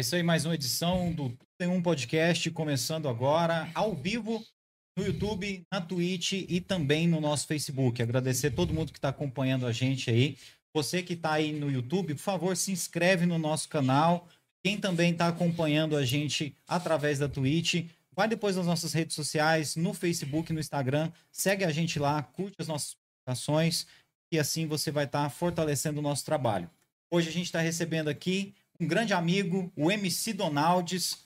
Isso aí, mais uma edição do Tem um Podcast começando agora, ao vivo, no YouTube, na Twitch e também no nosso Facebook. Agradecer todo mundo que está acompanhando a gente aí. Você que está aí no YouTube, por favor, se inscreve no nosso canal. Quem também está acompanhando a gente através da Twitch, vai depois nas nossas redes sociais, no Facebook, no Instagram, segue a gente lá, curte as nossas publicações e assim você vai estar tá fortalecendo o nosso trabalho. Hoje a gente está recebendo aqui um grande amigo, o MC Donaldes,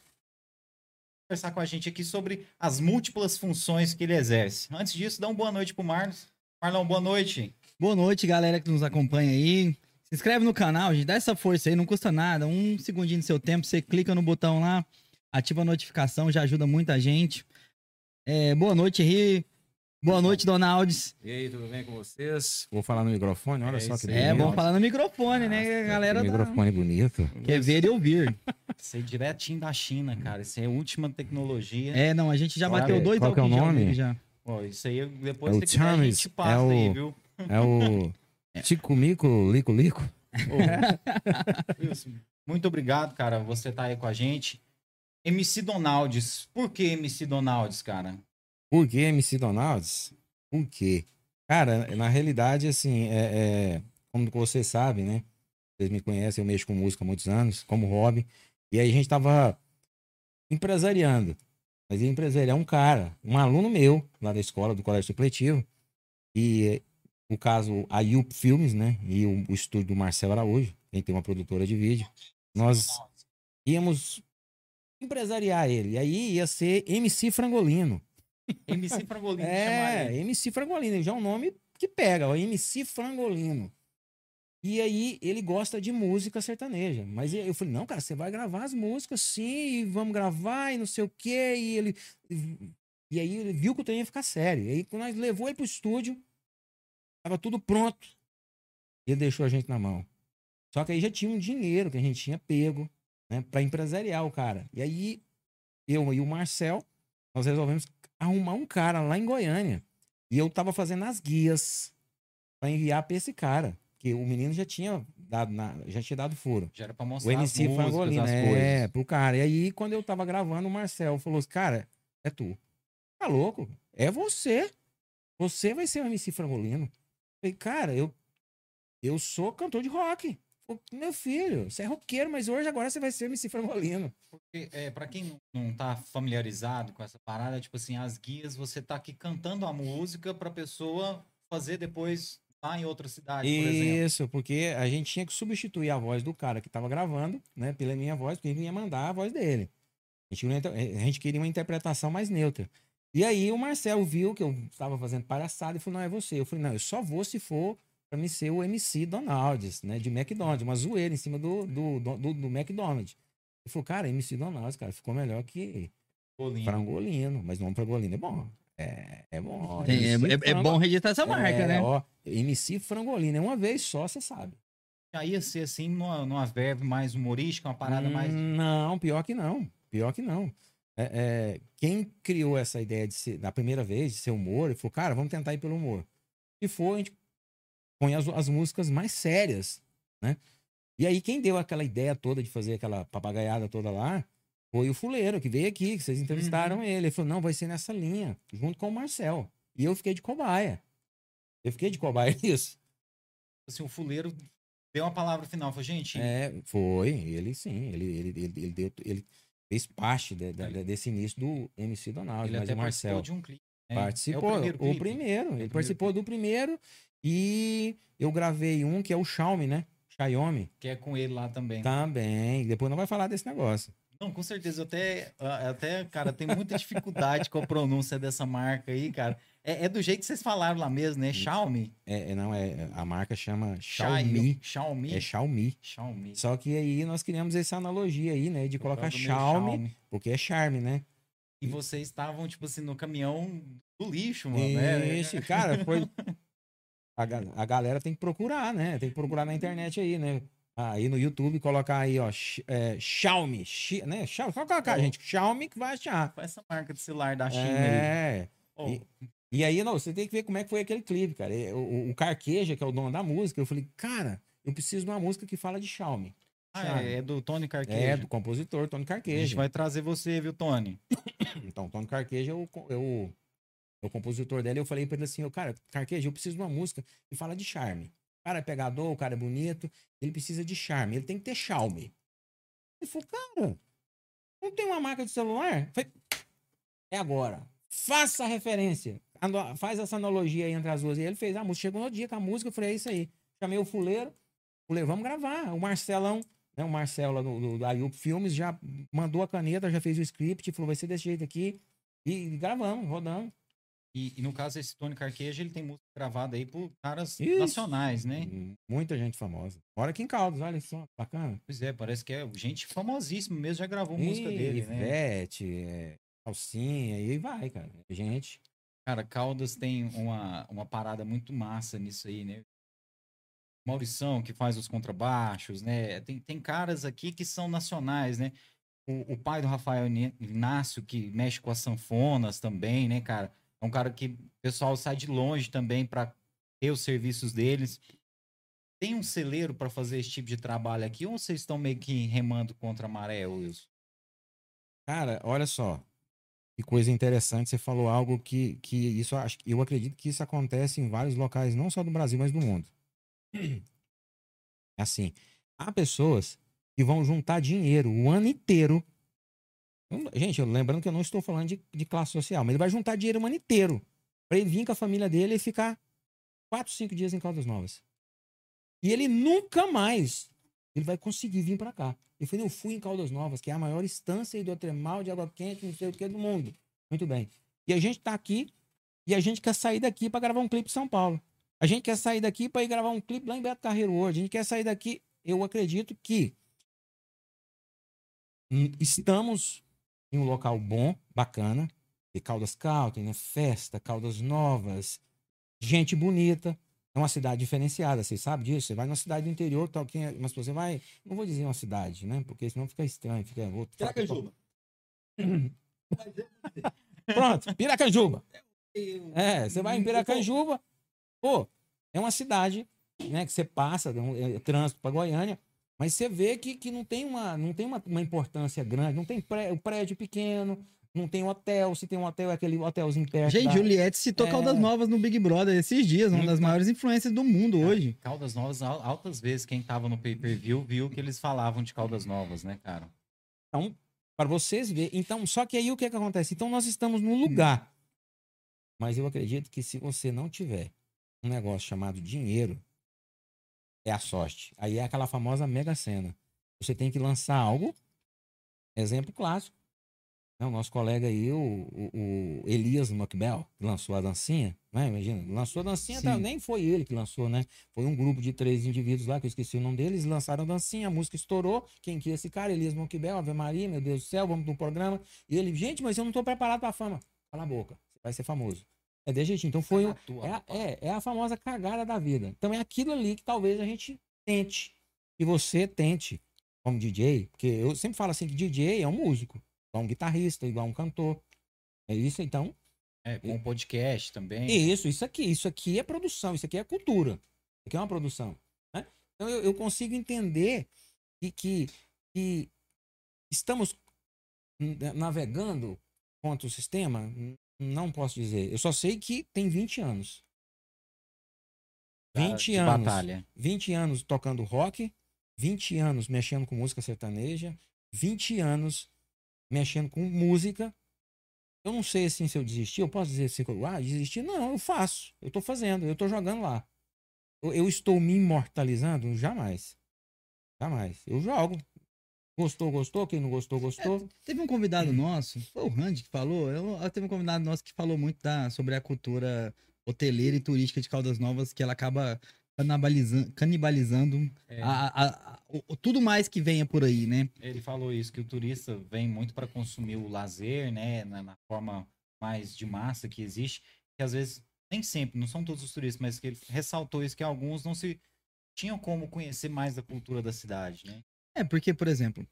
conversar com a gente aqui sobre as múltiplas funções que ele exerce. Antes disso, dá uma boa noite pro Marlos. Marlon, boa noite. Boa noite, galera que nos acompanha aí. Se inscreve no canal, gente, dá essa força aí, não custa nada. Um segundinho do seu tempo, você clica no botão lá, ativa a notificação, já ajuda muita gente. É, boa noite aí. Boa noite, Donaldes. E aí, tudo bem com vocês? Vou falar no microfone, olha é só que bonito. É, bom falar no microfone, né, Nossa, né, galera? Que microfone da... bonito. Quer ver e ouvir. Isso aí direitinho da China, cara. Isso é a última tecnologia. É, não, a gente já bateu dois Qual que é o nome? Já. Pô, isso aí depois é o Charmes, a gente passa é o, aí, viu? É o Tico Mico, Lico Lico. Oh. Muito obrigado, cara. Você tá aí com a gente. MC Donaldes. Por que MC Donaldes, cara? Por que MC Donalds? Por quê? Cara, na realidade, assim, é, é, como vocês sabem, né? Vocês me conhecem, eu mexo com música há muitos anos, como hobby. E aí a gente tava empresariando. Mas empresariar um cara, um aluno meu, lá da escola, do colégio supletivo. E no caso, a Yup Filmes, né? E o, o estúdio do Marcelo Araújo, quem tem uma produtora de vídeo. Nós íamos empresariar ele. E aí ia ser MC Frangolino. MC Frangolino. É, MC Frangolino. Já é um nome que pega, o MC Frangolino. E aí ele gosta de música sertaneja. Mas eu falei, não, cara, você vai gravar as músicas, sim, vamos gravar e não sei o quê. E ele. E aí ele viu que o trem ia ficar sério. E aí, quando nós levou ele pro estúdio, tava tudo pronto. E ele deixou a gente na mão. Só que aí já tinha um dinheiro que a gente tinha pego, né, pra empresariar o cara. E aí, eu e o Marcel, nós resolvemos arrumar um cara lá em Goiânia. E eu tava fazendo as guias para enviar para esse cara. Que o menino já tinha dado, na, já tinha dado furo. Já era pra mostrar o MC as Frangolino, as é, coisas. pro cara. E aí, quando eu tava gravando, o Marcel falou assim, cara, é tu. Tá louco? É você. Você vai ser o MC Frangolino. Eu falei, cara, eu, eu sou cantor de rock. Meu filho, você é roqueiro, mas hoje agora você vai ser MC Frangolino. Porque, é, pra quem não tá familiarizado com essa parada, tipo assim, as guias, você tá aqui cantando a música pra pessoa fazer depois lá em outra cidade, por exemplo. Isso, porque a gente tinha que substituir a voz do cara que tava gravando, né, pela minha voz, porque ele ia mandar a voz dele. A gente, a gente queria uma interpretação mais neutra. E aí o Marcelo viu que eu estava fazendo palhaçada e falou: não, é você. Eu falei: não, eu só vou se for para mim ser o MC Donalds, né? De McDonald's, uma zoeira em cima do, do, do, do, do McDonald's. Ele falou, cara, MC Donalds, cara, ficou melhor que Golino. Frangolino, mas não Frangolino é bom. É, é bom. É, é, é, bom registrar essa marca, é, né? Ó, MC Frangolino, é uma vez só, você sabe. Já ia ser assim, numa, numa verve mais humorística, uma parada hum, mais. Não, pior que não. Pior que não. É, é, quem criou essa ideia de ser, da primeira vez, de ser humor, ele falou, cara, vamos tentar ir pelo humor. E foi, a gente põe as, as músicas mais sérias, né? E aí quem deu aquela ideia toda de fazer aquela papagaiada toda lá foi o Fuleiro, que veio aqui, que vocês entrevistaram uhum. ele. Ele falou, não, vai ser nessa linha, junto com o Marcel. E eu fiquei de cobaia. Eu fiquei de cobaia nisso. Assim, o Fuleiro deu uma palavra final, foi, gente? É, foi, ele sim, ele, ele, ele, ele, deu, ele fez parte de, de, desse início do MC Donald, ele mas até o Marcel. de um clipe. Né? Participou, é o primeiro, o primeiro. Ele participou do primeiro e eu gravei um que é o Xiaomi, né? Xiaomi. Que é com ele lá também. Também. Depois não vai falar desse negócio. Não, com certeza. Eu até, até, cara, tem muita dificuldade com a pronúncia dessa marca aí, cara. É, é, do jeito que vocês falaram lá mesmo, né? Xiaomi. É, é não, é, a marca chama Xiaomi. Xiaomi. É Xiaomi. Xiaomi. Só que aí nós criamos essa analogia aí, né? De Por colocar Xiaomi, Xiaomi, porque é charme, né? E vocês estavam, tipo assim, no caminhão do lixo, mano, né? Isso, cara, foi... A, a galera tem que procurar, né? Tem que procurar na internet aí, né? Aí no YouTube, colocar aí, ó, é, Xiaomi, Xi, né? Xiaomi, só colocar, oh. gente, Xiaomi que vai achar. É essa marca de celular da China é. aí? Oh. E, e, aí, não, você tem que ver como é que foi aquele clipe, cara. O, o Carqueja, que é o dono da música, eu falei, cara, eu preciso de uma música que fala de Xiaomi. Ah, é, é do Tony Carqueja. É, do compositor Tony A gente Carqueja. vai trazer você, viu, Tony? Então, Tony Carqueja é o, é o, é o compositor dela. Eu falei pra ele assim, ô, cara, Carqueja, eu preciso de uma música que fala de charme. O cara é pegador, o cara é bonito, ele precisa de charme, ele tem que ter charme. Ele falou, cara, não tem uma marca de celular? Eu falei, é agora. Faça a referência. Faz essa analogia aí entre as duas. E ele fez a música. Chegou no dia com a música, eu falei, é isso aí. Chamei o fuleiro, falei, vamos gravar. O Marcelão, né, o Marcelo lá do, do, da Ayup Filmes já mandou a caneta, já fez o script, falou, vai ser desse jeito aqui. E gravamos, rodando. E, e no caso, esse Tony Carqueja, ele tem música gravada aí por caras Isso. nacionais, né? Hum, Muita gente famosa. Mora aqui em Caldas, olha só, bacana. Pois é, parece que é gente famosíssima mesmo, já gravou música Ih, dele, né? Ivete, é, Calcinha, e aí vai, cara. Gente. Cara, Caldas tem uma, uma parada muito massa nisso aí, né? Maurição, que faz os contrabaixos, né? Tem, tem caras aqui que são nacionais, né? O, o pai do Rafael Inácio, que mexe com as sanfonas também, né, cara? É um cara que o pessoal sai de longe também para ter os serviços deles. Tem um celeiro para fazer esse tipo de trabalho aqui ou vocês estão meio que remando contra a maré, Wilson? Cara, olha só. Que coisa interessante, você falou algo que, que isso eu acredito que isso acontece em vários locais, não só do Brasil, mas do mundo. É assim, há pessoas que vão juntar dinheiro o ano inteiro. Gente, lembrando que eu não estou falando de, de classe social, mas ele vai juntar dinheiro o ano inteiro para ele vir com a família dele e ficar quatro, cinco dias em Caldas Novas. E ele nunca mais ele vai conseguir vir para cá. Eu falei, eu fui em Caldas Novas, que é a maior estância hidrotermal de água quente, não sei o que do mundo. Muito bem. E a gente tá aqui e a gente quer sair daqui para gravar um clipe em São Paulo. A gente quer sair daqui para ir gravar um clipe lá em Beto Carreiro hoje. A gente quer sair daqui. Eu acredito que estamos em um local bom, bacana. E Caldas Country, né? Festa, Caldas Novas, gente bonita. É uma cidade diferenciada, vocês sabem disso? Você vai numa cidade do interior, tal, quem é- mas você vai. Não vou dizer uma cidade, né? Porque senão fica estranho. Fica, vou- Pronto, Piracanjuba. É, você vai em Piracanjuba, pô, é uma cidade, né, que você passa, é, um- é trânsito para Goiânia, mas você vê que, que não tem, uma, não tem uma, uma importância grande, não tem pré, o prédio pequeno, não tem hotel, se tem um hotel é aquele hotelzinho perto. Gente, da- Juliette citou É. Caldas Novas no Big Brother esses dias, uma das maiores influências do mundo hoje. Caldas Novas, al- altas vezes, quem tava no pay-per-view viu que eles falavam de Caldas Novas, né, cara? Então, para vocês verem. Então, só que aí o que, que acontece? Então, nós estamos num lugar. Mas eu acredito que se você não tiver um negócio chamado dinheiro, é a sorte. Aí é aquela famosa mega cena. Você tem que lançar algo. Exemplo clássico. né, O nosso colega aí, o, o- o Elias McBell, que lançou a dancinha, né? Imagina, lançou a dancinha, tá, nem foi ele que lançou, né? Foi um grupo de três indivíduos lá, que eu esqueci o nome deles, lançaram a dancinha, a música estourou. Quem que é esse cara? Elias Monquibel, Ave Maria, meu Deus do céu, vamos pro programa. E ele, gente, mas eu não tô preparado pra fama. Cala a boca, você vai ser famoso. É desse jeitinho. Então foi, o- é, a- é, é a famosa cagada da vida. Então é aquilo ali que talvez a gente tente. E você tente, como DJ, porque eu sempre falo assim que DJ é um músico, igual um guitarrista, igual um cantor. É isso, então. É, com o podcast também. Isso, isso aqui, isso aqui é produção, isso aqui é cultura. Isso aqui é uma produção. né? Então eu, eu consigo entender que, que, que estamos navegando contra o sistema. Não posso dizer. Eu só sei que tem 20 anos. da- 20 de anos. batalha. 20 anos tocando rock, 20 anos mexendo com música sertaneja, 20 anos mexendo com música. Eu não sei assim se eu desisti, eu posso dizer assim, ah, desisti? Não, eu faço, eu tô fazendo, eu tô jogando lá. Eu, eu estou me imortalizando? Jamais. Jamais. Eu jogo. Gostou, gostou. Quem não gostou, gostou. Teve um convidado nosso, foi o Randy que falou. Eu, eu- teve um convidado nosso que falou muito da, sobre a cultura hoteleira e turística de Caldas Novas, que ela acaba canibalizando, canibalizando É, a- a- a- o- tudo mais que venha por aí, né? Ele falou isso, que o turista vem muito para consumir o lazer, né? Na, na forma mais de massa que existe. Que às vezes, nem sempre, não são todos os turistas, mas que ele ressaltou isso, que alguns não se tinham como conhecer mais da cultura da cidade, né? É, porque, por exemplo,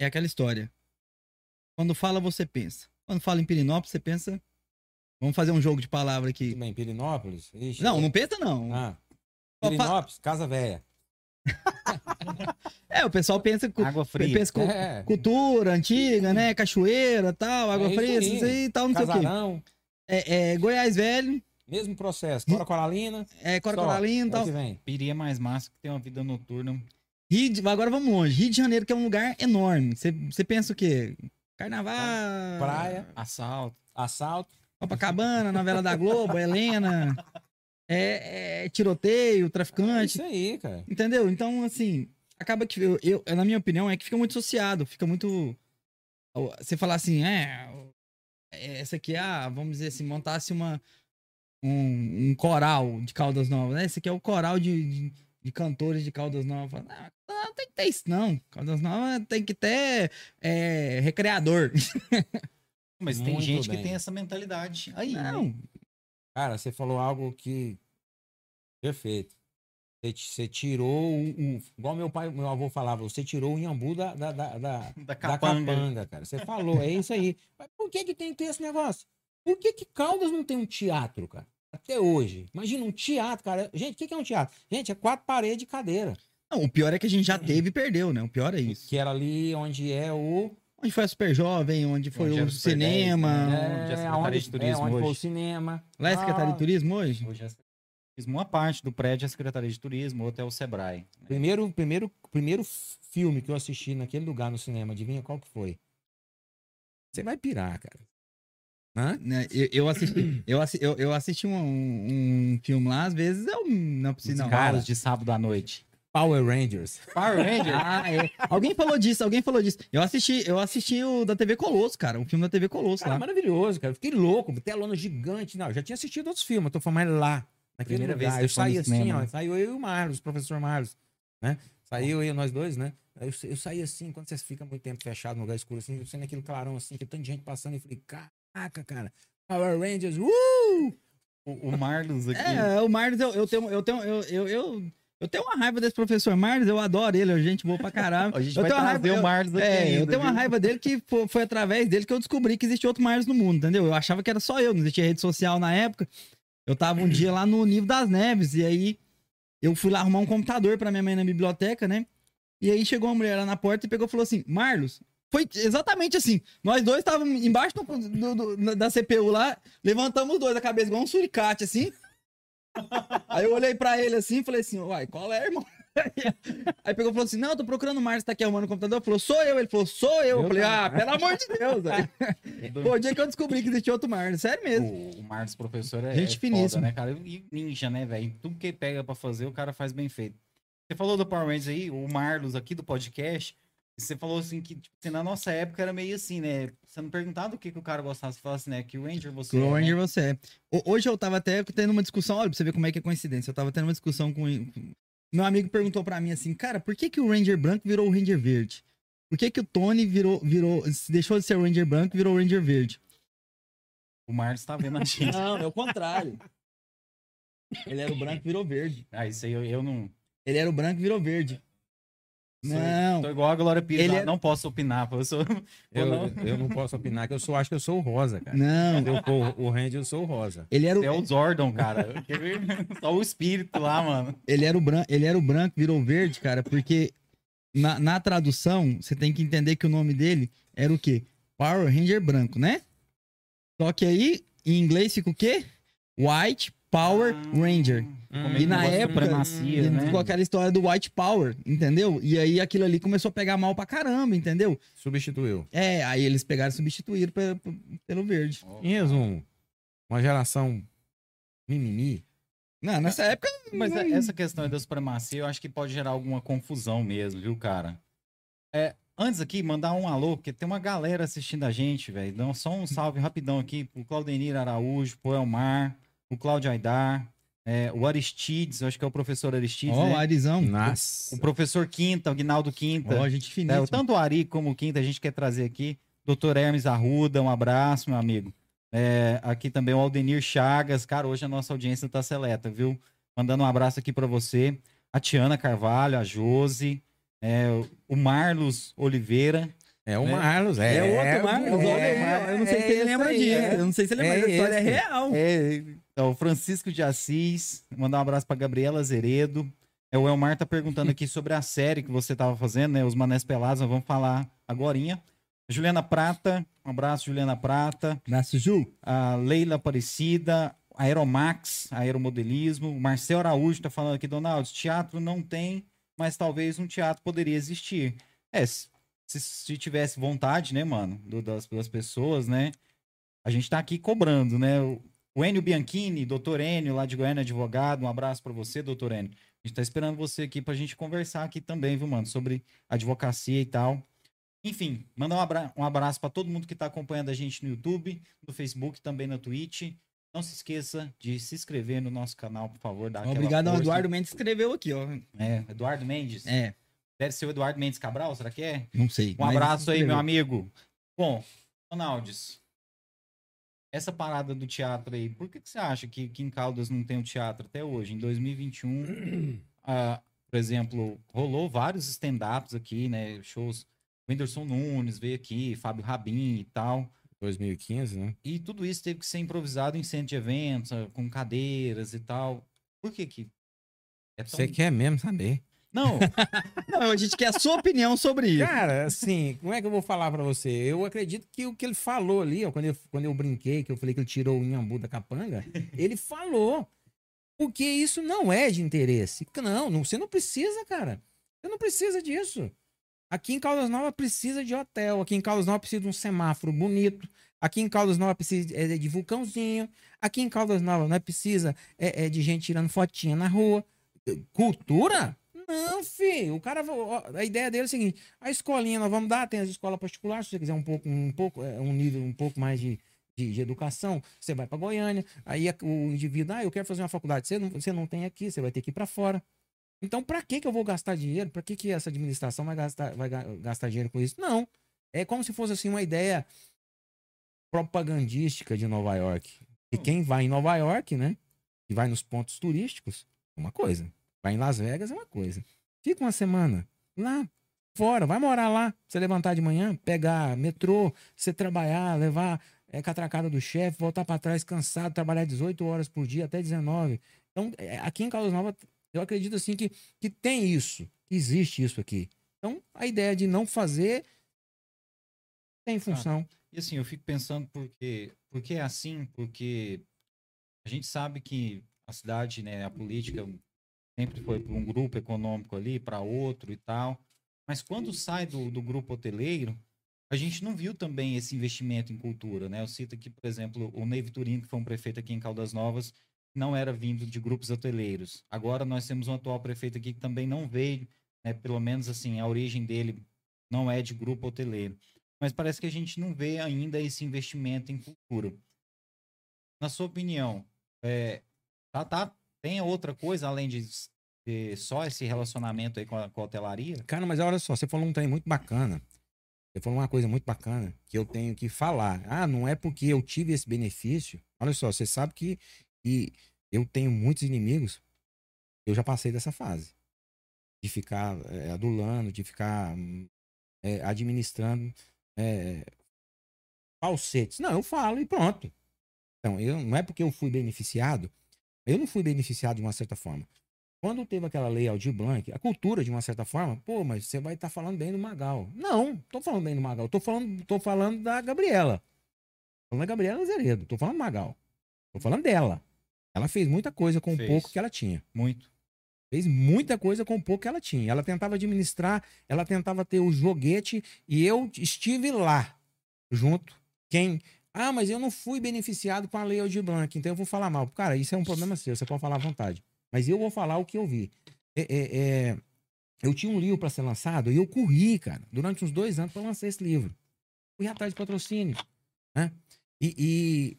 é aquela história. Quando fala, você pensa. Quando fala em Pirinópolis, você pensa. Vamos fazer um jogo de palavra aqui. Tudo bem, Pirinópolis. Ixi, Não, não pensa não. Ah, Pirinópolis, Casa Velha. É, o pessoal pensa cu- Água fria. pensa É, cultura antiga, né? Cachoeira, tal, água É fria, isso aí e tal, não sei o quê. casarão, É, é, Goiás Velho, mesmo processo. Cora Coralina, é Cora Coralina e é tal. Piria é mais massa que tem uma vida noturna. Rio de- agora vamos longe. Rio de Janeiro, que é um lugar enorme. Você- pensa o quê? Carnaval. Praia, Assalto. assalto. Copacabana, novela da Globo, Helena. É, é tiroteio, traficante. Isso aí, cara. Entendeu? Então, assim, acaba que eu, eu- na minha opinião, é que fica muito associado, fica muito. Você falar assim, é. Essa aqui, ah, vamos dizer assim, montasse uma. Um, um coral de Caldas Novas, né? Esse aqui é o coral de, de, de cantores de Caldas Novas. Não, não tem que ter isso, não. Caldas Novas tem que ter é, recreador. Mas tem Muito gente bem. que tem essa mentalidade aí. né? Não, Cara, você falou algo que. Perfeito. Você, ti- você tirou o, o- Igual meu pai, meu avô falava, você tirou o Iambu da, da, da, da, Da da capanga. capanga, cara. Você falou, é isso aí. Mas por que, que tem que ter esse negócio? Por que, que Caldas não tem um teatro, cara? Até hoje. Imagina um teatro, cara. Gente, o que, que é um teatro? Gente, é quatro paredes de cadeira. não, o pior é que a gente já teve e perdeu, né? O pior é isso. Que era ali onde é o. Onde foi a Super Jovem, onde foi Onde o cinema. 10, né? É, onde a Secretaria onde, de Turismo é, onde foi hoje. o cinema. Lá é a Secretaria Ah, de Turismo hoje? Hoje é a Secretaria de Turismo. Uma parte do prédio é a Secretaria de Turismo, outra é o Sebrae. Primeiro, primeiro, primeiro filme que eu assisti naquele lugar no cinema, adivinha qual que foi? Você vai pirar, cara. Hã? Né, Eu, eu assisti, eu, assi- eu, eu assisti um, um filme lá, às vezes eu não preciso. Os Não. caras de sábado à noite. Power Rangers. Power Ranger? Ah, é. Alguém falou disso, alguém falou disso. Eu assisti, eu assisti o da TV Colosso, cara. O filme da TV Colosso Cara, lá. maravilhoso, cara. Eu Fiquei louco, telona gigante. Não, eu já tinha assistido outros filmes, eu tô falando mais lá. Naquele Primeira lugar. vez eu saí assim, cinema, ó. né? Saiu eu e o Marlos, o professor Marlos, né? Saiu eu, nós dois, né? Eu, eu saí assim, quando você fica muito tempo fechado no lugar escuro, assim, eu saí naquele clarão assim, que tanta gente passando, e falei, caraca, cara, Power Rangers, uh! O, o Marlos aqui. É, o Marlos, eu, eu tenho, eu tenho, eu, eu, eu, eu tenho uma raiva desse professor Marlos, eu adoro ele, é gente boa pra caralho. A gente eu vai tenho uma raiva, o Marlos aqui É, eu ainda, tenho uma viu? raiva dele que fo- foi, através dele que eu descobri que existia outro Marlos no mundo, entendeu? Eu achava que era só eu, não existia rede social na época. Eu tava um dia lá no Nível das Neves, e aí eu fui lá arrumar um computador pra minha mãe na biblioteca, né? E aí chegou uma mulher lá na porta e pegou e falou assim: Marlos, foi exatamente assim. Nós dois estávamos embaixo do- do- do- da CPU lá, levantamos os dois a cabeça igual um suricate, assim. Aí eu olhei pra ele assim e falei assim, uai, qual é, irmão? Aí pegou e falou assim, não, eu tô procurando o Marcos, tá aqui arrumando o computador. Falou, sou eu. Ele falou, sou eu. Eu falei, ah, pelo amor de Deus. Pô, o dia que eu descobri que existia outro Marcos, sério mesmo. O, o professor, é, Gente é finíssima. né, cara? E ninja, né, velho? Tudo que pega pra fazer, o cara faz bem feito. Você falou do Power Rangers aí, o Marlos aqui do podcast, você falou assim que tipo, assim, na nossa época era meio assim, né? Você não perguntava o que, que o cara gostava, você falava assim, né? Que o Ranger você Que o é, Ranger né? você é. Ho- Hoje eu tava até tendo uma discussão, olha, pra você ver como é que é coincidência. Eu tava tendo uma discussão com. Meu amigo perguntou pra mim assim, cara, por que, que o Ranger branco virou o Ranger verde? Por que, que o Tony virou, virou, deixou de ser o Ranger branco e virou o Ranger verde? O Marlos tá vendo a gente. Não, é o contrário. Ele era o branco e virou verde. ah, isso aí eu, eu não. Ele era o branco e virou verde. Sou- Não. Tô igual a Glória Pires, Ele lá, é- não posso opinar, pô, eu sou. Eu, não. eu não posso opinar, que eu sou, acho que eu sou o rosa, cara. Não. Eu for o Ranger, eu sou o rosa. Ele era o, É o Zordon, cara. Só o espírito lá, mano. ele era o branco, ele era o branco, virou verde, cara, porque na, na tradução você tem que entender que o nome dele era o quê? Power Ranger branco, né? Só que aí em inglês fica o quê? White Power Ranger. Como E na época, e né? ficou aquela história do White Power, entendeu? E aí aquilo ali começou a pegar mal pra caramba, entendeu? Substituiu. É, aí eles pegaram e substituíram pe- pe- pelo verde. Em resumo, uma geração mimimi. Não, nessa época. Mas não- essa questão aí da supremacia, eu acho que pode gerar alguma confusão mesmo, viu, cara? É, antes aqui, mandar um alô, porque tem uma galera assistindo a gente, velho. Dá só um salve rapidão aqui pro Claudenir Araújo, pro Elmar, o Cláudio Aidar, é, o Aristides, acho que é o professor Aristides, Ó, o né? Arizão. Nossa. O professor Quinta, o Guinaldo Quinta. Ó, gente É, finíssima. tanto o Ari como o Quinta a gente quer trazer aqui. Doutor Hermes Arruda, um abraço, meu amigo. É, aqui também o Aldenir Chagas. Cara, hoje a nossa audiência tá seleta, viu? Mandando um abraço aqui para você. A Tiana Carvalho, a Josi, é, o Marlos Oliveira. É o É. Marlos, é. É, o outro Marcos. é, olha aí, ó, eu não sei se é ele lembra aí, disso. é. Eu não sei se ele lembra, É a história é real. É, é o Francisco de Assis. Mandar um abraço para Gabriela Zeredo. É, o Elmar tá perguntando aqui sobre a série que você tava fazendo, né? Os Manés Pelados, nós vamos falar agorinha. Juliana Prata, um abraço, Juliana Prata. Abraço, Ju. A Leila Aparecida, Aeromax, Aeromodelismo. O Marcel Araújo tá falando aqui, Donaldo, teatro não tem, mas talvez um teatro poderia existir. É, se, se tivesse vontade, né, mano, do- das, das pessoas, né? A gente tá aqui cobrando, né? O, Enio Bianchini, doutor Enio, lá de Goiânia, advogado, um abraço pra você, doutor Enio. A gente tá esperando você aqui pra gente conversar aqui também, viu, mano, sobre advocacia e tal. Enfim, mandar um, abra um abraço pra todo mundo que tá acompanhando a gente no YouTube, no Facebook, também na Twitch. Não se esqueça de se inscrever no nosso canal, por favor. Aquela Obrigado ao. Eduardo Mendes que escreveu aqui, ó. É, Eduardo Mendes. É, Deve ser o Eduardo Mendes Cabral, será que é? não sei. Um abraço aí, meu amigo. Bom, Ronaldes, essa parada do teatro aí, por que, que você acha que, que em Caldas não tem o teatro até hoje? Em 2021, ah, por exemplo, rolou vários stand-ups aqui, né? Shows. O Whindersson Nunes veio aqui, Fábio Rabin e tal. 2015, né? E tudo isso teve que ser improvisado em centro de eventos, ah, com cadeiras e tal. Por que que é tão... Você quer mesmo saber? Não, Não, a gente quer a sua opinião sobre isso. Cara, assim, como é que eu vou falar pra você? Eu acredito que o que ele falou ali, ó, quando eu, quando eu brinquei, que eu falei que ele tirou o Inhambu da capanga, ele falou. Porque isso não é de interesse. Não, não, você não precisa, cara. Você não precisa disso. Aqui em Caldas Novas precisa de hotel. Aqui em Caldas Novas precisa de um semáforo bonito. Aqui em Caldas Novas precisa é, de vulcãozinho. Aqui em Caldas Novas não é precisa é, é, de gente tirando fotinha na rua. Cultura? Não, filho. O cara, a ideia dele é o seguinte: a escolinha nós vamos dar, tem as escolas particulares, se você quiser um pouco, um pouco, é, um nível um pouco mais de, de, de educação, você vai para Goiânia. Aí o indivíduo, ah, eu quero fazer uma faculdade, você não, você não tem aqui, você vai ter que ir para fora. Então, para que que eu vou gastar dinheiro? Para que que essa administração vai gastar, vai ga- gastar dinheiro com isso? Não. É como se fosse assim uma ideia propagandística de Nova York. E quem vai em Nova York, né? E vai nos pontos turísticos, uma coisa. Vai em Las Vegas é uma coisa. Fica uma semana lá, fora, vai morar lá. Você levantar de manhã, pegar metrô, você trabalhar, levar é, catracada do chefe, voltar para trás cansado, trabalhar 18 horas por dia até 19. Então, é, aqui em Caldas Novas, eu acredito assim que, que tem isso, que existe isso aqui. Então, a ideia de não fazer tem função. E assim, eu fico pensando porque, porque é assim, porque a gente sabe que a cidade, né, a política sempre foi para um grupo econômico ali, para outro e tal. Mas quando sai do, do grupo hoteleiro, a gente não viu também esse investimento em cultura, né? Eu cito aqui, por exemplo, o Ney Vitorino, que foi um prefeito aqui em Caldas Novas, não era vindo de grupos hoteleiros. Agora nós temos um atual prefeito aqui que também não veio, né? Pelo menos assim, a origem dele não é de grupo hoteleiro mas parece que a gente não vê ainda esse investimento em cultura. Na sua opinião, é, tá, tá, tem outra coisa além de só esse relacionamento aí com a, com a hotelaria? Cara, mas olha só, você falou um trem muito bacana. Você falou uma coisa muito bacana que eu tenho que falar. Ah, não é porque eu tive esse benefício. Olha só, você sabe que, que eu tenho muitos inimigos. Eu já passei dessa fase. De ficar é, adulando, de ficar é, administrando é, falsetes. Não, eu falo e pronto. Então, eu, não é porque eu fui beneficiado. Eu não fui beneficiado de uma certa forma. Quando teve aquela lei Aldir Blanc, a cultura, de uma certa forma, pô, mas você vai estar falando bem do Magal. Não, tô falando bem do Magal. Tô falando, tô falando da Gabriela. Tô falando da Gabriela Azeredo. Tô falando do Magal. Tô falando dela. Ela fez muita coisa com o Fez. pouco que ela tinha. Muito. Fez muita coisa com o pouco que ela tinha. Ela tentava administrar, ela tentava ter o joguete e eu estive lá, junto. Quem. Ah, mas eu não fui beneficiado com a lei Aldir Blanc, então eu vou falar mal. Cara, isso é um problema seu, você pode falar à vontade. Mas eu vou falar o que eu vi. É, é, é, eu tinha um livro para ser lançado e eu corri, cara, durante uns dois anos para lançar esse livro. Fui atrás de patrocínio. Né? E,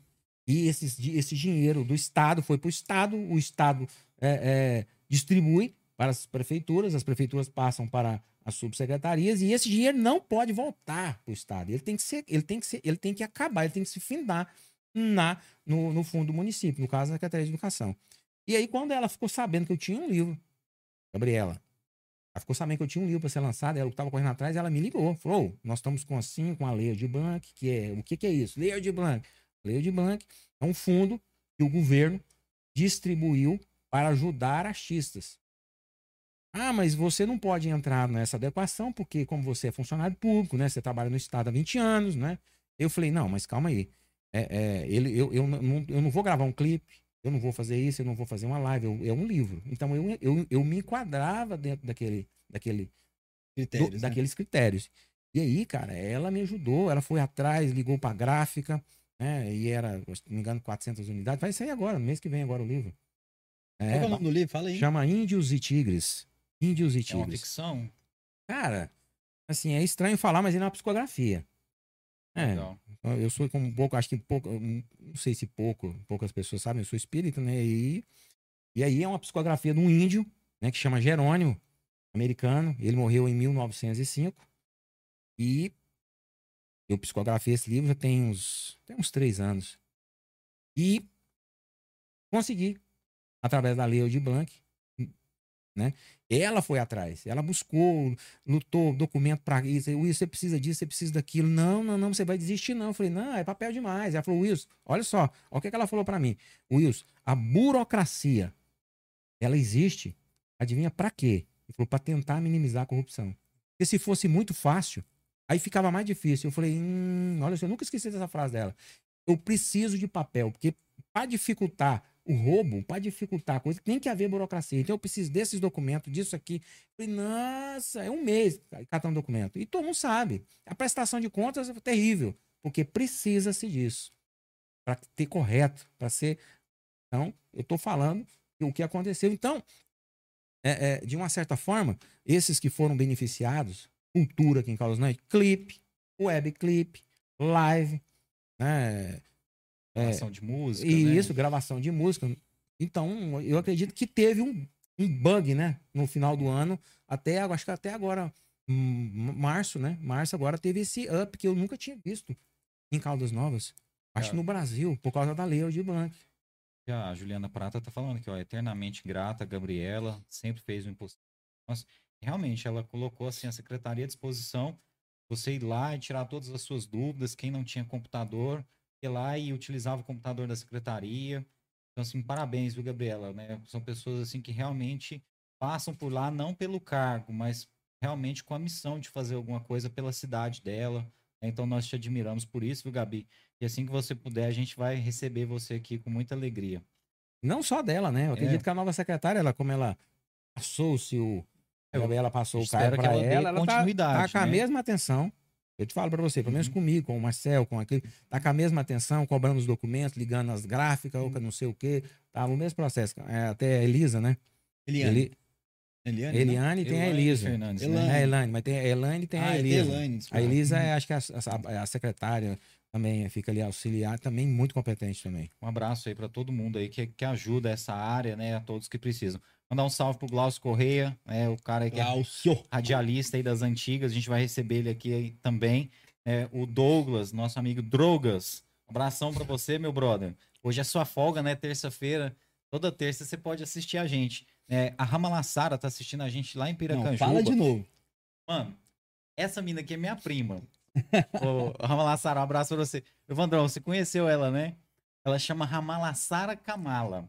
e, e esses esse dinheiro do Estado foi para o Estado, o Estado é, é, distribui para as prefeituras, as prefeituras passam para as subsecretarias e esse dinheiro não pode voltar para o Estado. Ele tem que ser, ele tem que ser, ele tem que acabar, ele tem que se findar na, no, no fundo do município, no caso da Secretaria de Educação. E aí, quando ela ficou sabendo que eu tinha um livro, Gabriela, ela ficou sabendo que eu tinha um livro para ser lançado, ela estava correndo atrás, ela me ligou, falou: "Ô, nós estamos com assim, com a Lei de Blanc, que é o que, que é isso? Lei de Blanc. Lei de Blanc é um fundo que o governo distribuiu para ajudar artistas. Ah, mas você não pode entrar nessa adequação, porque como você é funcionário público, né? Você trabalha no Estado há 20 anos, né? Eu falei, não, mas calma aí. É, é, ele, eu, eu, não, eu não vou gravar um clipe, eu não vou fazer isso, eu não vou fazer uma live, eu, é um livro. Então eu, eu, eu me enquadrava dentro daquele, daquele, Critérios, do- né? daqueles critérios. E aí, cara, ela me ajudou, ela foi atrás, ligou pra gráfica, né? E era, se não me engano, 400 unidades. Vai sair agora, no mês que vem agora o livro. Qual que é o nome do livro? Fala aí. chama Índios e Tigres. Índios e É uma Tigres. ficção? Cara, assim, é estranho falar, mas ele é uma psicografia. É, Legal. eu sou como um pouco, acho que pouco, não sei se pouco, poucas pessoas sabem, eu sou espírita, né? E, e aí é uma psicografia de um índio, né, que chama Jerônimo, americano. Ele morreu em 1905. E eu psicografei esse livro já tem uns, tem uns três anos. E consegui, através da Lei de Blanc, né? Ela foi atrás, ela buscou, lutou, documento para isso. Wilson, você precisa disso, você precisa daquilo. Não, não, não, você vai desistir, não. Eu falei, não, é papel demais. Ela falou, Wilson, olha só, olha o que, ela falou para mim. Wilson, a burocracia, ela existe, adivinha para quê? Ele falou, para tentar minimizar a corrupção. Porque se fosse muito fácil, aí ficava mais difícil. Eu falei, hum, olha, eu nunca esqueci dessa frase dela. Eu preciso de papel, porque para dificultar o roubo, para dificultar a coisa, tem que haver burocracia. Então eu preciso desses documentos, disso aqui. Falei, nossa, é um mês catar um documento. E todo mundo sabe. A prestação de contas é terrível, porque precisa-se disso. Para ter correto, para ser. Então, eu estou falando o que aconteceu. Então, é, é, de uma certa forma, esses que foram beneficiados, cultura aqui em Carlos Noite, clipe, web clipe, live, né? É, Gravação de música. e né? isso, gravação de música. Então, eu acredito que teve um, um bug, né? No final do ano, até acho que até agora, hum, março, né? Março agora teve esse up que eu nunca tinha visto em Caldas Novas. Acho que Cara. no Brasil, por causa da Lei de Blanc. A Juliana Prata tá falando aqui, ó, eternamente grata, Gabriela, sempre fez o impossível. Nossa, realmente, ela colocou assim a secretaria à disposição, você ir lá e tirar todas as suas dúvidas, quem não tinha computador, lá e utilizava o computador da secretaria. Então, assim, parabéns, viu, Gabriela, né? São pessoas assim que realmente passam por lá não pelo cargo, mas realmente com a missão de fazer alguma coisa pela cidade dela. né? Então, nós te admiramos por isso, viu, Gabi? E assim que você puder, a gente vai receber você aqui com muita alegria. Não só dela, né? Eu acredito É. que a nova secretária, ela, como ela passou-se o. Eu Gabriela passou o cargo para ela ela, ela tá, tá com a né? mesma atenção. Eu te falo para você, pelo menos Uhum. comigo, com o Marcel, com aquele, tá com a mesma atenção, cobrando os documentos, ligando as gráficas, ou com não sei o quê. Tá o mesmo processo. É, até a Elisa, né? Eliane. Eli, Eliane, não? Eliane tem a Elaine Elisa. Fernandes, Elaine. né? É a Elaine, mas tem a Elaine e tem Ah, a é Elisa. Elaine, A. Elisa, é, acho que é a, a- a secretária também, fica ali auxiliar, também muito competente também. Um abraço aí para todo mundo aí que, que ajuda essa área, né? A todos que precisam. Mandar um salve pro Glaucio Correia, é o cara que é Glaucio. radialista aí das antigas. A gente vai receber ele aqui aí também. É, o Douglas, nosso amigo Drogas. Um abração para você, meu brother. Hoje é sua folga, né? Terça-feira. Toda terça você pode assistir a gente. É, a Ramalassara tá assistindo a gente lá em Piracanjuba. Não, fala de novo. Mano, essa mina aqui é minha prima. Ô, Ramalassara, um abraço pra você. Evandrão, você conheceu ela, né? Ela chama Ramalassara Kamala.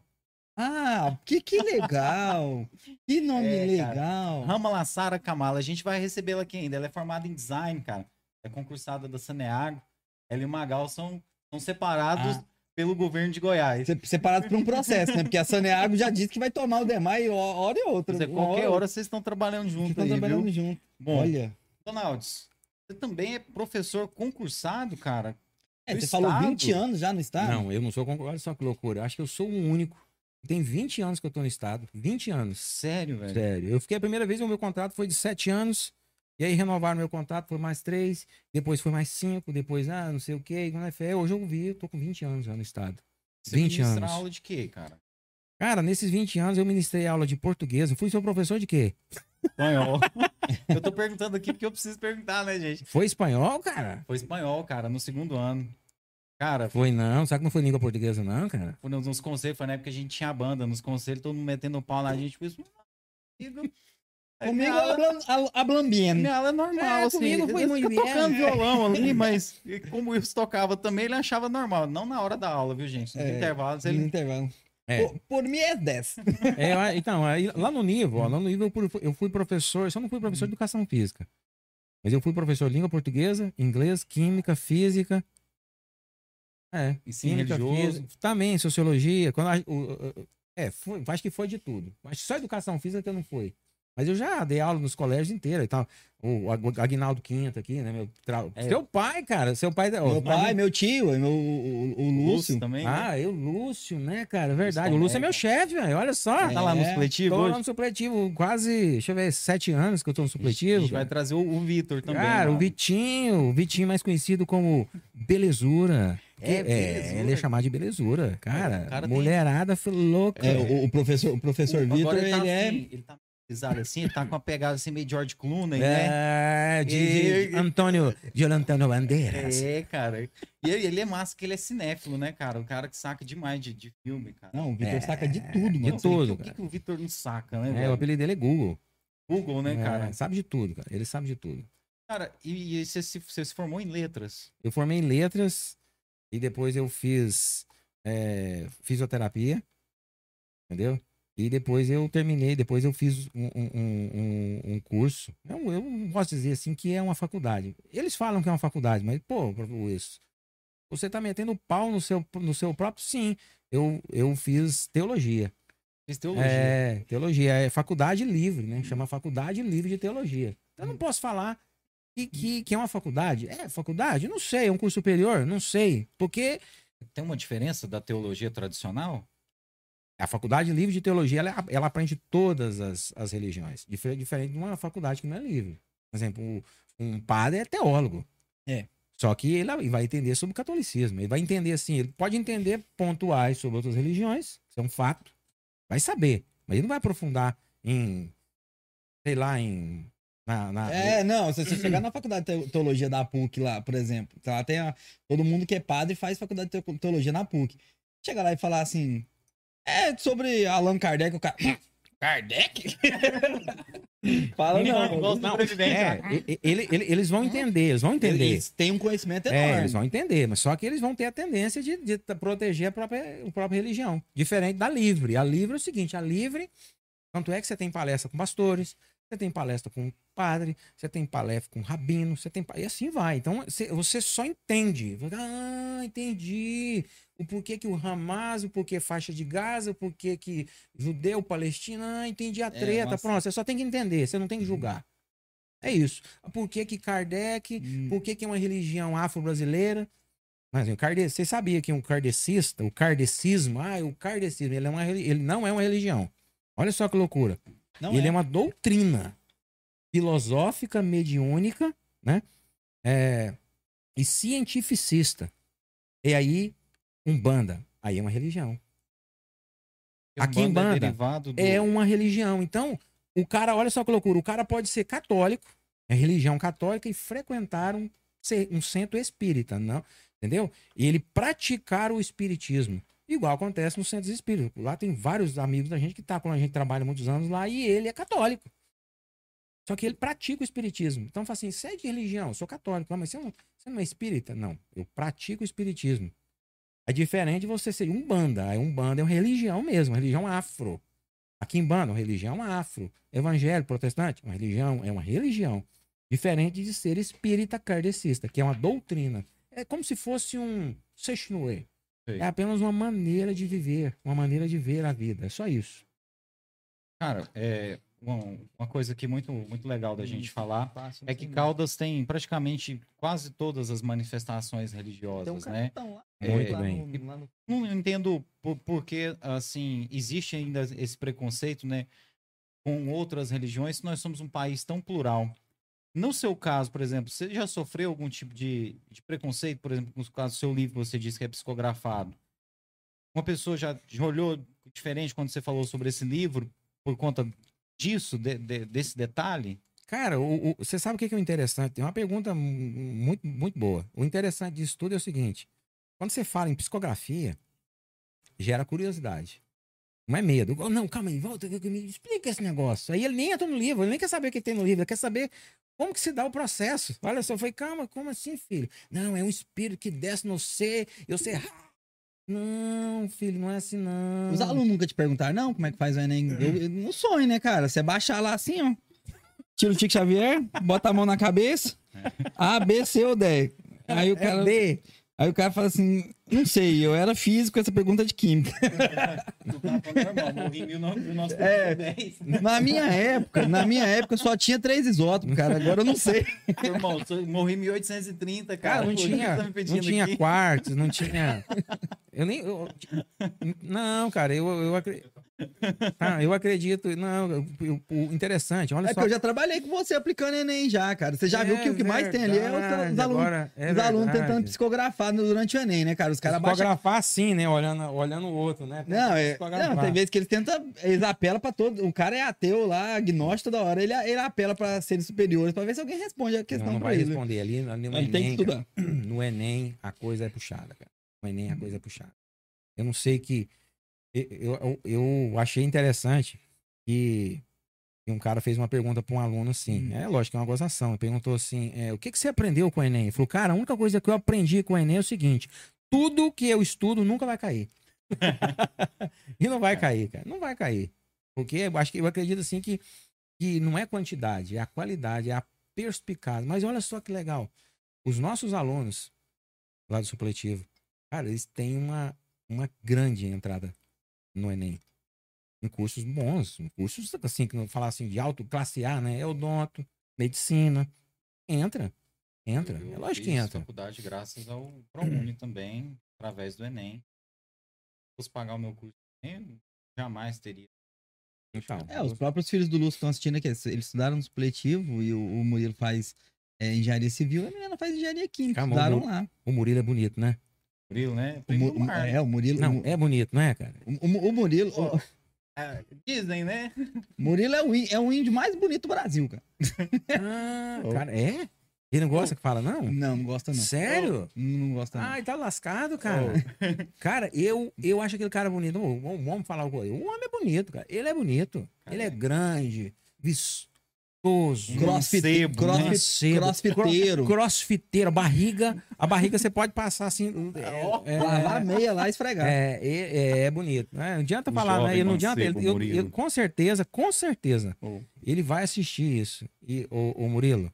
Ah, que, que legal. Que nome É, cara. legal. Ramalassara Kamala. A gente vai receber ela aqui ainda. Ela é formada em design, cara. É concursada da Saneago. Ela e o Magal são, são separados Ah. pelo governo de Goiás. Se- Separado por um processo, né? Porque a Saneago já disse que vai tomar o Demai hora e outra. Quer dizer, qualquer hora vocês estão trabalhando junto estão aí, trabalhando viu? junto. Bom, Olha. Donalds, você também é professor concursado, cara? É, você falou estado. 20 anos já no estado? Não, eu não sou concorrente. Olha só que loucura. Eu acho que eu sou o único. Tem 20 anos que eu tô no estado. 20 anos. Sério, velho? Sério. Eu fiquei a primeira vez, o meu contrato foi de 7 anos. E aí renovaram meu contrato, foi mais 3. Depois foi mais 5. Depois, ah, não sei o quê. É fé, hoje eu vi, eu tô com 20 anos já no estado. Você 20 ministra anos. aula de quê, cara? Cara, nesses 20 anos eu ministrei aula de português. Eu fui seu professor de quê? Espanhol. eu tô perguntando aqui porque eu preciso perguntar, né, gente? Foi espanhol, cara? Foi espanhol, cara, no segundo ano. Cara, Foi não. Sabe que não foi língua portuguesa, não, cara? foi nos, nos conselhos, foi na época que a gente tinha banda, nos conselhos, todo mundo metendo o pau na gente. Tipo, isso, amigo, aí Comigo hablan- bien. minha aula é normal, É, assim. comigo foi muito bem. tocando violão ali, mas como o Wilson tocava também, ele achava normal. Não na hora da aula, viu, gente? Nos É, intervalos, No ele... intervalo. É. Por, por mim é 10. É, eu- então, aí, lá no nível, ó, lá no nível eu fui- eu fui professor, só não fui professor de educação física. Mas eu fui professor de língua portuguesa, inglês, química, física. É, Ensino química, religioso. física, também, sociologia. Quando a- o- o- é, foi- acho que foi de tudo. Que só educação física que eu não fui. Mas eu já dei aula nos colégios inteiros e tal. O Ag- Aguinaldo Quinto aqui, né? Meu, tra- É. Seu pai, cara. Seu pai. Meu pai, meu tio, meu, o, o- o Lúcio. também. né? Ah, eu, Lúcio, né, cara? Verdade. Lúcio O Lúcio é meu chefe, velho. Olha só. É. Tá lá no supletivo Tô hoje? lá no supletivo, quase, deixa eu ver, sete anos que eu tô no A supletivo. gente vai trazer o, o Vitor também. Cara, o lá. Vitinho, o Vitinho mais conhecido como Belezura. É, Belezura. ele é chamado de Belezura, cara. O cara tem- mulherada foi louca. É, o, o professor, o professor Vitor, ele, tá é. assim, ele tá pisado assim, ele tá com uma pegada assim meio George Clooney, né? É, de, de E- Antônio Giolantano Bandeiras. É, cara. E ele, ele é massa que ele é cinéfilo, né, cara? O cara que saca demais de, de filme, cara. Não, o Vitor É, saca de tudo, de mano. tudo. O que, que o Vitor não saca, né, É, o velho? apelido dele é Google. Google, né, É, cara? sabe de tudo, cara. Ele sabe de tudo. Cara, e, e você, se, você se formou em letras. Eu formei em letras e depois eu fiz é, fisioterapia, entendeu? E depois eu terminei, depois eu fiz um, um- um- um- curso. Eu, eu não posso dizer assim que é uma faculdade. Eles falam que é uma faculdade, mas, pô, isso. Você tá metendo pau no seu, no seu próprio. Sim, eu, eu fiz teologia. Fiz teologia. É, teologia. É faculdade livre, né? Chama Faculdade Livre de Teologia. Então, eu não posso falar que, que, que é uma faculdade. É faculdade? Não sei. É um curso superior? Não sei. Porque Tem uma diferença da teologia tradicional? A Faculdade Livre de Teologia, ela, ela aprende todas as, as religiões. Difer- Diferente de uma faculdade que não é livre. Por exemplo, um- um padre é teólogo. É. Só que ele vai entender sobre o catolicismo. Ele vai entender assim, ele pode entender pontuais sobre outras religiões, isso é um fato. Vai saber. Mas ele não vai aprofundar em, sei lá, em. Na, na- É, não, se você chegar na faculdade de teologia da PUC lá, por exemplo, lá tem a- todo mundo que é padre faz faculdade de teo- teologia na PUC. Chega lá e falar assim, é sobre Allan Kardec, o cara... Kardec? Fala não, não. É, e- ele- ele- eles vão entender, eles vão entender. Eles têm um conhecimento É, enorme. eles vão entender, mas só que eles vão ter a tendência de, de proteger a própria, a própria religião. Diferente da livre. A livre é o seguinte: a livre, tanto é que você tem palestra com pastores, você tem palestra com padre, você tem palestra com rabino, você tem. E assim vai. Então você, só entende. Ah, entendi. O porquê que o Hamas, o porquê faixa de Gaza, o porquê que judeu, palestino, ah, entendi a treta. nossa. Pronto, você só tem que entender, você não tem que julgar. É isso. Por que que Kardec Hum, por que, que é uma religião afro-brasileira? Mas o karde... você sabia que um kardecista, o kardecismo, ah, o kardecismo, ele, é uma, ele não é uma religião. Olha só que loucura. Não ele é. é. uma doutrina filosófica, mediúnica, né? É, e cientificista. E aí, Umbanda, aí é uma religião. Aqui em Umbanda é Banda derivado do... É uma religião. Então, o cara, olha só que loucura, o cara pode ser católico, é religião católica, e frequentar um, um centro espírita, não? Entendeu? E ele praticar o espiritismo. Igual acontece nos centros espíritas. Lá tem vários amigos da gente que tá, quando a gente trabalha muitos anos lá, e ele é católico. Só que ele pratica o espiritismo. Então, fala assim, você é de religião? Eu sou católico. Mas você não, você não é espírita? Não, eu pratico o espiritismo. É diferente de você ser umbanda. A umbanda é uma religião mesmo, uma religião afro. Aqui em Banda, uma religião afro. Evangelho, protestante, uma religião, é uma religião. Diferente de ser espírita kardecista, que é uma doutrina. É como se fosse um Seixinoe. Sei. É apenas uma maneira de viver, uma maneira de ver a vida. É só isso. Cara, é uma, uma coisa aqui muito, muito legal da gente falar é que Caldas tem praticamente quase todas as manifestações Tem um religiosas, né? lá. Muito lá bem. no- lá no- Não entendo por, por que, assim, existe ainda esse preconceito, né? Com outras religiões, se nós somos um país tão plural. No seu caso, por exemplo, você já sofreu algum tipo de, de preconceito, por exemplo, no caso do seu livro, você disse que é psicografado. Uma pessoa já, olhou diferente quando você falou sobre esse livro por conta disso, de- de- desse detalhe? Cara, o- o- você sabe o que é o interessante? Tem uma pergunta mu- muito, muito boa. O interessante disso tudo é o seguinte: quando você fala em psicografia, gera curiosidade. Não é medo. Não, calma aí, volta, me explica esse negócio. Aí ele nem entra no livro, ele nem quer saber o que tem no livro, ele quer saber como que se dá o processo. Olha só, falei, calma, como assim, filho? Não, é um espírito que desce no C, eu sei. Não, filho, não é assim, não. Os alunos nunca te perguntaram, não, como é que faz o Enem? Eu, eu, não sonho, né, cara? Você baixar lá assim, ó. Tira o Tico Xavier, bota a mão na cabeça. A, B, C ou D. Aí o cara. É D. Aí o cara fala assim, não sei, eu era físico, essa pergunta é de química. 1910. É. Na minha época, na minha época só tinha três isótopos, cara. Agora eu não sei. Irmão, morri em 1830, cara. Cara, não Pô, tinha, tá não tinha aqui? quartos, não tinha. Eu nem. eu- não, cara, eu, eu, acre- Ah, eu acredito. Não, eu- eu- o interessante, olha É só. que eu já trabalhei com você aplicando Enem já, cara. Você já viu que o que mais tem ali é os, os alunos, é os alunos tentando psicografar no- durante o Enem, né, cara? Os caras. Psicografar assim, né? Olhando, olhando o outro, né? Não, é, não, tem vezes que eles tentam, eles apelam pra todo. O cara é ateu lá, agnóstico toda hora. Ele, ele apela pra seres superiores pra ver se alguém responde a questão não, não pra vai ele. responder ali, ali no Ele tem que Enem, cara. estudar. no Enem a coisa é puxada, cara. No Enem a coisa é puxada. Eu não sei que. Eu, eu, eu achei interessante que um cara fez uma pergunta para um aluno assim. É lógico que é uma gozação. Ele perguntou assim: é, o que, que você aprendeu com o Enem? Ele falou, cara, a única coisa que eu aprendi com o Enem é o seguinte: tudo que eu estudo nunca vai cair. e não vai cair, cara. Não vai cair. Porque eu acho que eu acredito assim que, que não é quantidade, é a qualidade, é a perspicácia. Mas olha só que legal. Os nossos alunos lá do supletivo, cara, eles têm uma, uma grande entrada no Enem. Em cursos bons, em cursos assim, que não falar assim de alto, classe A, né? É odonto, medicina. Entra. Entra. Eu É lógico que fiz entra. faculdade graças ao ProUni também, através do Enem. Se fosse pagar o meu curso, eu jamais teria. Então, É, os próprios filhos do Lúcio estão assistindo aqui. Eles estudaram no supletivo e o, o Murilo faz é, engenharia civil e a menina faz engenharia química. Calma, estudaram o lá. o Murilo é bonito, né? Murilo, né? O, Mu- Mar. é, o Murilo. Não, o, é bonito, não é, cara? o, o- o Murilo. o- É, dizem, né? Murilo é o, é o índio mais bonito do Brasil, cara. Ah, cara, é? Ele não gosta que fala, não? Não, não gosta, não. Sério? Não, não gosta, não. Ai, tá lascado, cara. Cara, eu, eu acho aquele cara bonito. Vamos, vamos falar uma coisa. O homem é bonito, cara. Ele é bonito. Ele é grande, vistoso. Crossfit, mancebo, crossfit, mancebo, crossfiteiro. cro- Crossfiteiro. Barriga, a barriga você pode passar assim. É, Lavar a meia lá e esfregar. é, é, é, é bonito. né? Não adianta Um falar, né? Não adianta. Ele, eu- eu- com certeza, com certeza, Oh. ele vai assistir isso. E, o, Murilo,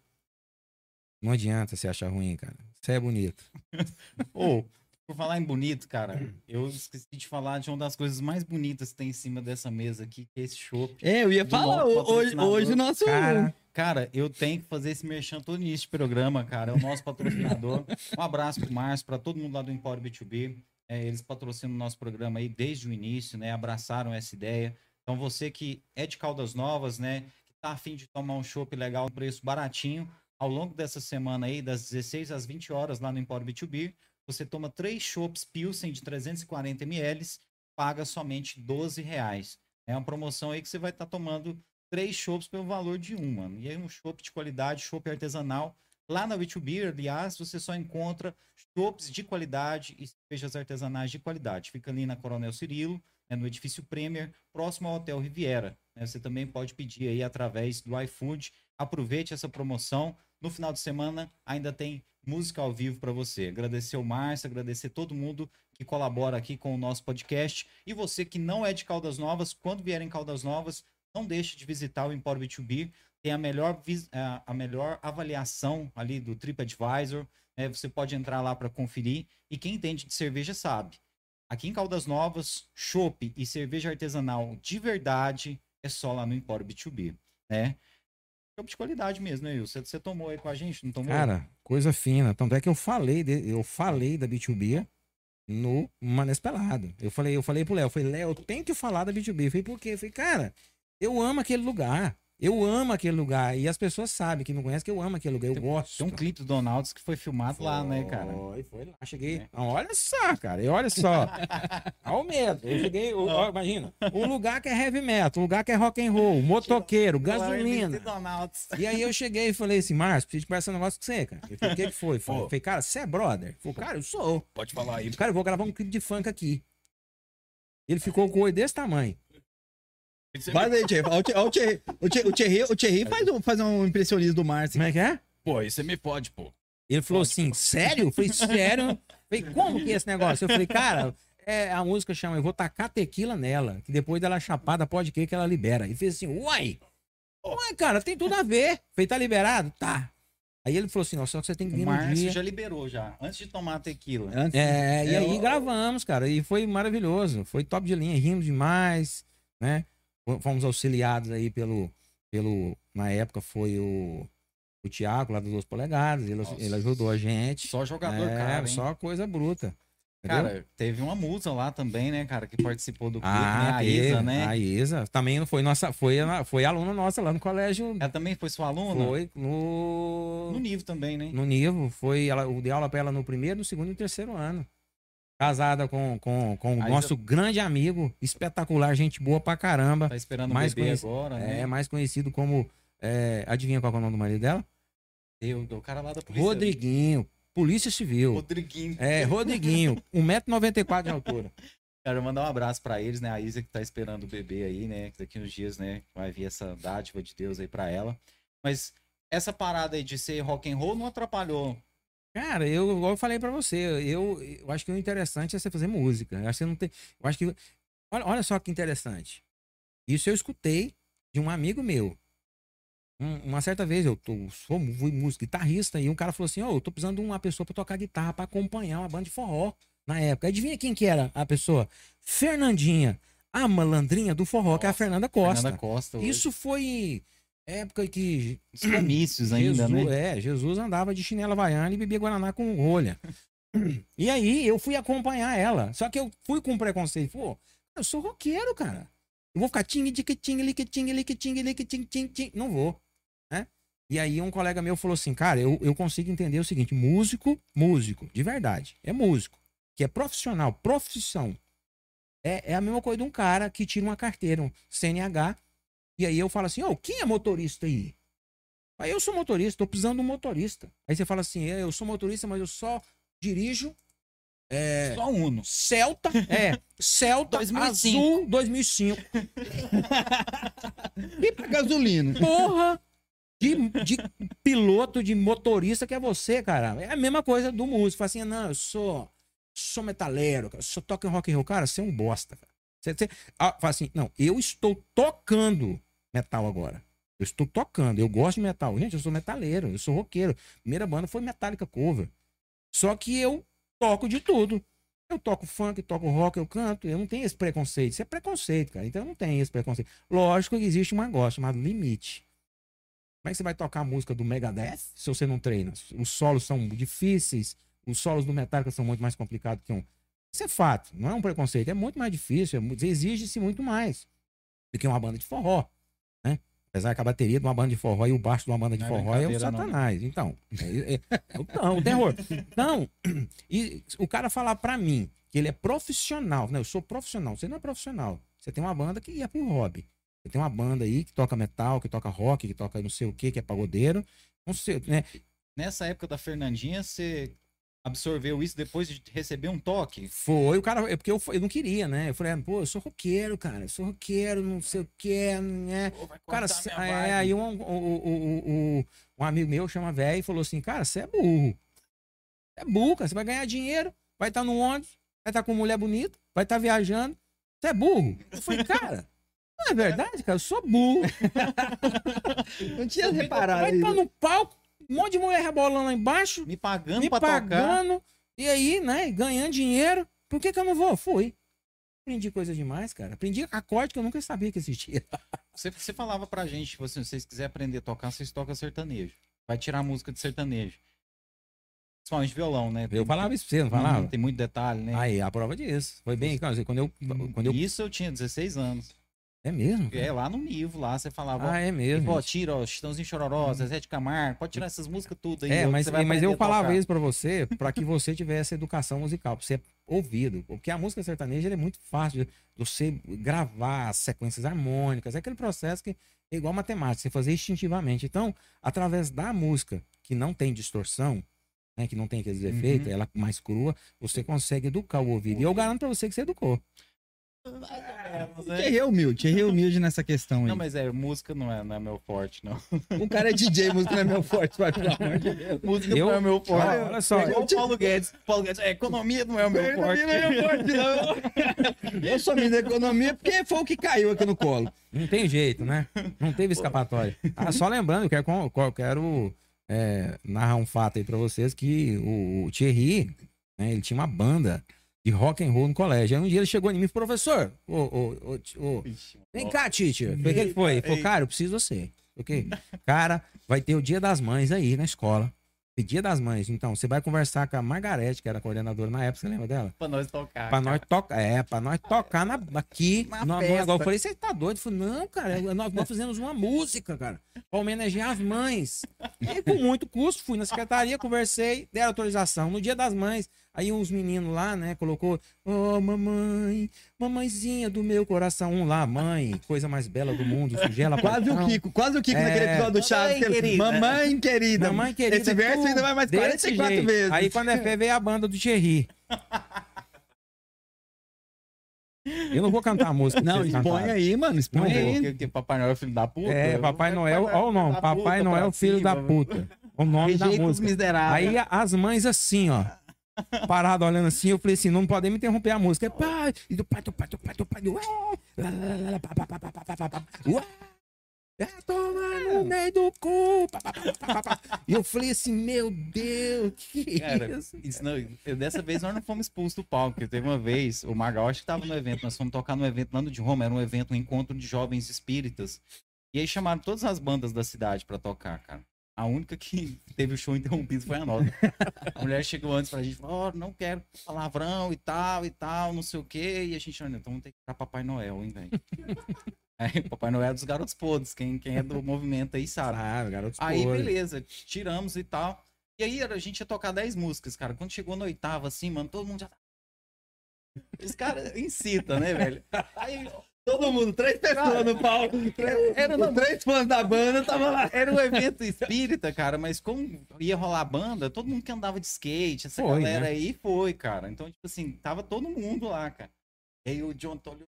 não adianta você achar ruim, cara. Você é bonito. Ô, por falar em bonito, cara, eu esqueci de falar de uma das coisas mais bonitas que tem em cima dessa mesa aqui, que é esse chopp. É, eu ia falar, hoje, hoje o nosso. Cara, Cara, eu tenho que fazer esse merchan todo início de programa, cara. É o nosso patrocinador. Um abraço pro Márcio, para todo mundo lá do Empório B2B. É, eles patrocinam o nosso programa aí desde o início, né? Abraçaram essa ideia. Então, você que é de Caldas Novas, né? Que tá afim de tomar um chopp legal, um preço baratinho, ao longo dessa semana aí, das 16 às 20 horas lá no Empório B2B, você toma três chopps Pilsen de 340 ml, paga somente 12 reais. É uma promoção aí que você vai estar tomando três chopps pelo valor de um, mano. E aí um chopp de qualidade, chopp artesanal. Lá na B2B, aliás, você só encontra chopps de qualidade e cervejas artesanais de qualidade. Fica ali na Coronel Cirilo, né, no edifício Premier, próximo ao Hotel Riviera. né? Você também pode pedir aí através do iFood. Aproveite essa promoção. No final de semana ainda tem música ao vivo para você. Agradecer o Márcio, agradecer todo mundo que colabora aqui com o nosso podcast. E você que não é de Caldas Novas, quando vier em Caldas Novas, não deixe de visitar o Empório B2B. Tem a melhor, a melhor avaliação ali do TripAdvisor. né? Você pode entrar lá para conferir. E quem entende de cerveja sabe. Aqui em Caldas Novas, chopp e cerveja artesanal de verdade é só lá no Empório B2B, né? Chopp de qualidade mesmo, né, Wilson? Você tomou aí com a gente, não tomou? cara, coisa fina. Tanto é que eu falei, de- eu falei da B2B no Manes Pelado. Eu falei, eu falei pro Léo, eu falei, Léo, eu tenho que falar da B2B. Eu falei, por quê? Eu falei, cara, eu amo aquele lugar. Eu amo aquele lugar. E as pessoas sabem que me conhecem que eu amo aquele lugar. Eu gosto. Tem um clipe do Donalds que foi filmado lá, né, cara? Foi, foi lá. Cheguei. É. Não, olha só, cara. E olha só. Olha o medo. Eu cheguei. eu- ó, imagina. Um lugar que é heavy metal, um lugar que é rock and roll, motoqueiro, gasolina. E aí eu cheguei e falei assim, Márcio, preciso conversar um negócio com você, cara. Ele falou, o que, que foi? Falei, falei, cara, você é brother? Falou, cara, eu sou. Pode falar aí. Cara, eu vou gravar um clipe de funk aqui. Ele ficou com o olho desse tamanho. Faz aí, Thierry. O Thierry- o Thierry- o Thierry- o Thierry, o Thierry faz, um, faz um impressionismo do Márcio. Como é que é? Pô, aí você me pode, pô. Ele falou assim, sério? Eu falei, sério? Eu falei, como que é esse negócio? Eu falei, cara, é, É, a música chama Eu Vou Tacar Tequila Nela, que depois dela chapada, pode que que ela libera. E fez assim, uai, uai, cara, tem tudo a ver. Falei, tá liberado? Tá. Aí ele falou assim, ó, só que você tem que O vir no Márcio dia. já liberou já, antes de tomar a tequila. Antes, É, e É, aí ó, gravamos, cara, e foi maravilhoso. Foi top de linha, rimos demais, né? Fomos auxiliados aí pelo, pelo na época foi o, o Tiago lá dos Dois Polegadas, ele, ele ajudou a gente. Só jogador, é, cara, hein? só coisa bruta. entendeu? Cara, teve uma musa lá também, né, cara, que participou do clipe, ah, né? A Isa, né? A Isa também foi nossa, foi, foi aluna nossa lá no colégio. Ela também foi sua aluna? Foi no No nível também, né? no Nivo, foi ela, eu dei aula pra ela no primeiro, no segundo e no terceiro ano. Casada com, com, com o Aí nosso grande amigo, espetacular, gente boa pra caramba. Tá esperando Mais o bebê conheci- agora, né? É mais conhecido como. é, adivinha qual é o nome do marido dela? Eu, o cara lá da polícia. Rodriguinho, Polícia Civil. Rodriguinho. É, Rodriguinho, 1,94m de altura. Quero mandar um abraço pra eles, né? A Isa que tá esperando o bebê aí, né? Daqui uns dias, né? Vai vir essa dádiva de Deus aí pra ela. Mas essa parada aí de ser rock and roll não atrapalhou. Cara, eu, igual eu falei pra você, eu, eu acho que o interessante é você fazer música. Eu acho que não tem. Eu acho que. Olha, olha só que interessante. Isso eu escutei de um amigo meu. Um- uma certa vez eu tô, sou fui músico, guitarrista, e um cara falou assim: Ô, eu tô precisando de uma pessoa pra tocar guitarra, pra acompanhar uma banda de forró na época. Adivinha quem que era a pessoa? Fernandinha, a malandrinha do forró, que é a Nossa, Fernanda Costa. Fernanda Costa. hoje. Isso foi época que Os comícios ainda, Jesus, né? É, Jesus andava de chinela havaiana e bebia Guaraná com rolha. E aí eu fui acompanhar ela. Só que eu fui com preconceito. Pô, eu sou roqueiro, cara. Eu vou ficar ting, ting, ting, ting, ting, ting, ting, ting. Não vou. Né? E aí um colega meu falou assim, cara, eu, eu consigo entender o seguinte, músico, músico, de verdade, é músico, que é profissional, profissão. É, é a mesma coisa de um cara que tira uma carteira, um CNH, e aí eu falo assim, ô, quem é motorista aí? Aí eu sou motorista, tô precisando de um motorista. Aí você fala assim, é, eu sou motorista, mas eu só dirijo é, Só Uno. Celta, é, Celta 2005. Azul 2005. E pra gasolina? Porra de, de piloto, de motorista que é você, cara. É a mesma coisa do músico. Fala assim, não, eu sou, sou metaleiro, cara, só toco em rock and roll. Cara, você é um bosta, cara. Você, você, ah, fala assim, não, eu estou tocando metal agora. Eu estou tocando, eu gosto de metal. Gente, eu sou metaleiro, eu sou roqueiro. Primeira banda foi Metallica Cover. Só que eu toco de tudo. Eu toco funk, toco rock, eu canto. Eu não tenho esse preconceito. Isso é preconceito, cara. Então eu não tenho esse preconceito. Lógico que existe um negócio chamado limite. Como é que você vai tocar a música do Megadeth se você não treina? Os solos são difíceis, os solos do Metallica são muito mais complicados que um. Isso é fato, não é um preconceito, é muito mais difícil, é exige-se muito mais do que uma banda de forró? Apesar que a bateria de uma banda de forró e o baixo de uma banda de Não é forró é o brincadeira, não. satanás. Então, é, é, é o, não, o terror. Então, e o cara falar pra mim que ele é profissional, né? Eu sou profissional, você não é profissional. Você tem uma banda que é por hobby. Você tem uma banda aí que toca metal, que toca rock, que toca não sei o que, que é pagodeiro. Não sei, né? Nessa época da Fernandinha, você absorveu isso depois de receber um toque? Foi, o cara, é porque eu, eu não queria, né? Eu falei, pô, eu sou roqueiro, cara, eu sou roqueiro, não sei o que, né? O cara, é, aí um, o, o- um amigo meu chama velho e falou assim, cara, você é burro. É burro, cara, você vai ganhar dinheiro, vai estar no ônibus, vai estar com mulher bonita, vai estar viajando, você é burro. Eu falei, cara, não é verdade, cara, eu sou burro. Não tinha reparado Vai estar isso. no palco, um monte de mulher rebolando lá embaixo, Me pagando me pra tocar. pagando, e aí, né, ganhando dinheiro. Por que, que eu não vou? Fui. Aprendi coisa demais, cara. Aprendi acorde que eu nunca sabia que existia. Você, você falava pra gente, tipo assim, se vocês quiserem aprender a tocar, vocês tocam sertanejo. Vai tirar a música de sertanejo. Principalmente violão, né? Eu falava isso pra você, não Uhum, falava? Tem muito detalhe, né? Aí, a prova disso. Foi bem, quando eu, quando eu... Isso eu tinha 16 anos. É mesmo? É lá no Nivo, lá você falava, Ah, ó, é mesmo. pô, tira, ó, Chitãozinho Chororó, Zezé de Camargo, pode tirar essas músicas tudo aí. É, mas, vai mas eu falava isso pra você pra que você tivesse educação musical, pra você ouvido. Porque a música sertaneja é muito fácil de você gravar as sequências harmônicas. É aquele processo que é igual matemática, você fazer instintivamente. Então, através da música que não tem distorção, né, que não tem aqueles efeitos, ela mais crua, você consegue educar o ouvido. E eu garanto pra você que você educou. Thierry é humilde, Thierry é humilde nessa questão aí. Não, mas é, música não é, não é meu forte, não. O cara é DJ, música não é meu forte, vai, pelo amor de Deus. Música Eu- não é meu forte. Olha, olha só. É igual o Paulo Guedes. Paulo Guedes, é, economia não é o meu forte. Economia não é meu forte, não. Eu sou da economia porque foi o que caiu aqui no colo. Não tem jeito, né? Não teve escapatória. Ah, só lembrando, eu quero, con- eu quero é, narrar um fato aí pra vocês que o, o Thierry, né, ele tinha uma banda de rock and roll no colégio. Aí um dia ele chegou em mim e falou, professor, ô, ô, ô, vem cá. Foi o que foi? Ele falou, cara, eu preciso de você. Ok? Cara, vai ter o dia das mães aí na escola. Dia das mães. Então, você vai conversar com a Margarete, que era coordenadora na época, você lembra dela? Pra nós tocar. Pra cara. nós tocar, é, pra nós tocar na, aqui. Na no, festa. Eu falei, você tá doido? Eu falei, não, cara, nós, nós fizemos uma música, cara, pra homenagear as mães. E com muito custo, fui na secretaria, conversei, deram autorização. No dia das mães, aí uns meninos lá, né, colocou, ô mamãe, mamãezinha do meu coração. Um lá, mãe, coisa mais bela do mundo, singela. Quase o. Kiko, quase o Kiko É. naquele episódio do Chaves. Mamãe querida. Mamãe querida. Mamãe querida. Esse verso ainda vai mais desse 44 jeito. vezes. Aí quando é fé, veio a banda do Thierry. Eu não vou cantar a música. Não, expõe cantaram. aí, mano. Expõe Não aí. Que, que Papai Noel é filho da puta? É, Papai Noel, olha o nome, Papai Noel, filho da puta. O nome da Rejeita música. Aí as mães assim, ó, parado olhando assim, eu falei assim, não podem me interromper a música. É pai, e do pai, do pai, do pai, do pai, do é tomar no meio do cu. pá, pá, pá. E eu falei assim, meu Deus, que Cara, isso? isso não, eu- dessa vez nós não fomos expulsos do palco, porque teve uma vez, o Magal acho que tava no evento, nós fomos tocar no evento lá no de Roma, era um evento, um encontro de jovens espíritas. E aí chamaram todas as bandas da cidade pra tocar, cara. A única que teve o show interrompido foi a nossa. A mulher chegou antes pra gente, falou, ó, não quero palavrão e tal, e tal, não sei o quê. E a gente, olha, então vamos ter que ir pra Papai Noel, hein, velho. Aí, Papai Noel é dos garotos podres, quem, quem é do movimento aí sabe. Ah, garoto Aí, beleza, tiramos e tal. E aí, a gente ia tocar 10 músicas, cara. Quando chegou na oitava, assim, mano, todo mundo já tá. Os caras incitam, né, velho? Aí, Todo mundo, três pessoas Cara, no palco. era, Os três fãs da banda tava lá. era um evento espírita, cara, mas como ia rolar banda, todo mundo que andava de skate, essa Foi, galera né? aí foi, cara. Então, tipo assim, tava todo mundo lá, cara. E aí o John Tolio.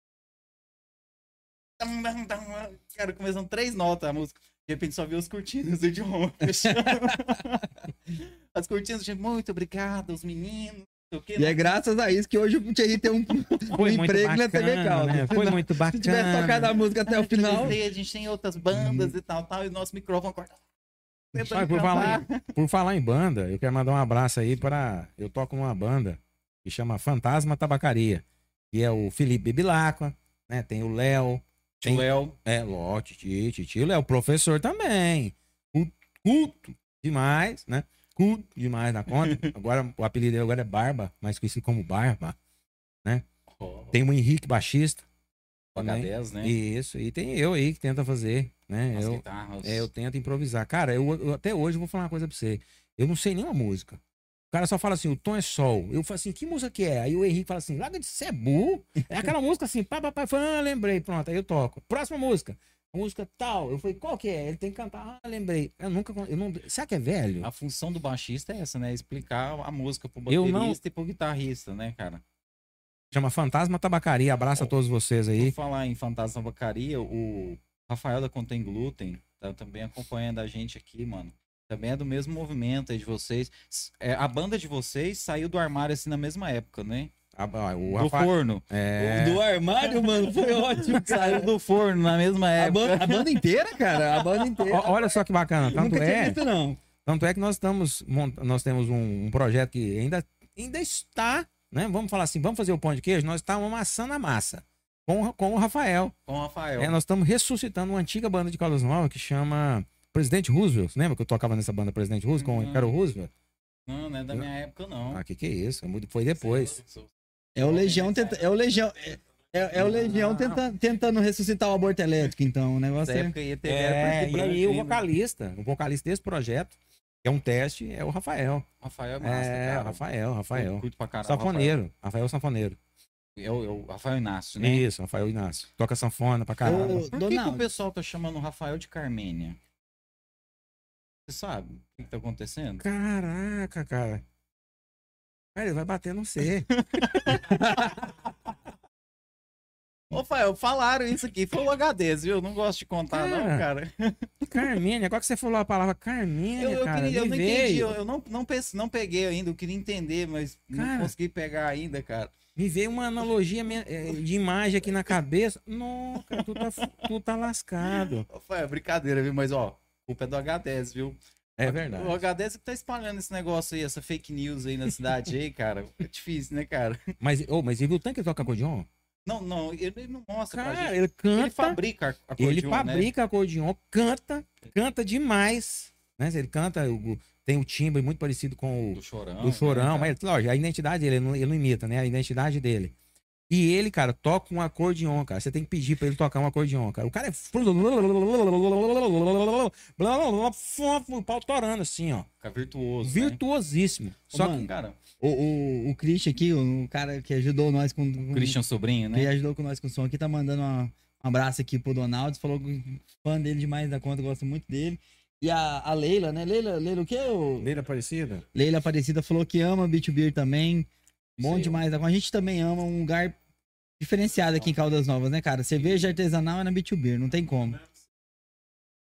Cara, começam três notas a música. De repente só viu as cortinas do John fechando. As cortinas, gente, muito obrigado, os meninos. E é graças a isso que hoje o Thierry tem um, um emprego na TV bacana, Caldo. né? Foi muito Se bacana. tivesse tocado a música até o final. A gente tem outras bandas e tal, tal, e o nosso microfone corta. Por falar, por falar em banda, eu quero mandar um abraço aí para. Eu toco numa banda que chama Fantasma Tabacaria. Que é o Felipe Bilacqua, né? Tem o Léo. Tem, O Léo, é, Ló, Titi, Titi, o Léo, professor também. Culto demais, né? Culto demais na conta. Agora, o apelido dele agora é Barba, mais conhecido como Barba. Tem o Henrique, baixista. o também. H10, né? Isso, e tem eu aí que tenta fazer, né? As eu, guitarras. é, eu tento improvisar. Cara, eu, eu- até hoje eu vou falar uma coisa pra você. Eu não sei nenhuma música. O cara só fala assim, o tom é sol. Eu falo assim, que música que é? Aí o Henrique fala assim, larga de burro. É aquela música assim, pá, pá, pá. Eu ah, lembrei, pronto. Aí eu toco. Próxima música. Música tal. Eu falei, qual que é? Ele tem que cantar. Ah, lembrei. Eu nunca. Eu não, será que é velho? A função do baixista é essa, né? Explicar a música pro baterista não- e pro guitarrista, né, cara? Chama Fantasma Tabacaria. Abraço a todos vocês Por aí. falar em Fantasma Bacaria, o Rafael da Contém Glúten tá também acompanhando a gente aqui, mano. Também é do mesmo movimento aí de vocês. É, a banda de vocês saiu do armário assim na mesma época, né? Ah, ah, o do Rafa... forno. É... Do armário, mano, foi ótimo, Saiu do forno na mesma A época. banda, a banda inteira, cara. A banda inteira. Ó, Olha só que bacana. Tanto Nunca é, visto, não. Tanto é que nós estamos nós temos um, um projeto que ainda, ainda está, né? Vamos falar assim, vamos fazer o pão de queijo, nós estamos amassando a massa com, o- com o Rafael. Com o Rafael. É, nós estamos ressuscitando uma antiga banda de Caldas Novas que chama Presidente Roosevelt. Lembra que eu tocava nessa banda Presidente Roosevelt com o. Ricardo Roosevelt? Não, não é da minha época, não. Ah, que que é isso? É Foi depois. É o Legião tenta, é o Legião é, é- é o Legião tenta- tentando ressuscitar o aborto elétrico, então o negócio é época ia ter É, e aí o vocalista. o vocalista desse projeto, que é um teste, é o Rafael. Rafael é massa, É, cara. o Rafael, Rafael. Curto pra caralho. Sanfoneiro, Rafael Sanfoneiro. Rafael. É o, é o Rafael Inácio, né? Isso, Rafael Inácio. Toca sanfona pra caralho. Ô, Por que que, o pessoal tá chamando o Rafael de Carmênia? Você sabe o que, que tá acontecendo? Caraca, cara. Cara, ele vai bater no C. Ô, Fael, falaram isso aqui. Foi o HDs, viu? Não gosto de contar, não, Cara, cara. Carmênia, agora que você falou a palavra Carmênia, Eu, eu, cara, queria, eu não veio, entendi, eu, eu não, não, pense- não peguei ainda, eu queria entender, mas não Cara. consegui pegar ainda, cara. me veio uma analogia eh, de imagem aqui na cabeça. Não, cara, tu tá, tu tá lascado. Ô, Fael, brincadeira, viu? Mas, ó, culpa é do HDs, viu? É verdade. O HDs que tá espalhando esse negócio aí, essa fake news aí na cidade aí, cara. É difícil, né, cara? Mas, oh, mas ele viu o tanque que toca acordeon? Não, não, ele ele não mostra pra Cara, gente. ele canta. Ele fabrica a Ele acordeon, né? fabrica acordeon, canta, canta demais. Né? Ele canta, tem o timbre muito parecido com o Do chorão. do Chorão, né, mas lógico, a identidade dele, ele não, ele não imita, né? A identidade dele. E ele, cara, toca um acordeon, cara. Você tem que pedir pra ele tocar um acordeon, cara. O cara é. O pau torando, assim, ó. Fica virtuoso. né? Virtuosíssimo. Só Mano, que. Cara, O, o, o Christian aqui, o cara que ajudou nós com. com Christian Sobrinho, Que né? ajudou com nós com o som aqui, tá mandando uma- um abraço aqui pro Donaldo. Falou que fã dele demais da conta, gosta muito dele. E a, a Leila, né? Leila, Leila o quê? O... Leira Aparecida? Leila Aparecida falou que ama Beach Beer também. Bom Sei. demais da conta. A gente também ama um lugar diferenciado aqui em Caldas Novas, né, cara? Cerveja artesanal é na Beach Beer, não tem como.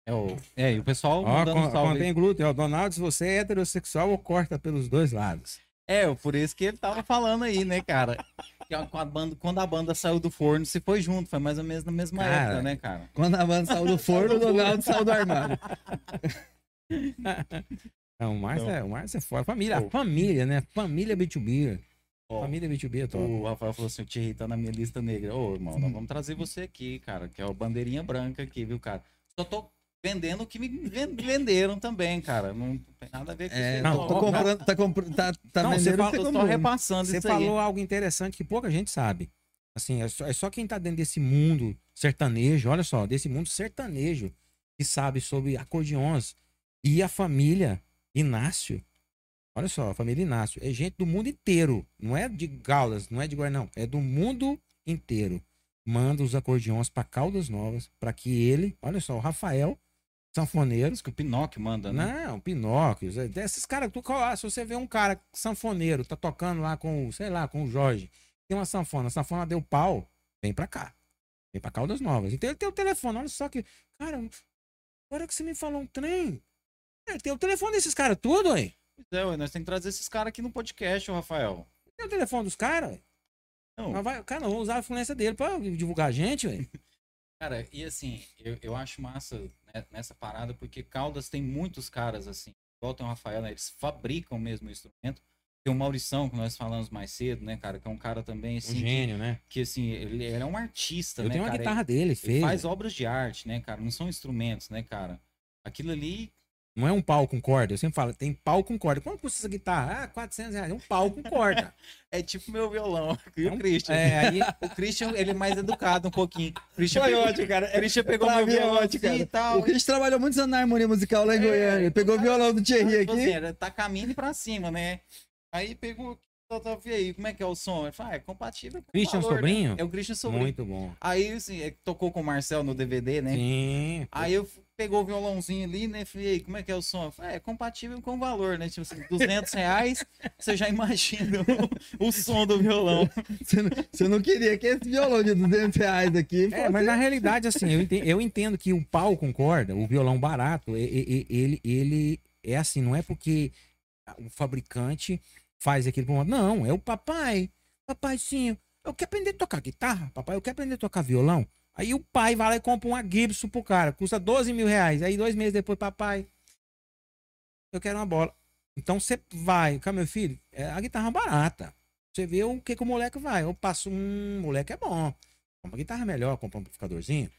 É, o... é, e o pessoal Ó, mandando con- salve. contém glúten. Ó, Donaldo, se você é heterossexual ou corta pelos dois lados. É, por isso que ele tava falando aí, né, cara? Que a- com a banda, quando a banda saiu do forno, se foi junto, foi mais ou menos na mesma Cara. época, né, cara? Quando a banda saiu do forno, o Donaldo saiu do armário. Não, o Márcio é, o Márcio é foda. Família, a família, né? Família B2B. Ó, Família B2B é top. o Rafael falou assim: o Thierry tá na minha lista negra. Ô, irmão, nós vamos trazer você aqui, cara, que é o bandeirinha branca aqui, viu, cara? Só tô vendendo o que me ven- venderam também, cara. Não tem nada a ver com É, isso. Não, tô, tô comprando, tá, comprando, tá, tá Não, você vendendo o fala- que Eu você tô comprou. repassando Você isso falou aí. algo interessante que pouca gente sabe. Assim, é só, é só quem tá dentro desse mundo sertanejo, olha só, desse mundo sertanejo, que sabe sobre acordeons. E a família Inácio, olha só, a família Inácio, é gente do mundo inteiro. Não é de Caldas, não é de Guarnão, é do mundo inteiro. Manda os acordeons para Caldas Novas, para que ele, olha só, o Rafael, sanfoneiro, Isso que o Pinóquio manda, né? não, Pinóquio. Desses caras, tu, ah, se você vê um cara sanfoneiro, tá tocando lá com, sei lá, com o Jorge, tem uma sanfona, a sanfona deu pau, vem pra cá. Vem pra Caldas Novas. Então ele tem o telefone, olha só que. Cara, agora que você me falou um trem. Ele tem o telefone desses caras tudo, hein? Pois é, ué, nós temos que trazer esses caras aqui no podcast, ô Rafael. Tem o telefone dos caras. Não, Mas vai, cara, vamos usar a influência dele pra divulgar a gente, ué. Cara, e assim, eu, eu acho massa né, nessa parada, porque Caldas tem muitos caras assim, igual tem o Rafael, né, eles fabricam mesmo o instrumento. Tem o Maurição, que nós falamos mais cedo, né, cara, que é um cara também, Um assim, que, gênio, né? que, assim, ele, ele é um artista, Eu né, tenho uma cara? guitarra dele, ele, fez. ele faz obras de arte, né, cara, não são instrumentos, né, cara. Aquilo ali, Não é um pau com corda. Eu sempre falo, tem pau com corda. Quanto custa essa guitarra? Ah, 400 reais. É um pau com corda. é tipo meu violão, e É o um- Christian. É, aí, O Christian, ele é mais educado um pouquinho. O Christian Foi pegou, ótimo, cara. o Christian pegou Pra meu é violão ótimo, cara. e tal. O Cris trabalhou muitos anos na harmonia musical lá em É, Goiânia. Ele pegou o violão do Thierry assim, aqui. era, tá caminho pra cima, né? Aí pegou, e aí, como é que é o som? Ele falou, ah, é compatível com o Christian valor, né? Sobrinho? É o Christian Sobrinho. muito bom. Aí, assim, tocou com o Marcel no DVD, né? Sim. Aí eu pegou o violãozinho ali, né? Falei, aí, como é que é o som? Falei, ah, é compatível com o valor, né? Tipo assim, 200 reais, você já imagina o, o som do violão. Você não, você não queria que esse violão de 200 reais aqui. É, mas na realidade, assim, eu entendo, eu entendo que o pau com corda, o violão barato, e- e- e- ele, ele é assim, não é porque o fabricante faz aquilo pra um Não, é o papai. Papaizinho, eu quero aprender a tocar guitarra, papai, eu quero aprender a tocar violão. Aí o pai vai lá e compra uma Gibson pro cara, custa 12 mil reais. Aí dois meses depois, papai, eu quero uma bola. Então você vai, cá, meu filho, é a guitarra barata. Você vê o que, que o moleque vai. Eu passo, um moleque é bom. Compra uma guitarra melhor, compra um amplificadorzinho.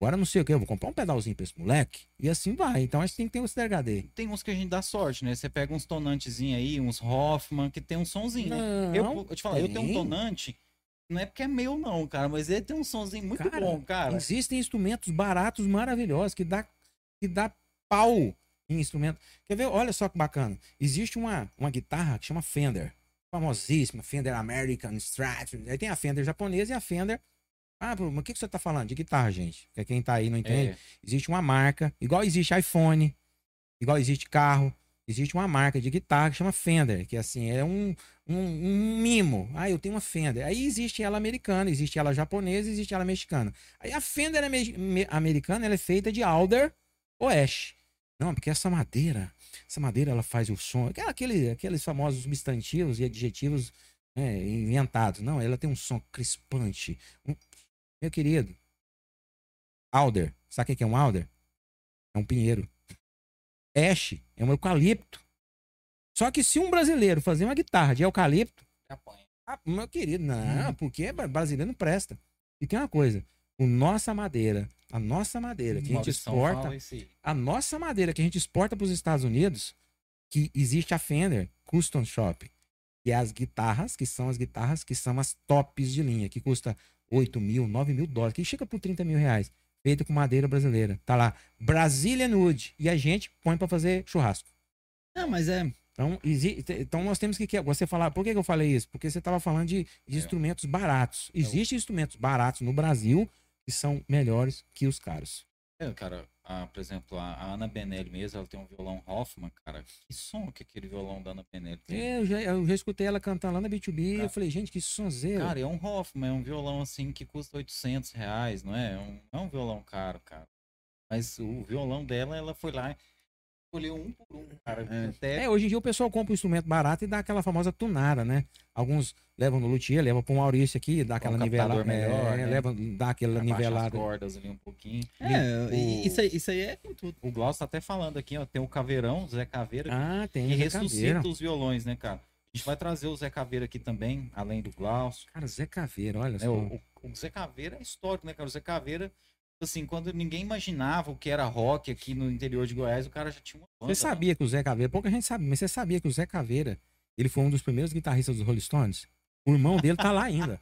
Agora não sei o que, eu vou comprar um pedalzinho pra esse moleque. E assim vai. Então a gente tem que ter um CDHD. Tem uns que a gente dá sorte, né? Você pega uns tonantezinhos aí, uns Hoffman, que tem um sonzinho, né? Eu, eu te falo, eu tenho um tonante, não é porque é meu não, cara, mas ele tem um sonzinho muito Cara, bom, cara. Existem instrumentos baratos, maravilhosos, que dá, que dá pau em instrumento. Quer ver? Olha só que bacana. Existe uma, uma guitarra que chama Fender. Famosíssima, Fender American Strat. Aí tem a Fender japonesa e a Fender. Ah, pô, mas o que, que você tá falando? De guitarra, gente. Que quem tá aí não entende. É, Existe uma marca, igual existe iPhone, igual existe carro. existe uma marca de guitarra que chama Fender, que assim, é um, um, um mimo. Ah, eu tenho uma Fender. Aí existe ela americana, existe ela japonesa, existe ela mexicana. Aí a Fender me- americana ela é feita de alder ash. Não, porque essa madeira, essa madeira ela faz o som, aquele, aqueles famosos substantivos e adjetivos né, inventados. Não, ela tem um som crispante. Um- Meu querido, alder, sabe o que é um alder? É um pinheiro. Ash é um eucalipto. Só que se um brasileiro fazer uma guitarra de eucalipto, ah, meu querido, não, porque bra- brasileiro não presta. E tem uma coisa, o nossa madeira, a nossa madeira que a gente exporta, a nossa madeira que a gente exporta para os Estados Unidos, que existe a Fender Custom Shop, que é as guitarras, que são as guitarras que são as tops de linha, que custa 8 mil, 9 mil dólares, que chega por 30 mil reais, feito com madeira brasileira. Tá lá, Brazilian Wood, e a gente põe para fazer churrasco. Não, mas é. Então, exi- te- então nós temos que. Você falar, por que, que eu falei isso? Porque você estava falando de, de É. instrumentos baratos. Existem instrumentos baratos no Brasil que são melhores que os caros. É, cara, a- por exemplo, a, a Ana Benelli mesmo, ela tem um violão Hoffman, cara. Que som que aquele violão da Ana Benelli tem? Eu já, eu já escutei ela cantando lá na B2B. Cara. Eu falei, gente, que sonzeiro. Cara, é um Hoffman, é um violão assim que custa 800 reais, não é? É um, é um violão caro, cara. Mas o violão dela, ela foi lá e escolheu um por um, cara. É. Até É, hoje em dia o pessoal compra um instrumento barato e dá aquela famosa tunada, né? Alguns levam no luthier, levam para um Maurício aqui, dá aquela um nivelada. melhor, é, né? leva, dá aquela abaixa as nivelada. cordas ali um pouquinho. É, O- isso, aí, isso aí é com tudo. O Glaucio tá até falando aqui, ó, tem o Caveirão, Zé Caveira, Ah, tem. que Zé ressuscita Caveira. os violões, né, cara? A gente vai trazer o Zé Caveira aqui também, além do Glaucio. Cara, Zé Caveira, olha É, só. o, o- o Zé Caveira é histórico, né, cara? O Zé Caveira, assim, quando ninguém imaginava o que era rock aqui no interior de Goiás, o cara já tinha uma banda. Você sabia que o Zé Caveira, pouca gente sabe, mas você sabia que o Zé Caveira, ele foi um dos primeiros guitarristas dos Rolling Stones? O irmão dele tá lá ainda.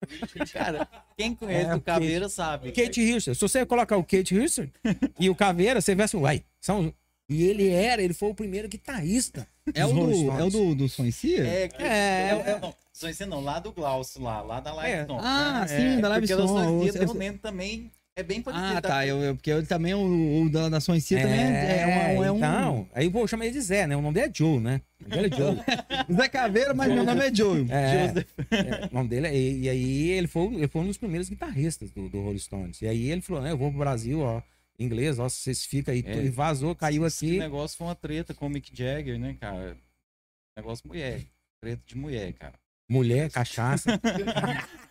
Cara, quem conhece É, o Caveira sabe. Kate Richards. Se você colocar o Kate Richards e o Caveira, você vê assim, uai, são... E ele era, ele foi o primeiro guitarrista. É o do, é o do, do Sonsia? É, que, É. é, é, não, lá do Glaucio, lá, lá da Live É. Som. Ah, É, sim, da Live Porque o Eu- tem um também, é bem parecido. Ah, tá. Eu, eu- porque ele também, o, o da, da Sonsia também é, é, uma- é um. então, aí eu vou chamar ele de Zé, né? O nome dele é Joe, né? O nome dele é Joe. Zé Caveira, mas meu nome é Joe. É, é, o nome dele é, e, e aí ele foi, ele foi um dos primeiros guitarristas do, do Rolling Stones. E aí ele falou, né, eu vou pro Brasil, ó, inglês, ó, vocês ficam aí, É. e vazou, caiu Esse aqui. negócio foi uma treta com o Mick Jagger, né, cara? Negócio mulher. Treta de mulher, cara. Mulher, cachaça.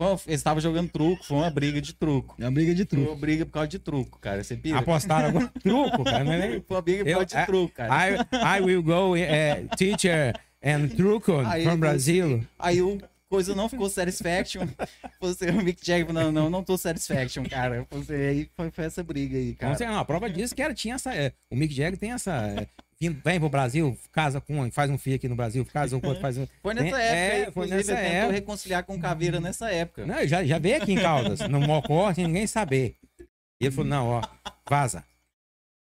Bom, Eles estavam jogando truco, foi uma briga de truco. É uma briga de Foi truco. uma briga por causa de truco, cara. Você pira? Apostaram agora. Truco, cara. Não é nem... Foi uma briga por causa de é- truco, cara. I, I will go eh, teacher and truco Aí, from Brazil. Aí o coisa não ficou satisfaction. Você, o Mick Jagger, não, não, não tô satisfaction, cara. Você, aí foi, foi essa briga aí, Então, cara. assim, não, a prova disso que era, tinha essa. é, o Mick Jagger tem essa. é, vem pro Brasil, casa com faz um filho aqui no Brasil, casa com outro, faz um. Foi nessa É, época, foi nessa ele época. reconciliar com o Caveira nessa época. Não, já, já veio aqui em Caldas, no Mocó, sem ninguém saber. E ele falou: não, ó, vaza.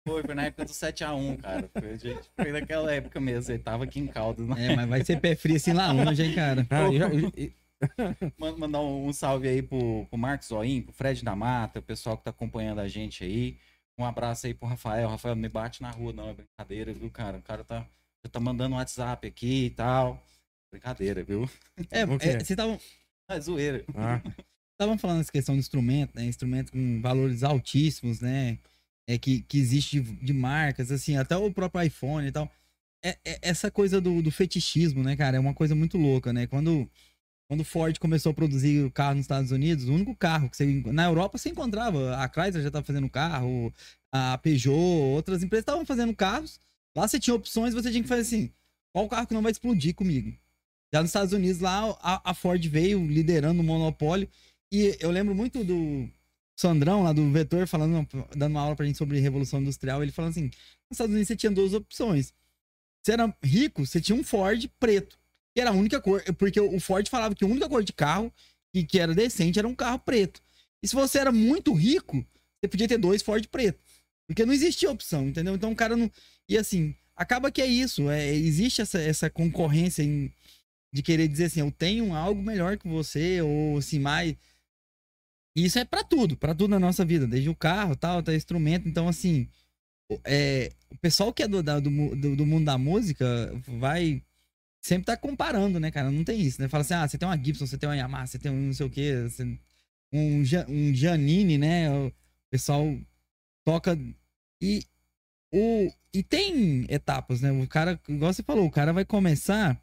Foi, foi na época do 7x1, cara. Foi, gente, foi naquela época mesmo. Ele tava aqui em Caldas. Né? É, mas vai ser pé frio assim lá longe, hein, cara. Mandar um, um salve aí pro, pro Marcos Zoim, pro Fred da Mata, o pessoal que tá acompanhando a gente aí. Um abraço aí pro Rafael. Rafael, não me bate na rua, não. É brincadeira, viu, cara? O cara tá, já tá mandando um WhatsApp aqui e tal. Brincadeira, viu? É, O quê? é, vocês estavam É zoeira. ah, estavam falando essa questão do instrumento, né? Instrumento com valores altíssimos, né? É que, que existe de, de marcas, assim, até o próprio iPhone e tal. É, é- essa coisa do, do fetichismo, né, cara? É uma coisa muito louca, né? Quando, quando Ford começou a produzir o carro nos Estados Unidos, o único carro que você. Na Europa você encontrava. A Chrysler já estava fazendo carro, a Peugeot, outras empresas estavam fazendo carros. Lá você tinha opções, você tinha que fazer assim: qual carro que não vai explodir comigo? Já nos Estados Unidos, lá a, a Ford veio liderando o monopólio. E eu lembro muito do Sandrão, lá do Vetor, falando, dando uma aula pra gente sobre Revolução Industrial. Ele falando assim: nos Estados Unidos você tinha duas opções. Você era rico, você tinha um Ford preto, que era a única cor. Porque o Ford falava que a única cor de carro que, que era decente era um carro preto. E se você era muito rico, você podia ter dois Ford preto. Porque não existia opção, entendeu? Então o cara não. E assim, acaba que é isso. É, existe essa, essa concorrência em- de querer dizer assim, eu tenho algo melhor que você, ou assim, mais. E isso é pra tudo, pra tudo na nossa vida, desde o carro, tal, até instrumento. Então, assim, é, o pessoal que é do, do, do, do mundo da música vai sempre tá comparando, né, cara? Não tem isso, né? Fala assim, ah, você tem uma Gibson, você tem uma Yamaha, você tem um não sei o quê, você- um, um Janine, né? O pessoal toca e o e tem etapas, né? O cara, igual você falou, o cara vai começar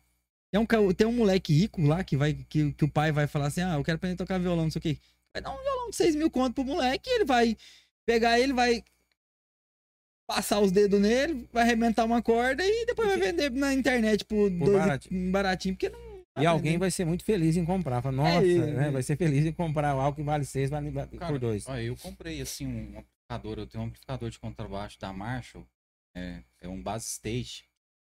tem um, tem um moleque rico lá que vai que, que o pai vai falar assim, ah, eu quero aprender a tocar violão, não sei o quê. Vai dar um violão de 6 mil conto pro moleque e ele vai pegar ele, vai passar os dedos nele, vai arrebentar uma corda e depois vai vender na internet por, dois, baratinho. baratinho. porque não E alguém vai ser muito feliz em comprar. Fala, nossa, É, né? é. Vai ser feliz em comprar algo que vale 6 vale, Cara, por 2. Olha, eu comprei assim um amplificador, eu tenho um amplificador de contrabaixo da Marshall, é, é um base stage.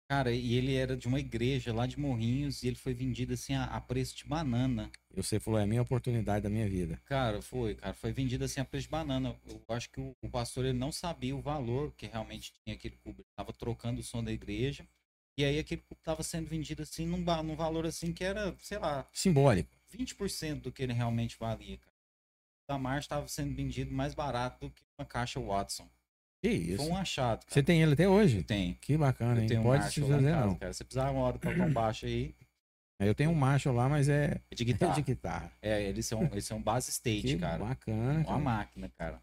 Cara, e ele era de uma igreja lá de Morrinhos e ele foi vendido assim a, a preço de banana. E você falou, é a minha oportunidade da minha vida. Cara, foi, cara, foi vendido assim a preço de banana. Eu acho que o, o pastor ele não sabia o valor que realmente tinha aquele cubo. Ele tava trocando o som da igreja. E aí aquele cubo tava sendo vendido assim num, num valor assim que era, sei lá, Simbólico. 20% do que ele realmente valia, cara. O da Marshall estava sendo vendido mais barato do que uma caixa Watson. Que isso. Foi um achado, cara. Você tem ele até Eu hoje? tenho. Que bacana, Eu hein? tenho um Pode se lá em fazer, casa, não. cara. Se precisar uma hora tocar um baixo aí, Eu tenho um macho lá, mas é é de é guitarra. de guitarra. É, eles são, eles são base stage, Que cara. bacana. Uma cara. máquina, cara.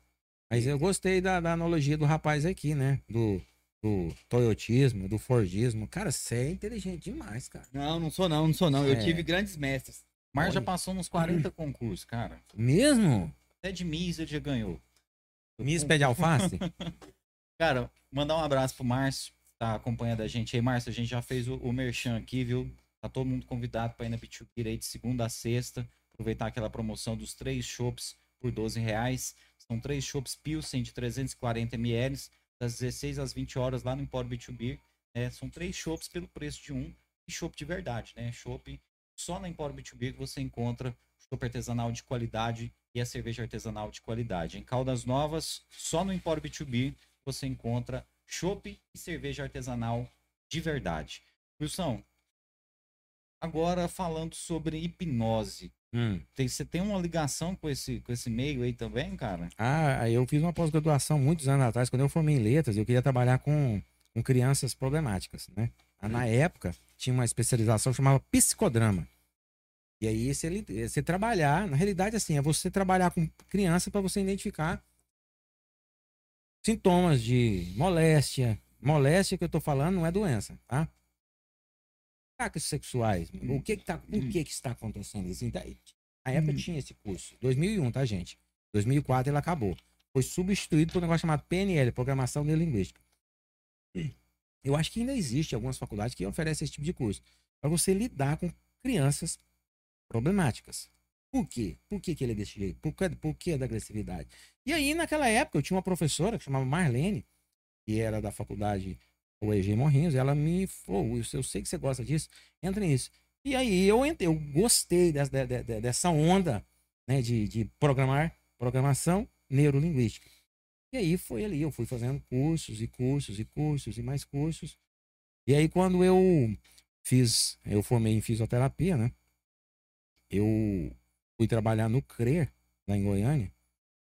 Mas eu gostei da, da analogia do rapaz aqui, né? Do, do toyotismo, do fordismo. Cara, você é inteligente demais, cara. Não, não sou não, não sou não. Eu É. tive grandes mestres. Mar já passou nos 40 concursos, cara. Mesmo? Até de ele já ganhou. Miss pé de alface? Cara, mandar um abraço pro Márcio, tá acompanhando a gente aí. Márcio, a gente já fez o, o merchan aqui, viu? Tá todo mundo convidado para ir na Bitubir aí de segunda a sexta. Aproveitar aquela promoção dos três chopps por 12 reais. São três chopps Pilsen de 340 ml, das 16 às 20 horas lá no Empório Bitubir. É, são três chopps pelo preço de um. E chopp de verdade, né? Chopp só na Empório Bitubir que você encontra chopp artesanal de qualidade e a cerveja artesanal de qualidade. Em Caldas Novas, só no Empório Bitubir você encontra chopp e cerveja artesanal de verdade. Wilson, agora falando sobre hipnose. Hum. Tem- Você tem uma ligação com esse, com esse meio aí também, cara? Ah, eu fiz uma pós-graduação muitos anos atrás, quando eu formei em letras, eu queria trabalhar com, com crianças problemáticas, né? Ah, Na época, tinha uma especialização que chamava psicodrama. E aí, você, li- você trabalhar, na realidade, assim, é você trabalhar com criança para você identificar sintomas de moléstia. Moléstia que eu tô falando não é doença, tá? Ataques sexuais. O que que tá, por que que está acontecendo isso? Então, Na época tinha esse curso. 2001, tá, gente? 2004 ele acabou. Foi substituído por um negócio chamado PNL, Programação Neurolinguística. Eu acho que ainda existe algumas faculdades que oferecem esse tipo de curso. Para você lidar com crianças problemáticas. Por quê? Por que, que ele é desse jeito? Por que, por que da agressividade? E aí, naquela época, eu tinha uma professora que chamava Marlene, que era da faculdade UEG Morrinhos, ela me falou, eu sei que você gosta disso, entra nisso. E aí eu entrei, eu gostei dessa, de- de- de- dessa onda né, de, de programar, programação neurolinguística. E aí foi ali, eu fui fazendo cursos e cursos e cursos e mais cursos. E aí quando eu fiz, eu formei em fisioterapia, né? Eu fui trabalhar no CRER, lá em Goiânia.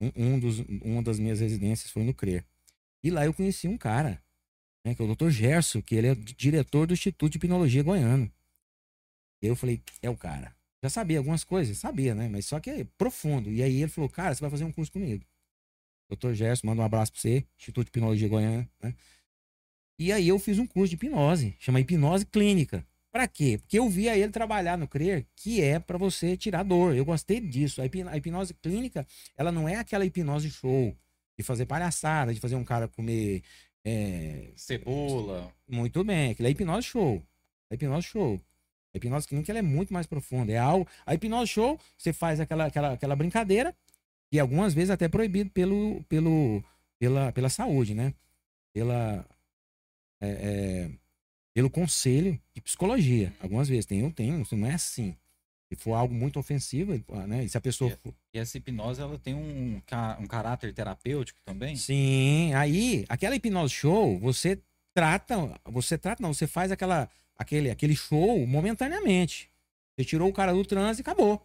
Um, um dos, uma das minhas residências foi no CRER. E lá eu conheci um cara, né, que é o Dr. Gerson, que ele é diretor do Instituto de Hipnologia Goiano. E eu falei, é o cara. Já sabia algumas coisas, sabia, né? Mas só que é profundo. E aí ele falou, cara, você vai fazer um curso comigo. Dr. Gerson, manda um abraço pra você, Instituto de Hipnologia Goiano, né? E aí eu fiz um curso de hipnose, chama Hipnose Clínica. Pra quê? Porque eu via ele trabalhar no CRER, que é pra você tirar dor. Eu gostei disso. A hipno- a hipnose clínica, ela não é aquela hipnose show, de fazer palhaçada, de fazer um cara comer é, Cebola. muito bem, aquilo é hipnose show. É hipnose show. A hipnose clínica ela é muito mais profunda. É algo. A hipnose show, você faz aquela, aquela, aquela brincadeira, e algumas vezes até proibido pelo, pelo, pela, pela saúde, né? Pela, é, é, pelo conselho de psicologia. Algumas vezes tem, eu tenho, não é assim. Se for algo muito ofensivo, né? E se a pessoa. É. E essa hipnose, ela tem um, um caráter terapêutico também? Sim, aí, aquela hipnose show, você trata, você trata, não, você faz aquela, aquele, aquele show momentaneamente. Você tirou o cara do transe e acabou.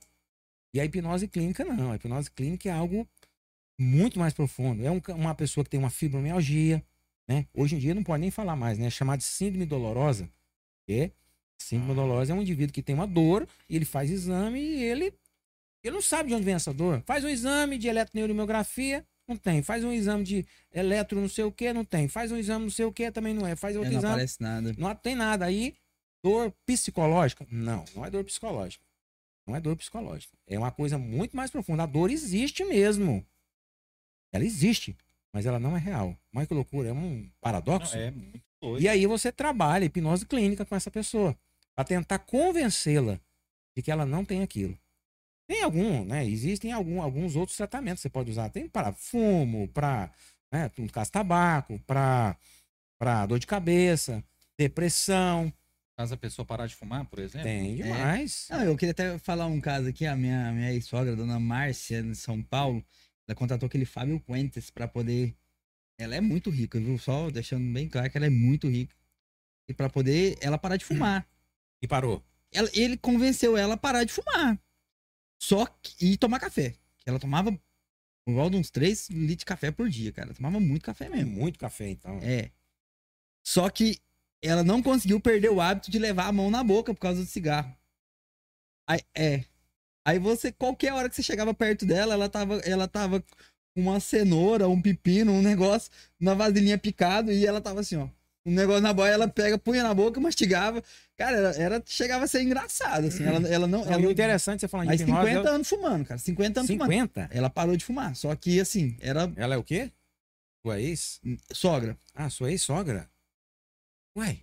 E a hipnose clínica não, a hipnose clínica é algo muito mais profundo. É um uma pessoa que tem uma fibromialgia, né? Hoje em dia não pode nem falar mais, né? É chamado de síndrome dolorosa. É? Síndrome dolorosa é um indivíduo que tem uma dor, e ele faz exame e ele, ele não sabe de onde vem essa dor. Faz um exame de eletroneuromiografia, não tem. Faz um exame de eletro não sei o que, não tem. Faz um exame não sei o que, também não é. Faz É, outro não exame, aparece nada. não tem nada. Aí, dor psicológica? Não, não é dor psicológica. Não é dor psicológica. É uma coisa muito mais profunda. A dor existe mesmo. Ela existe, mas ela não é real. Mas que loucura, é um paradoxo. Não, é muito doido. E aí você trabalha hipnose clínica com essa pessoa para tentar convencê-la de que ela não tem aquilo. Tem algum, né? Existem algum, alguns outros tratamentos que você pode usar. Tem para fumo, para né, tabaco, para para dor de cabeça, depressão. Caso a pessoa parar de fumar, por exemplo. Tem demais. Não, eu queria até falar um caso aqui. A minha, minha ex-sogra, dona Márcia, de São Paulo, ela contratou aquele Fábio Puentes para poder. Ela é muito rica, viu? Só deixando bem claro que ela é muito rica. E para poder ela parar de fumar. E parou. Ela- ele convenceu ela a parar de fumar. Só que. E tomar café. Ela tomava por volta de uns 3 litros de café por dia, cara. Ela tomava muito café mesmo. muito café, então. É. Só que ela não conseguiu perder o hábito de levar a mão na boca por causa do cigarro. Aí, é. Aí você, qualquer hora que você chegava perto dela, ela tava, ela tava com uma cenoura, um pepino, um negócio, na vasilhinha picado, e ela tava assim, ó. Um negócio na boia, ela pega, punha na boca, mastigava. Cara, era, era- chegava a ser engraçado, assim. Ela, ela não. Ela, interessante você falar de mas hipnose. 50 anos fumando, cara. 50 ela... anos fumando. 50? Ela parou de fumar. Só que, assim, era Ela é o quê? Sua ex? sogra. Ah, sua ex-sogra? Ué.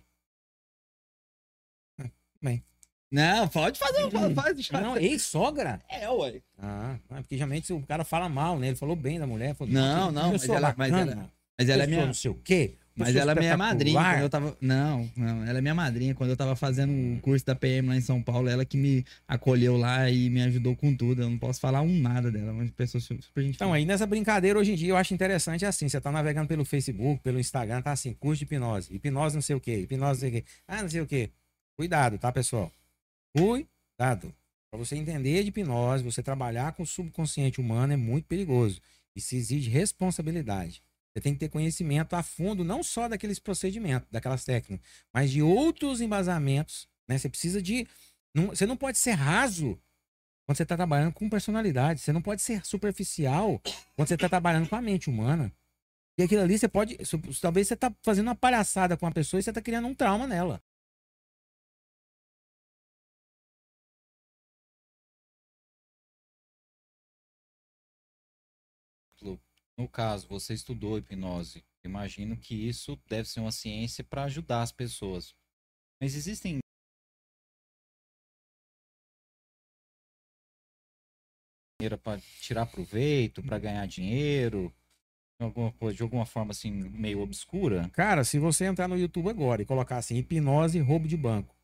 Não, pode fazer, Hum. faz, faz. Não, ex-sogra? É, ué. Ah, porque geralmente o cara fala mal, né? Ele falou bem da mulher. Falou, Não, "Nossa, não, mas ela- mas ela- Mas ela é minha. não sei o quê. Mas ela é minha madrinha espetacular." quando eu tava. Não, não, ela é minha madrinha. Quando eu tava fazendo o curso da PM lá em São Paulo, ela que me acolheu lá e me ajudou com tudo. Eu não posso falar um nada dela, mas pessoa su- super gente. Então, aí nessa brincadeira, hoje em dia, eu acho interessante assim: você tá navegando pelo Facebook, pelo Instagram, tá assim, curso de hipnose. Hipnose não sei o quê, hipnose não sei o quê. Ah, não sei o quê. Cuidado, tá, pessoal? Cuidado. Pra você entender de hipnose, você trabalhar com o subconsciente humano é muito perigoso. Isso exige responsabilidade. Você tem que ter conhecimento a fundo, não só daqueles procedimentos, daquelas técnicas, mas de outros embasamentos. Né? Você precisa de. não- você não pode ser raso quando você está trabalhando com personalidade. Você não pode ser superficial quando você está trabalhando com a mente humana. E aquilo ali você pode. Talvez você está fazendo uma palhaçada com a pessoa e você está criando um trauma nela. No caso, você estudou hipnose. Imagino que isso deve ser uma ciência para ajudar as pessoas. Mas existem maneira para tirar proveito, para ganhar dinheiro, alguma coisa de alguma forma assim meio obscura? Cara, se você entrar no YouTube agora e colocar assim, hipnose roubo de banco,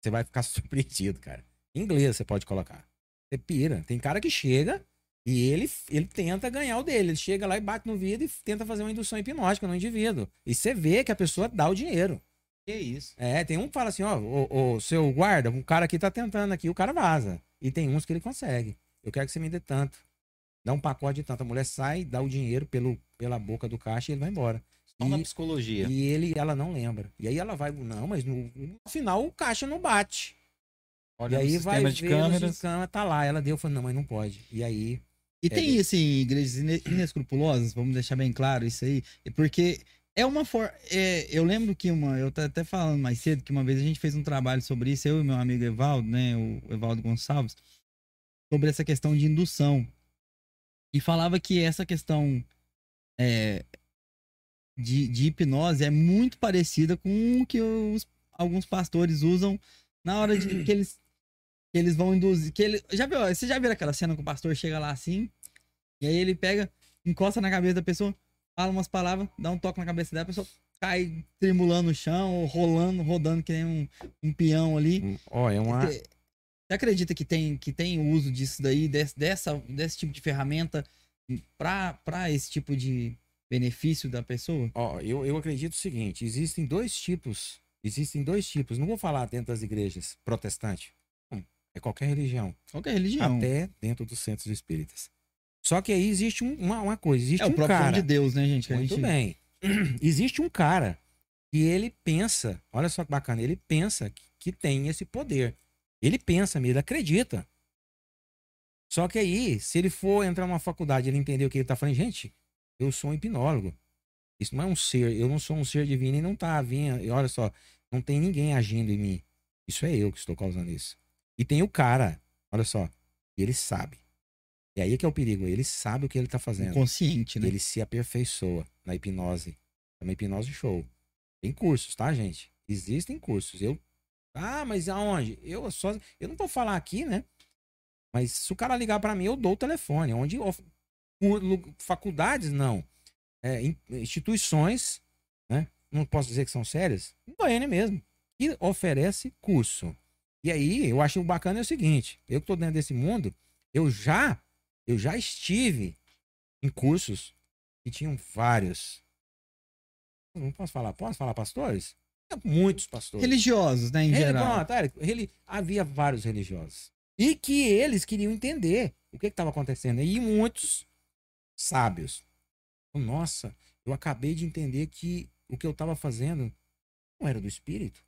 você vai ficar surpreendido, cara. Em inglês você pode colocar. Você pira. Tem cara que chega e ele, ele tenta ganhar o dele. Ele chega lá e bate no vidro e tenta fazer uma indução hipnótica no indivíduo. E você vê que a pessoa dá o dinheiro. Que isso? É, tem um que fala assim, ó, o, o seu guarda, o cara aqui tá tentando aqui, o cara vaza. E tem uns que ele consegue. Eu quero que você me dê tanto. Dá um pacote de tanto. A mulher sai, dá o dinheiro pelo, pela boca do caixa e ele vai embora. Só na E- psicologia. E ele, ela não lembra. E aí ela vai, não, mas no, no final o caixa não bate. Olha e aí vai ver de de câmeras. câmera, tá lá. Ela deu, falou, não, mas não pode. E aí, E tem, assim, igrejas ine- inescrupulosas, vamos deixar bem claro isso aí, é porque é uma forma. eu lembro que uma. Eu tô até falando mais cedo que uma vez a gente fez um trabalho sobre isso, eu e meu amigo Evaldo, né? O Evaldo Gonçalves, sobre essa questão de indução. E falava que essa questão é, de, de hipnose é muito parecida com o que os, alguns pastores usam na hora de que eles que eles vão induzir. Que ele, já viu, você já viu aquela cena que o pastor chega lá assim, e aí ele pega, encosta na cabeça da pessoa, fala umas palavras, dá um toque na cabeça dela, a pessoa cai tremulando no chão, ou rolando, rodando que nem um, um peão ali. ó, é uma. Você você acredita que tem, que tem o uso disso daí, desse, dessa, desse tipo de ferramenta pra, pra esse tipo de benefício da pessoa? Ó, eu, eu acredito o seguinte: existem dois tipos. Existem dois tipos. Não vou falar dentro das igrejas protestantes. É qualquer religião. Qualquer religião. Até dentro dos centros espíritas. Só que aí existe um- uma, uma coisa: existe é o um próprio cara. de Deus, né, gente? Muito gente- bem. existe um cara que ele pensa, olha só que bacana, ele pensa que, que tem esse poder. Ele pensa, ele acredita. Só que aí, se ele for entrar numa faculdade, ele entender o que ele tá falando, gente, eu sou um hipnólogo. Isso não é um ser, eu não sou um ser divino e não tá vindo, e olha só, não tem ninguém agindo em mim. Isso é eu que estou causando isso. E tem o cara, olha só, ele sabe. E aí que é o perigo, ele sabe o que ele tá fazendo. Consciente, né? Ele se aperfeiçoa na hipnose. É uma hipnose show. Tem cursos, tá, gente? Existem cursos. Eu. Ah, mas aonde? Eu só. Eu não vou falar aqui, né? Mas se o cara ligar para mim, eu dou o telefone. Onde. Faculdades, não. É, in- instituições, né? Não posso dizer que são sérias. Goiânia mesmo. Que oferece curso. E aí, eu acho bacana é o seguinte: eu que tô dentro desse mundo, eu já. Eu já estive em cursos que tinham vários. Não posso falar, posso falar pastores? Muitos pastores. Religiosos, né, em Ele- geral. pronto, olha, ele- havia vários religiosos. E que eles queriam entender o que estava acontecendo. E muitos sábios. Nossa, eu acabei de entender que o que eu estava fazendo não era do espírito.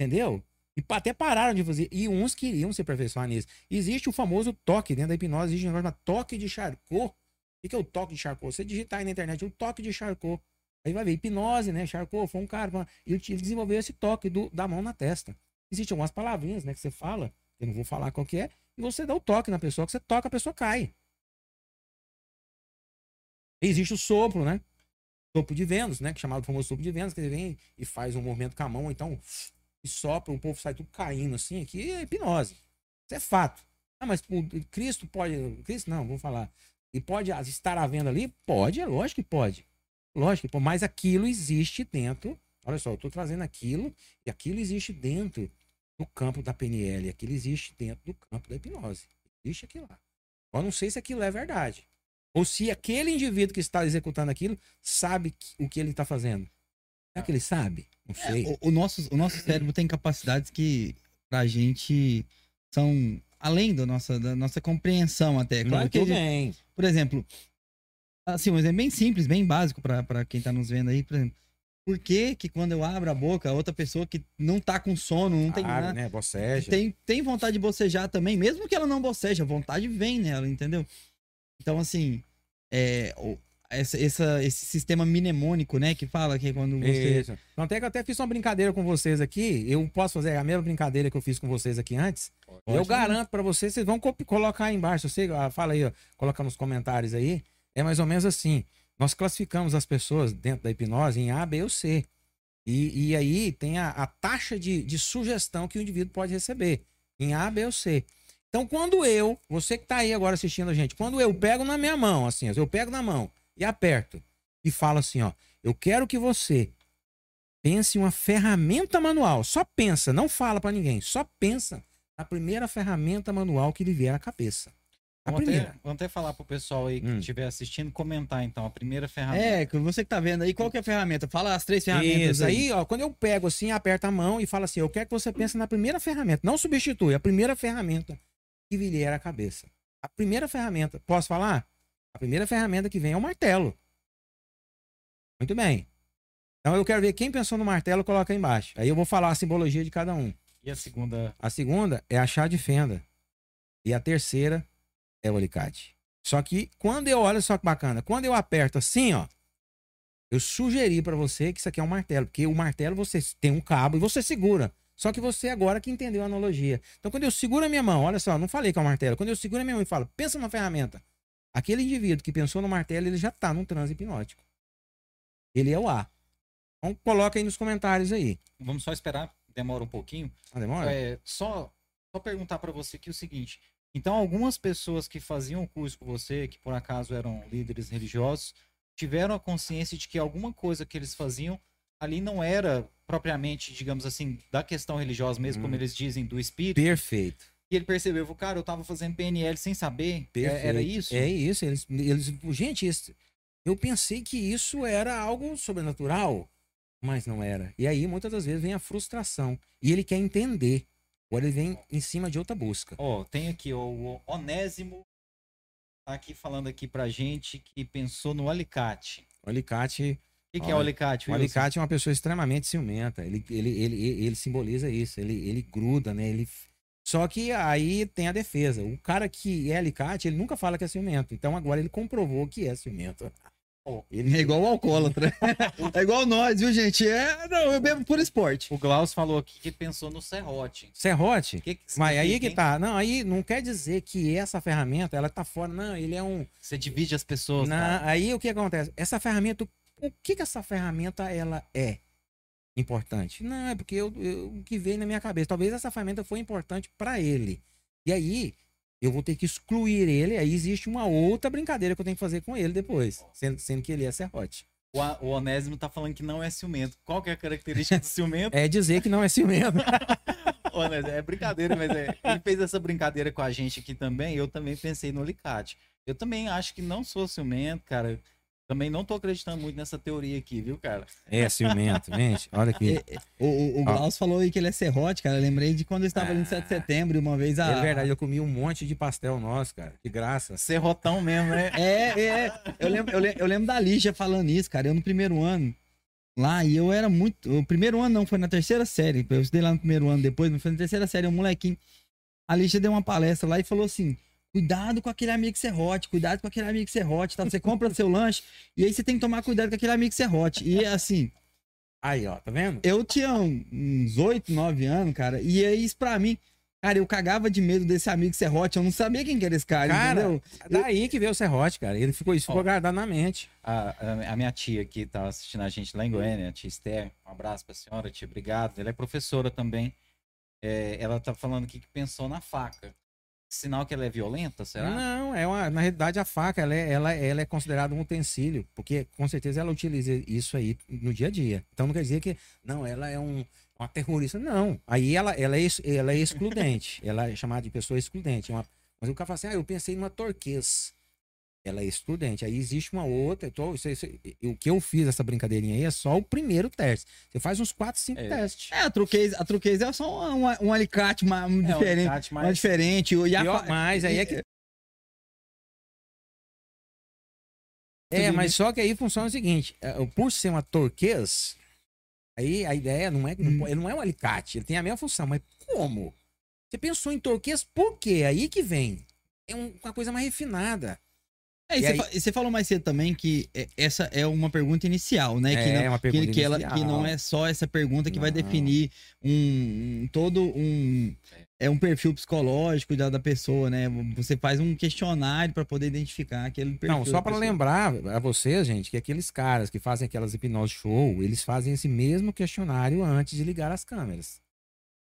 Entendeu? E até pararam de fazer. E uns queriam se aperfeiçoar nisso. Existe o famoso toque dentro da hipnose. Existe um negócio toque de Charcot. O que que é o toque de Charcot? Você digitar aí na internet o toque de Charcot. Aí vai ver hipnose, né? Charcot foi um cara. E ele desenvolveu esse toque do, da mão na testa. Existem algumas palavrinhas, né? Que você fala. Eu não vou falar qual que é. E você dá o toque na pessoa. Que você toca, a pessoa cai. Existe o sopro, né? Sopro de Vênus, né? Que é chamado famoso sopro de Vênus. Que ele vem e faz um movimento com a mão. Então, e sopra, o povo sai tudo caindo assim. Aqui é hipnose. Isso é fato. Ah, mas o Cristo pode. Cristo não, vou falar. E pode estar à venda ali? Pode, é lógico que pode. Lógico que pode, mas aquilo existe dentro. Olha só, eu estou trazendo aquilo e aquilo existe dentro do campo da PNL. Aquilo existe dentro do campo da hipnose. Existe aquilo lá. Eu não sei se aquilo é verdade. Ou se aquele indivíduo que está executando aquilo sabe o que ele está fazendo. Será que ele sabe? Não sei. O, o nosso, o nosso cérebro tem capacidades que pra gente são além da nossa, da nossa compreensão até. Claro Muito que, bem. por exemplo, assim, um exemplo bem simples, bem básico pra pra quem tá nos vendo aí, por exemplo. Por que que quando eu abro a boca, a outra pessoa que não tá com sono, não tem Claro, nada, né? Boceja. tem, tem vontade de bocejar também, mesmo que ela não boceja, a vontade vem nela, entendeu? Então, assim, é, o- essa, essa- esse sistema mnemônico, né, que fala que é quando você... Isso. Então, até que eu até fiz uma brincadeira com vocês aqui. Eu posso fazer a mesma brincadeira que eu fiz com vocês aqui antes. eu garanto pra vocês, vocês vão co- colocar aí embaixo. Você ah, fala aí, ó, coloca nos comentários aí. É mais ou menos assim. Nós classificamos as pessoas dentro da hipnose em A, B ou C. E, e aí tem a, a taxa de, de sugestão que o indivíduo pode receber em A, B ou C. Então, quando eu, você que tá aí agora assistindo a gente, quando eu pego na minha mão, assim, eu pego na mão e aperto e falo assim, ó, eu quero que você pense em uma ferramenta manual. Só pensa, não fala pra ninguém. Só pensa na primeira ferramenta manual que lhe vier à cabeça. A Vamos primeira. até, vamos até falar pro pessoal aí que Hum. estiver assistindo, comentar então a primeira ferramenta. É, que você que tá vendo aí, qual que é a ferramenta? Fala as três ferramentas Isso, aí, ó, quando eu pego assim, aperto a mão e falo assim, eu quero que você pense na primeira ferramenta. Não substitui, a primeira ferramenta que lhe vier à cabeça. A primeira ferramenta. Posso falar? A primeira ferramenta que vem é o martelo. Muito bem. Então eu quero ver quem pensou no martelo, coloca aí embaixo. Aí eu vou falar a simbologia de cada um. E a segunda. A segunda é a chá de fenda. E a terceira é o alicate. Só que quando eu, olha só que bacana, quando eu aperto assim, ó, eu sugeri pra você que isso aqui é um martelo, porque o martelo você tem um cabo e você segura. Só que você agora que entendeu a analogia. Então quando eu seguro a minha mão, olha só, não falei que é um martelo. Quando eu seguro a minha mão e falo, pensa numa ferramenta. Aquele indivíduo que pensou no martelo, ele já tá num transe hipnótico. Ele é o A. Então coloca aí nos comentários aí. Vamos só esperar, demora um pouquinho. Ah, demora? É, só, só perguntar pra você aqui o seguinte. Então, algumas pessoas que faziam o curso com você, que por acaso eram líderes religiosos, tiveram a consciência de que alguma coisa que eles faziam ali não era propriamente, digamos assim, da questão religiosa mesmo, Hum. como eles dizem, do espírito. Perfeito. E ele percebeu, falou, cara, eu tava fazendo PNL sem saber. É- Perfeito. Era isso? É isso. Eles, eles, gente, eu pensei que isso era algo sobrenatural, mas não era. E aí, muitas das vezes, vem a frustração. E ele quer entender. Agora ele vem em cima de outra busca. Ó, tem aqui ó, o Onésimo tá aqui falando aqui pra gente que pensou no alicate. O alicate, O que, que é o alicate? o Wilson? alicate é uma pessoa extremamente ciumenta. Ele, ele, ele, ele simboliza isso. Ele, ele gruda, né? Ele... Só que aí tem a defesa. O cara que é alicate, ele nunca fala que é ciumento. Então agora ele comprovou que é ciumento. Ele É igual o alcoólatra. é igual nós, viu, gente? É, não, eu bebo por esporte. O Klaus falou aqui que pensou no serrote. Serrote. Que que Mas aí que hein? tá. Não, aí não quer dizer que essa ferramenta, ela tá fora. Não, ele é um. Você divide as pessoas. Na- aí o que acontece? Essa ferramenta, o que que essa ferramenta ela é importante? Não, é porque eu, eu- o que veio na minha cabeça. Talvez essa ferramenta foi importante para ele. E aí eu vou ter que excluir ele. Aí existe uma outra brincadeira que eu tenho que fazer com ele depois, sendo, sendo que ele é serrote. O, o Onésimo tá falando que não é ciumento. Qual que é a característica do ciumento? É dizer que não é ciumento. Onésimo, é brincadeira, mas é, ele fez essa brincadeira com a gente aqui também. Eu também pensei no alicate. Eu também acho que não sou ciumento, cara. Também não tô acreditando muito nessa teoria aqui, viu, cara? É ciumento, gente. Olha aqui. O, o, o. Klaus falou aí que ele é serrote, cara. Eu lembrei de quando eu estava ali no 7 de setembro, uma vez a. É verdade, eu comi um monte de pastel nosso, cara. De graça. Serrotão mesmo, né? É, é. Eu lembro, eu lembro, eu lembro da Lígia falando isso, cara. Eu no primeiro ano lá, e eu era muito. O primeiro ano não, foi na terceira série. Eu estudei lá no primeiro ano depois, mas foi na terceira série, um molequinho. A Lígia deu uma palestra lá e falou assim: cuidado com aquele amigo serrote, cuidado com aquele amigo serrote, tá? Você compra seu lanche e aí você tem que tomar cuidado com aquele amigo serrote. E assim, Aí, ó, tá vendo? eu tinha uns 8, 9 anos, cara, e aí isso pra mim. Cara, eu cagava de medo desse amigo serrote, eu não sabia quem que era esse cara, Cara, entendeu? Daí que veio o serrote, cara. Ele ficou, isso ficou guardado na mente. A, a- a minha tia que tá assistindo a gente lá em Goiânia, a tia Esther, um abraço pra senhora, tia, obrigado. Ela é professora também. É, ela tá falando aqui que pensou na faca. Sinal que ela é violenta, será? Não, é uma, na realidade a faca ela é, ela, ela é considerada um utensílio, porque com certeza ela utiliza isso aí no dia a dia. Então não quer dizer que não, ela é um, uma terrorista, não. Aí ela, ela, é, ela é excludente, ela é chamada de pessoa excludente. É uma- mas o cara fala assim, ah, eu pensei numa torquês. Ela é excludente. Aí existe uma outra. então, isso- isso- o que eu fiz essa brincadeirinha aí é só o primeiro teste. Você faz uns 4, 5 É. testes. É, a truquez, a truquez é só um, um alicate ma- um É, um diferente. alicate mais mais- diferente. E a Pior, mas aí é que É, mas só que aí funciona o seguinte: é, por ser uma torquês, aí a ideia não é que Hum. ele não é um alicate, ele tem a mesma função, mas como? Você pensou em torquês por quê? Aí que vem. É um- uma coisa mais refinada. É, e você aí- falou mais cedo também que é, essa é uma pergunta inicial, né? que É, não, uma que- pergunta que, ela, que inicial. não é só essa pergunta que vai Não. definir um, um- todo um é um perfil psicológico da, da pessoa, né? Você faz um questionário para poder identificar aquele perfil. Não, só para lembrar a vocês, gente, que aqueles caras que fazem aquelas hipnose show, eles fazem esse mesmo questionário antes de ligar as câmeras.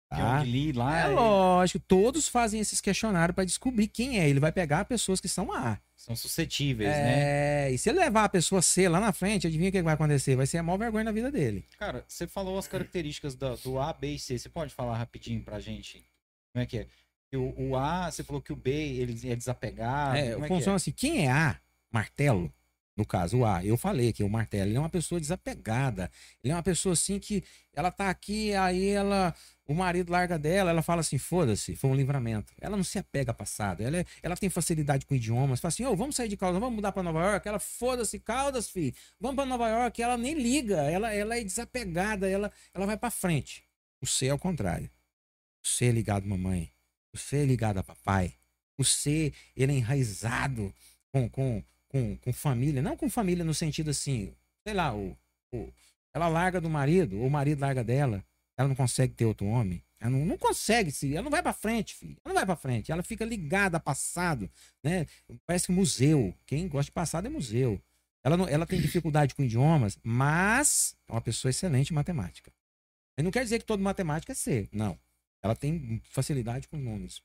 Tá? Young Lee lá. É lógico, todos fazem esses questionários para descobrir quem é. Ele vai pegar pessoas que são A. São suscetíveis, né? É, e se ele levar a pessoa C lá na frente, adivinha o que vai acontecer? Vai ser a maior vergonha na vida dele. Cara, você falou as características do, do A, B e C. Você pode falar rapidinho pra gente? Como é que é? O, o A, você falou que o B ele é desapegado. é, é funciona assim: quem é A, martelo, no caso o A, eu falei que o martelo, ele é uma pessoa desapegada. Ele é uma pessoa assim que ela tá aqui, aí ela. O marido larga dela, ela fala assim: foda-se, foi um livramento. Ela não se apega ao passado. Ela, é- ela tem facilidade com idiomas. Fala assim: ô, vamos sair de Caldas, vamos mudar pra Nova York. Ela, foda-se, Caldas, filho. Vamos pra Nova York. Ela nem liga. Ela, ela é desapegada. Ela, ela vai pra frente. O C é o contrário. O C é ligado à mamãe. O C é ligado a papai. O C, ele é enraizado com, com, com, com família. Não com família no sentido assim, sei lá, o, o- ela larga do marido, ou o marido larga dela. Ela não consegue ter outro homem. Ela não, não consegue, se ela não vai pra frente, filho. Ela não vai pra frente. Ela fica ligada a passado, né? Parece museu. Quem gosta de passado é museu. Ela, não, ela tem dificuldade com idiomas, mas é uma pessoa excelente em matemática. Aí não quer dizer que todo matemática é C, não. Ela tem facilidade com números.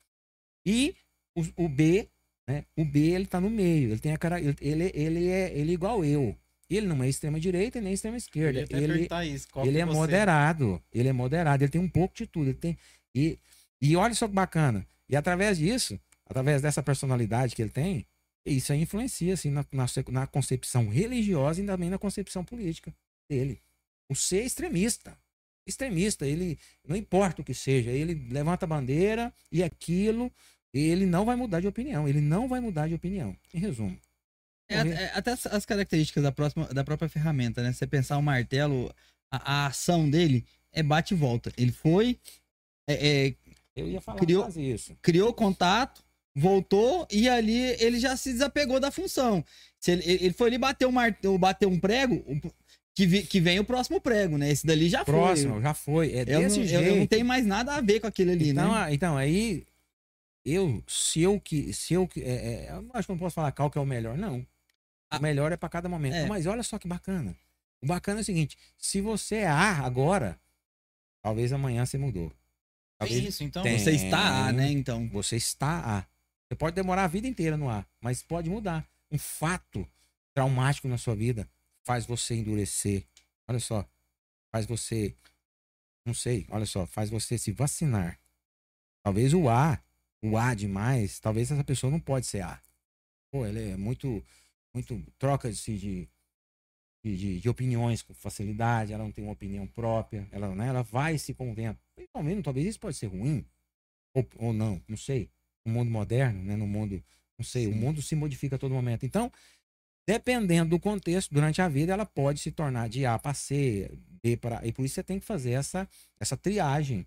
E o, o B, né? O B ele tá no meio. Ele tem a cara, ele, ele, é ele é igual eu. Ele não é extrema direita e nem extrema esquerda. Ele, isso. ele é você- moderado. Ele é moderado. Ele tem um pouco de tudo. Ele tem e, e olha só que bacana. E através disso, através dessa personalidade que ele tem, isso aí influencia assim na, na, na concepção religiosa e também na concepção política dele. O ser extremista. Extremista, ele não importa o que seja, ele levanta a bandeira e aquilo ele não vai mudar de opinião. Ele não vai mudar de opinião. Em resumo. É, é, até as, as características da, próxima, da própria ferramenta, né? Você pensar o martelo, a, a ação dele é bate e volta. Ele foi, é, é, Eu ia falar Criou- isso. criou contato, voltou e ali ele já se desapegou da função. Se ele, ele foi ali bater um martelo, bater um prego, que, que vem o próximo prego, né? Esse dali já Próximo, foi. já foi. É Eu não, desse jeito. eu não tenho mais nada a ver com aquele ali, então, né? então, aí, eu, se eu que, se eu que, é, é, eu acho que eu não posso falar qual que é o melhor, não. Ah. O melhor é pra cada momento. É. Mas olha só que bacana. O bacana é o seguinte, se você é A agora, talvez amanhã você mudou. Tem Talvez isso, então. Tem. Você está, A, né? Então. você está A. Você pode demorar a vida inteira no A, mas pode mudar. Um fato traumático na sua vida faz você endurecer. Olha só, faz você, não sei, olha só, faz você se vacinar. Talvez o A, o A demais, talvez essa pessoa não pode ser A. Pô, ele é muito, muito troca-se de, de, de, de opiniões com facilidade, ela não tem uma opinião própria, ela, né, ela vai se convendo. Talvez, talvez isso pode ser ruim, ou, ou não, não sei. No mundo moderno, né, no mundo, não sei, o Sim. mundo se modifica a todo momento. Então, dependendo do contexto, durante a vida, ela pode se tornar de A para C, B para. E por isso você tem que fazer essa, essa triagem.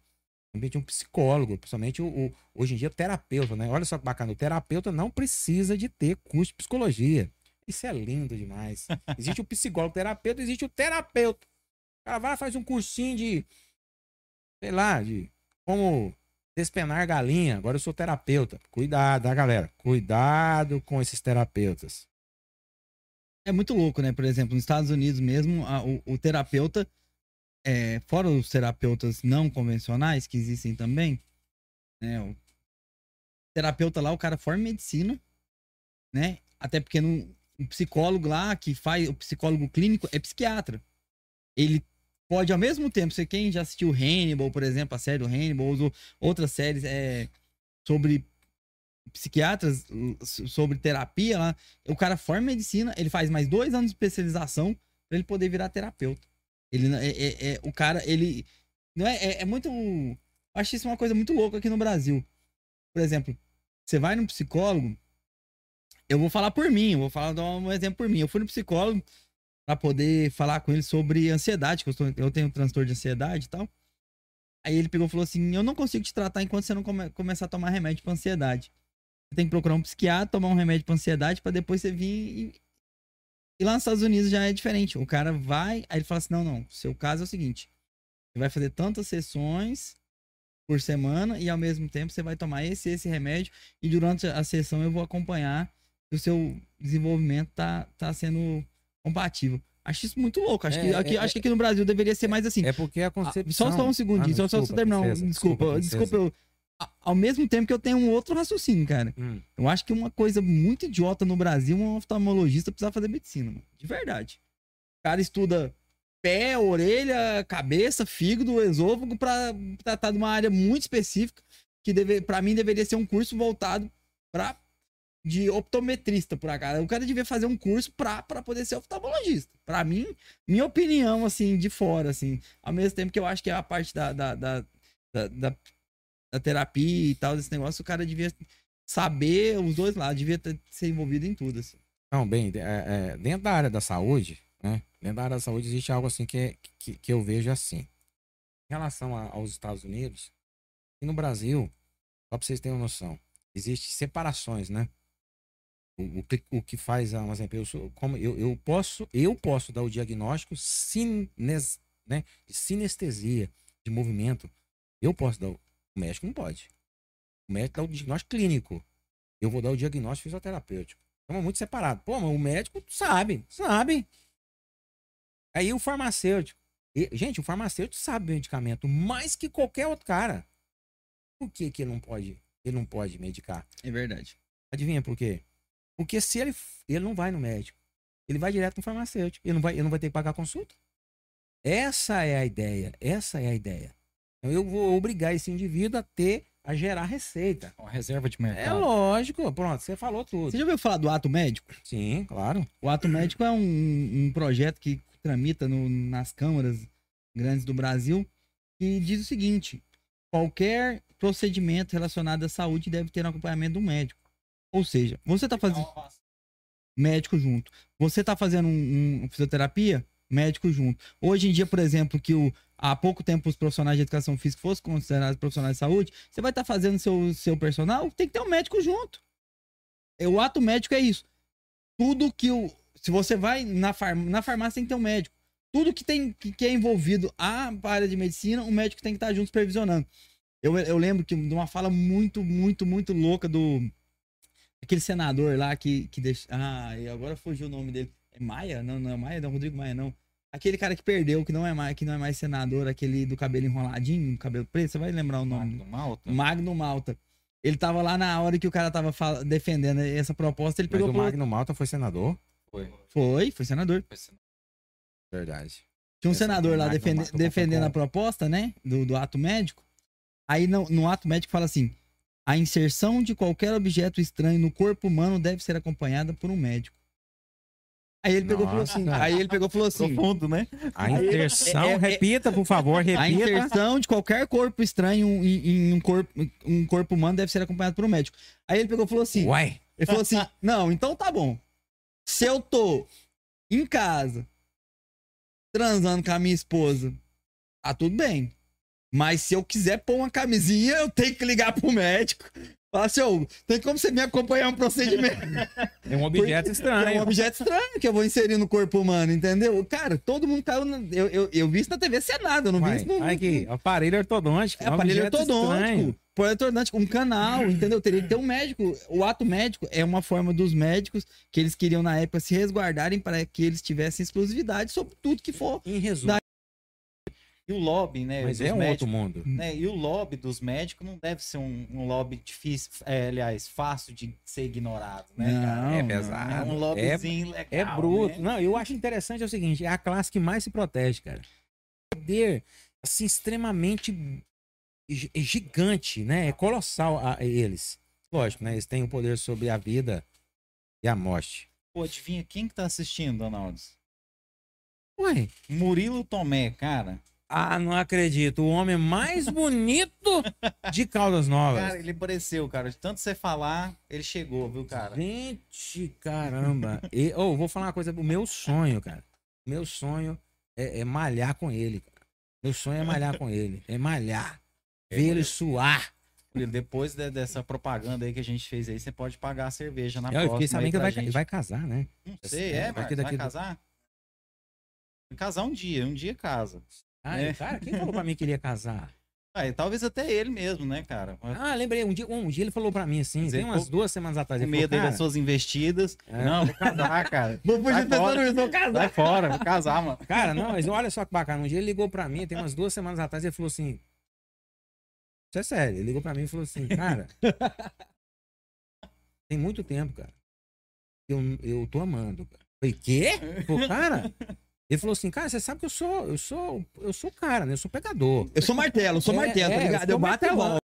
Principalmente um psicólogo, principalmente o, o- hoje em dia, terapeuta, né? Olha só que bacana, o terapeuta não precisa de ter curso de psicologia. Isso é lindo demais. Existe o psicólogo terapeuta, existe o terapeuta. O cara vai faz um cursinho de, sei lá, de como despenar galinha. Agora eu sou terapeuta. Cuidado, tá, galera? Cuidado com esses terapeutas. É muito louco, né? Por exemplo, nos Estados Unidos mesmo, a- o, o terapeuta, é, fora os terapeutas não convencionais, que existem também, né? O terapeuta lá, o cara forma medicina, né? Até porque não, o psicólogo lá, que faz, o psicólogo clínico, é psiquiatra. Ele pode, ao mesmo tempo, você quem já assistiu Hannibal, por exemplo, a série do Hannibal, ou outras séries é, sobre psiquiatras, sobre terapia lá, o cara forma medicina, ele faz mais dois anos de especialização pra ele poder virar terapeuta. Ele é, é- é- o cara, ele não é, é, é muito, acho isso uma coisa muito louca aqui no Brasil. Por exemplo, você vai no psicólogo, eu vou falar por mim, eu vou falar dar um exemplo por mim. Eu fui no psicólogo pra poder falar com ele sobre ansiedade, que eu, eu tenho um transtorno de ansiedade e tal. Aí ele pegou e falou assim: "Eu não consigo te tratar enquanto você não come- começar a tomar remédio pra ansiedade. Você tem que procurar um psiquiatra, tomar um remédio pra ansiedade pra depois você vir e e lá nos Estados Unidos já é diferente. O cara vai, aí ele fala assim: não, não. Seu caso é o seguinte: você vai fazer tantas sessões por semana e ao mesmo tempo você vai tomar esse esse remédio e durante a sessão eu vou acompanhar se o seu desenvolvimento tá, tá sendo compatível. Acho isso muito louco. Acho, É, que, aqui, é, acho que aqui no Brasil deveria ser mais assim. É porque a Ah, concepção... Só, só um segundinho, Ah, só, só, só desculpa, terminar. um- princesa, desculpa, princesa. desculpa. eu- ao mesmo tempo que eu tenho um outro raciocínio, cara. Hum. Eu acho que uma coisa muito idiota no Brasil, um oftalmologista precisar fazer medicina, mano. De verdade. O cara estuda pé, orelha, cabeça, fígado, esôfago pra tratar de uma área muito específica que deve, para mim deveria ser um curso voltado para de optometrista, por acaso. O cara devia fazer um curso pra, pra poder ser oftalmologista. Pra mim, minha opinião, assim, de fora, assim. Ao mesmo tempo que eu acho que é a parte da, da, da, da, da- terapia e tal, desse negócio, o cara devia saber os dois lados, devia ter, ser envolvido em tudo, assim. Não, bem, é, é, dentro da área da saúde, né? Dentro da área da saúde existe algo assim que, é- que, que eu vejo assim. Em relação a- aos Estados Unidos, e no Brasil, só pra vocês terem uma noção, existem separações, né? O, o, que, o que faz, ah, um exemplo, eu, sou, como eu, eu posso eu posso dar o diagnóstico sines, né, de sinestesia, de movimento. Eu posso dar, o médico não pode. O médico dá o diagnóstico clínico. Eu vou dar o diagnóstico fisioterapêutico. Estamos muito separados. Pô, mas o médico sabe, sabe. Aí o farmacêutico. e- gente, o farmacêutico sabe o medicamento mais que qualquer outro cara. Por que, que ele não pode? Ele não pode medicar. É verdade. Adivinha por quê? Porque se ele, ele não vai no médico, ele vai direto no farmacêutico. Ele não vai, ele não vai ter que pagar a consulta. Essa é a ideia. Essa é a ideia. Então eu vou obrigar esse indivíduo a ter, a gerar receita. Uma reserva de É mercado. lógico. Pronto, você falou tudo. Você já ouviu falar do ato médico? Sim, claro. O ato médico é um, um projeto que tramita no- nas câmaras grandes do Brasil e diz o seguinte: qualquer procedimento relacionado à saúde deve ter um acompanhamento do médico. Ou seja, você tá fazendo médico junto. Você tá fazendo um, um fisioterapia, médico junto. Hoje em dia, por exemplo, que o, há pouco tempo os profissionais de educação física fossem considerados profissionais de saúde, você vai estar fazendo seu, seu personal, tem que ter um médico junto. É, O ato médico é isso. Tudo que o. Se você vai na, far, na farmácia, tem que ter um médico. Tudo que, tem, que, que é envolvido à área de medicina, o médico tem que estar junto supervisionando. Eu, eu lembro que de uma fala muito, muito, muito louca do. Aquele senador lá que, que deixa. Ah, agora fugiu o nome dele. É Maia? Não, não é Maia, não, Rodrigo Maia, não. Aquele cara que perdeu, que não é mais, que não é mais senador, aquele do cabelo enroladinho, cabelo preto, você vai lembrar o nome. Magno Malta? Magno Malta. Ele tava lá na hora que o cara tava defendendo essa proposta, ele Mas pegou o e falou, Magno Malta foi senador? Foi. Foi, foi senador. Foi assim. Verdade. Tinha um Essa senador do lá defende- Malta defendendo a proposta, né? Do, do ato médico. Aí no, no ato médico fala assim: a inserção de qualquer objeto estranho no corpo humano deve ser acompanhada por um médico. Aí ele pegou e falou assim. Aí ele pegou e falou assim. Profundo, né? A inserção, é- é- repita, por favor, A repita. inserção de qualquer corpo estranho em, em um, corpo, um corpo humano deve ser acompanhado por um médico. Aí ele pegou e falou assim: Uai, Ele falou assim: não, então tá bom. Se eu tô em casa transando com a minha esposa, tá tudo bem. Mas se eu quiser pôr uma camisinha, eu tenho que ligar pro médico. Assim, ô, tem como você me acompanhar um procedimento? é um objeto É um estranho. objeto estranho que eu vou inserir no corpo humano, entendeu? Cara, todo mundo caiu. na- Eu, eu, eu vi isso na TV Senado, eu não vi isso no. Aqui, aparelho ortodôntico. É aparelho objeto ortodôntico. estranho. Aparelho ortodôntico, um canal, entendeu? Teria que ter um médico. O ato médico é uma forma dos médicos que eles queriam, na época, se resguardarem para que eles tivessem exclusividade sobre tudo que for. Em resumo, Da- E o lobby, né? mas dos é um médicos, outro mundo. né? E o lobby dos médicos não deve ser um, um lobby difícil, é, aliás, fácil de ser ignorado, né, cara? Não, É não. pesado. É um lobbyzinho legal. É bruto. né? Não, eu acho interessante é o seguinte, é a classe que mais se protege, cara. Poder, assim, extremamente gi- gigante, né? É colossal a, a eles. Lógico, né? Eles têm o poder sobre a vida e a morte. Pô, adivinha quem que tá assistindo, Donaldo? Ué, Murilo Tomé, cara. Ah, não acredito. O homem mais bonito de Caldas Novas. Cara, ele apareceu, cara. De tanto você falar, ele chegou, viu, cara? Gente, caramba. E, oh, vou falar uma coisa. O meu sonho, cara. Meu sonho é, é malhar com ele. Cara. Meu sonho é malhar com ele. É malhar. Ver ele suar. Depois de- dessa propaganda aí que a gente fez aí, você pode pagar a cerveja na Eu próxima. fiquei sabendo que vai, gente. vai casar, né? Não sei, É, é, que vai, daqui casar? Vai casar um dia, um dia casa. Ah, É. cara, quem falou pra mim que ele ia casar? Ah, e talvez até ele mesmo, né, cara? Com Ah, lembrei. Um dia, um dia ele falou pra mim assim, Dizer, tem umas duas semanas atrás. Falou, medo das suas investidas. É. Não, vou casar, cara. Vou fugir pensando nisso, vou casar. Sai fora, vou casar, mano. Cara, não, mas olha só que bacana. Um dia ele ligou pra mim, tem umas duas semanas atrás, ele falou assim. Isso é sério, ele ligou pra mim e falou assim, cara. tem muito tempo, cara. Eu, eu tô amando, cara. Falei, quê? Pô, cara. Ele falou assim, cara, você sabe que eu sou, eu sou, eu sou cara, né? Eu sou pegador. Eu sou martelo, eu sou É, martelo, é, tá ligado? eu Eu bato martelão.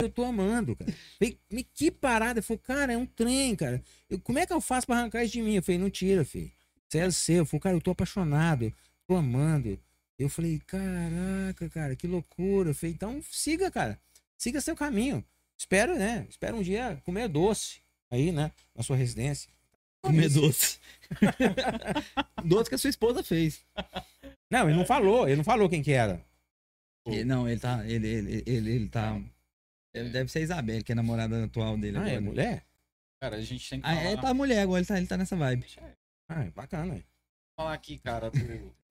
Eu tô amando, cara. Falei, "Me- que parada. Ele falou, cara, é um trem, cara. Eu- como é que eu faço pra arrancar isso de mim? Eu falei, não tira, filho. Você é seu. Eu falei, cara, eu tô apaixonado, tô amando. Eu falei, caraca, cara, que loucura. Eu falei, então siga, cara. Siga seu caminho. Espero, né? Espero um dia comer doce aí, né? Na sua residência. Comer doce. doce que a sua esposa fez. Não, ele não falou. Ele não falou quem que era. Ele- não, ele tá. Ele, ele, ele, ele tá. Ele deve ser a Isabelle, que é a namorada atual dele Ah, agora. é mulher? Cara, a gente tem que Ah, falar, é tá mulher agora, ele tá, ele tá nessa vibe. Ah, é bacana. falar aqui, cara, do,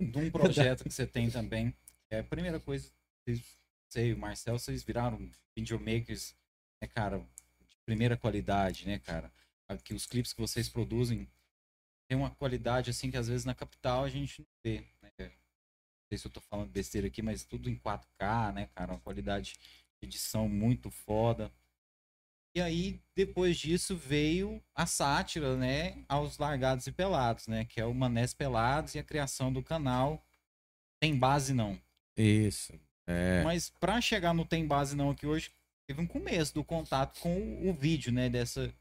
de um projeto que você tem também. É a primeira coisa, vocês, você e o Marcel, vocês viraram videomakers, né, cara, de primeira qualidade, né, cara? Que os clipes que vocês produzem tem uma qualidade, assim, que às vezes na capital a gente não vê, né? Não sei se eu tô falando besteira aqui, mas tudo em 4K, né, cara? Uma qualidade de edição muito foda. E aí, depois disso, veio a sátira, né, aos Largados e Pelados, né, que é o Manés Pelados e a criação do canal Tem Base Não. Isso. É. Mas para chegar no Tem Base Não aqui hoje, teve um começo do contato com o, o vídeo, né, dessa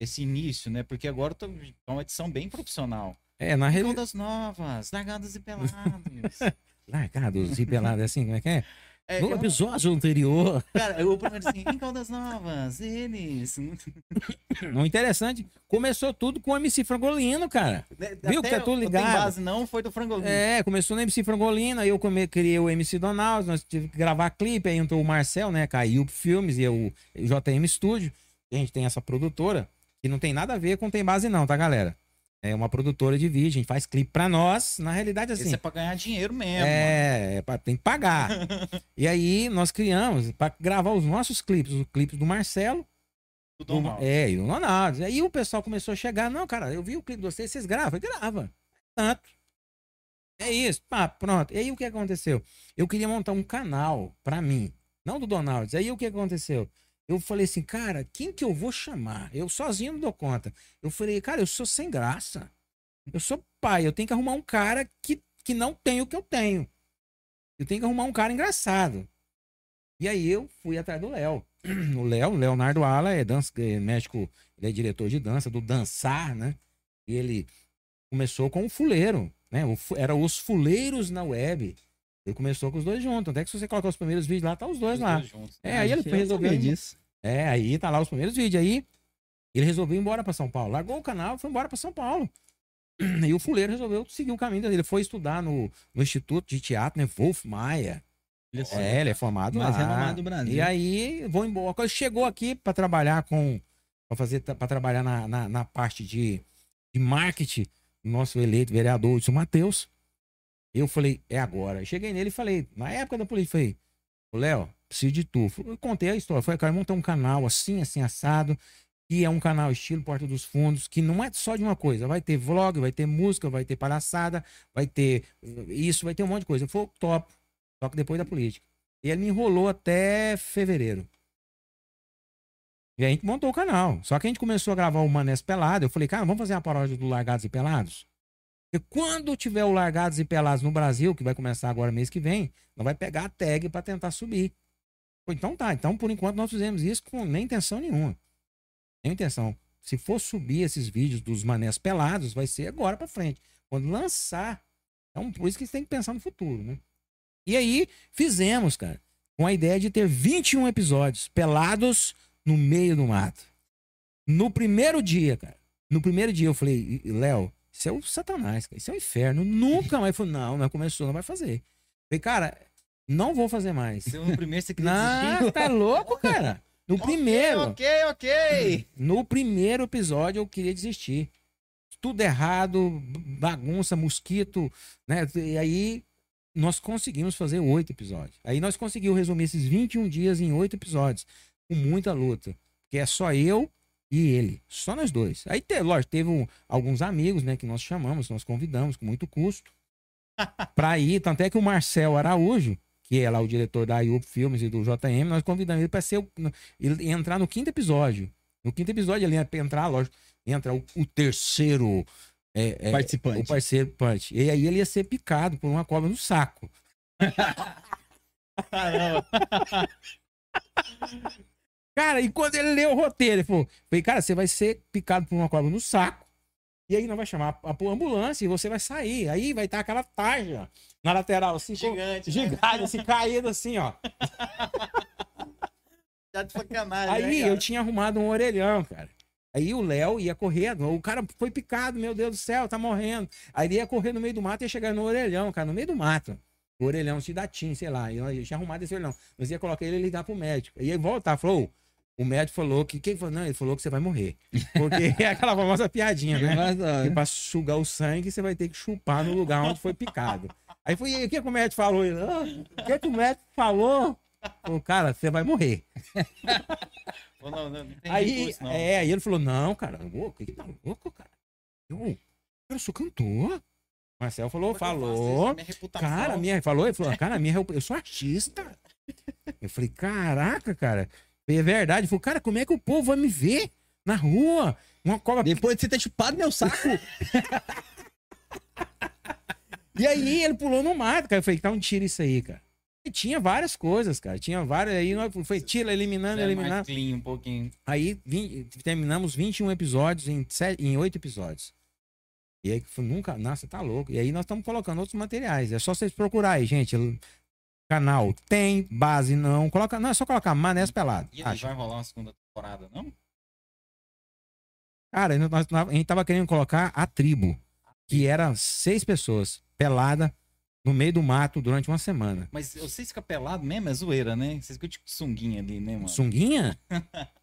esse início, né, porque agora tá tá uma edição bem profissional. É, na realidade. Todas novas, Largados e Pelados. Largados e pelados, assim, como é que é? É, No eu- episódio anterior. cara, o primeiro assim, em Caldas Novas, eles. Não interessante. Começou tudo com o MC Frangolino, cara. Viu que tá tudo Não ligado? base não, foi do Frangolino. É, começou no MC Frangolino, aí eu come, criei o MC Donald, nós tivemos que gravar clipe, aí entrou o Marcel, né, caiu Filmes e o JM Studio. A gente tem essa produtora, que não tem nada a ver com Tem Base não, tá, galera? É uma produtora de vídeo, a gente faz clipe pra nós, na realidade assim. Esse é pra ganhar dinheiro mesmo. É, é pra- tem que pagar. e aí nós criamos para gravar os nossos clipes, os clipes do Marcelo, Do do- Donald. é, e do Ronaldo. Aí o pessoal começou a chegar, não, cara, eu vi o clipe de vocês, vocês gravam? Grava. Tanto. É isso, pá, pronto. E aí o que aconteceu? Eu queria montar um canal pra mim, não do Donald. Aí o que aconteceu? Eu falei assim, cara, quem que eu vou chamar? Eu sozinho não dou conta. Eu falei, cara, eu sou sem graça. Eu sou pai, eu tenho que arrumar um cara que, que não tem o que eu tenho. Eu tenho que arrumar um cara engraçado. E aí eu fui atrás do Léo. O Léo, Leonardo Ala, é dança, é médico, ele é diretor de dança, do Dançar, né? E ele começou com o fuleiro, né? O era os fuleiros na web. Ele começou com os dois juntos. Até que se você colocar os primeiros vídeos lá, tá os dois Os lá. dois. É, aí ele foi resolver. disso. É, aí tá lá os primeiros vídeos. Aí ele resolveu ir embora pra São Paulo. Largou o canal foi embora pra São Paulo. E o fuleiro resolveu seguir o caminho dele. Ele foi estudar no, no Instituto de Teatro, né? Wolf Maia. Olha só. É, ele é formado Mais lá. renomado do Brasil. E aí, vou embora. Quando chegou aqui para trabalhar com. para fazer para trabalhar na, na, na parte de, de marketing, nosso eleito vereador Wilson Matheus. Eu falei, é agora. Cheguei nele e falei, na época da política, falei, Léo, preciso de tu. Eu contei a história. Falei, cara, montar um canal assim, assim, assado. Que é um canal estilo Porta dos Fundos, que não é só de uma coisa. Vai ter vlog, vai ter música, vai ter palhaçada, vai ter isso, vai ter um monte de coisa. Falei, top. Só que depois da política. E ele me enrolou até fevereiro. E a gente montou o canal. Só que a gente começou a gravar o Manés Pelado. Eu falei, cara, vamos fazer uma paródia do Largados e Pelados? Porque quando tiver o Largados e Pelados no Brasil, que vai começar agora mês que vem, nós vai pegar a tag para tentar subir. Então tá, então por enquanto nós fizemos isso com nem intenção nenhuma. Nem intenção. Se for subir esses vídeos dos manés pelados, vai ser agora pra frente. Quando lançar. Então, por isso que tem que pensar no futuro, né? E aí, fizemos, cara, com a ideia de ter 21 episódios pelados no meio do mato. No primeiro dia, cara, no primeiro dia eu falei, Léo, isso é o satanás, cara, isso é o inferno. Nunca mais. Falou, não, não começou, não vai fazer. Falei, cara, não vou fazer mais. Se no primeiro você queria. Não, tá louco, cara? No primeiro. Ok, ok. No primeiro episódio eu queria desistir. Tudo errado, bagunça, mosquito, né? E aí nós conseguimos fazer oito episódios. Aí nós conseguimos resumir esses 21 dias em oito episódios, com muita luta. Porque é só eu e ele, só nós dois. Aí, te, lógico, teve um- alguns amigos, né, que nós chamamos, nós convidamos com muito custo pra ir. Tanto é que o Marcel Araújo, que é lá o diretor da IUP Filmes e do JM, nós convidamos ele pra ser o, ele entrar no quinto episódio. No quinto episódio ele ia entrar, lógico, entra o, o terceiro é, é, Participante. o punch. E aí ele ia ser picado por uma cobra no saco. Caramba. Cara, e quando ele leu o roteiro, ele falou: falei, cara, você vai ser picado por uma cobra no saco. E aí nós vai chamar a, a ambulância e você vai sair. Aí vai estar aquela tarja na lateral, assim, com- Gigante. né? gigante, assim, caído assim, ó. Já de sacanagem. Aí né, eu tinha arrumado um orelhão, cara. Aí o Léo ia correndo, o cara foi picado, meu Deus do céu, tá morrendo. Aí ele ia correr no meio do mato e ia chegar no orelhão, cara, no meio do mato. O orelhão de datim, sei lá. E eu tinha arrumado esse orelhão. Nós ia colocar ele e ligar pro médico. Aí ele voltar, falou, "Ô, o médico falou que. Quem falou? Não, ele falou que você vai morrer. Porque é aquela famosa piadinha, né? Que pra sugar o sangue, você vai ter que chupar no lugar onde foi picado. Aí foi, o que, que o médico falou? Ele, "Ah, o que, que o médico falou? Falou, cara, você vai morrer. Não, não, não, não tem Aí, recurso, não. é, aí ele falou: Não, cara, que que tá louco, cara? Eu, eu sou cantor. Marcel falou, Como falou. Minha reputação. Cara, minha, falou, ele falou, cara, minha, eu sou artista. Eu falei, caraca, cara. É verdade. Falou, cara, como é que o povo vai me ver na rua? Uma cobra. depois de você ter chupado meu saco. E aí ele pulou no mato, cara. Eu falei, tá um tiro isso aí, cara. E tinha várias coisas, cara. Tinha várias. Aí nós foi tiro, eliminando, É mais eliminando. clean um pouquinho. Aí vim- terminamos 21 episódios em, sete, em 8 episódios. E aí que foi nunca. Nossa, tá louco. E aí nós estamos colocando outros materiais. É só vocês procurarem, gente. Canal tem base não. Coloca, não, é só colocar Manés Pelado. E aí, vai rolar uma segunda temporada, não? Cara, nós- nós- a gente tava querendo colocar a tribo, que era seis pessoas, pelada, no meio do mato durante uma semana. Mas vocês ficam pelado mesmo? É zoeira, né? Vocês ficam tipo sunguinha ali, né, mano? Sunguinha?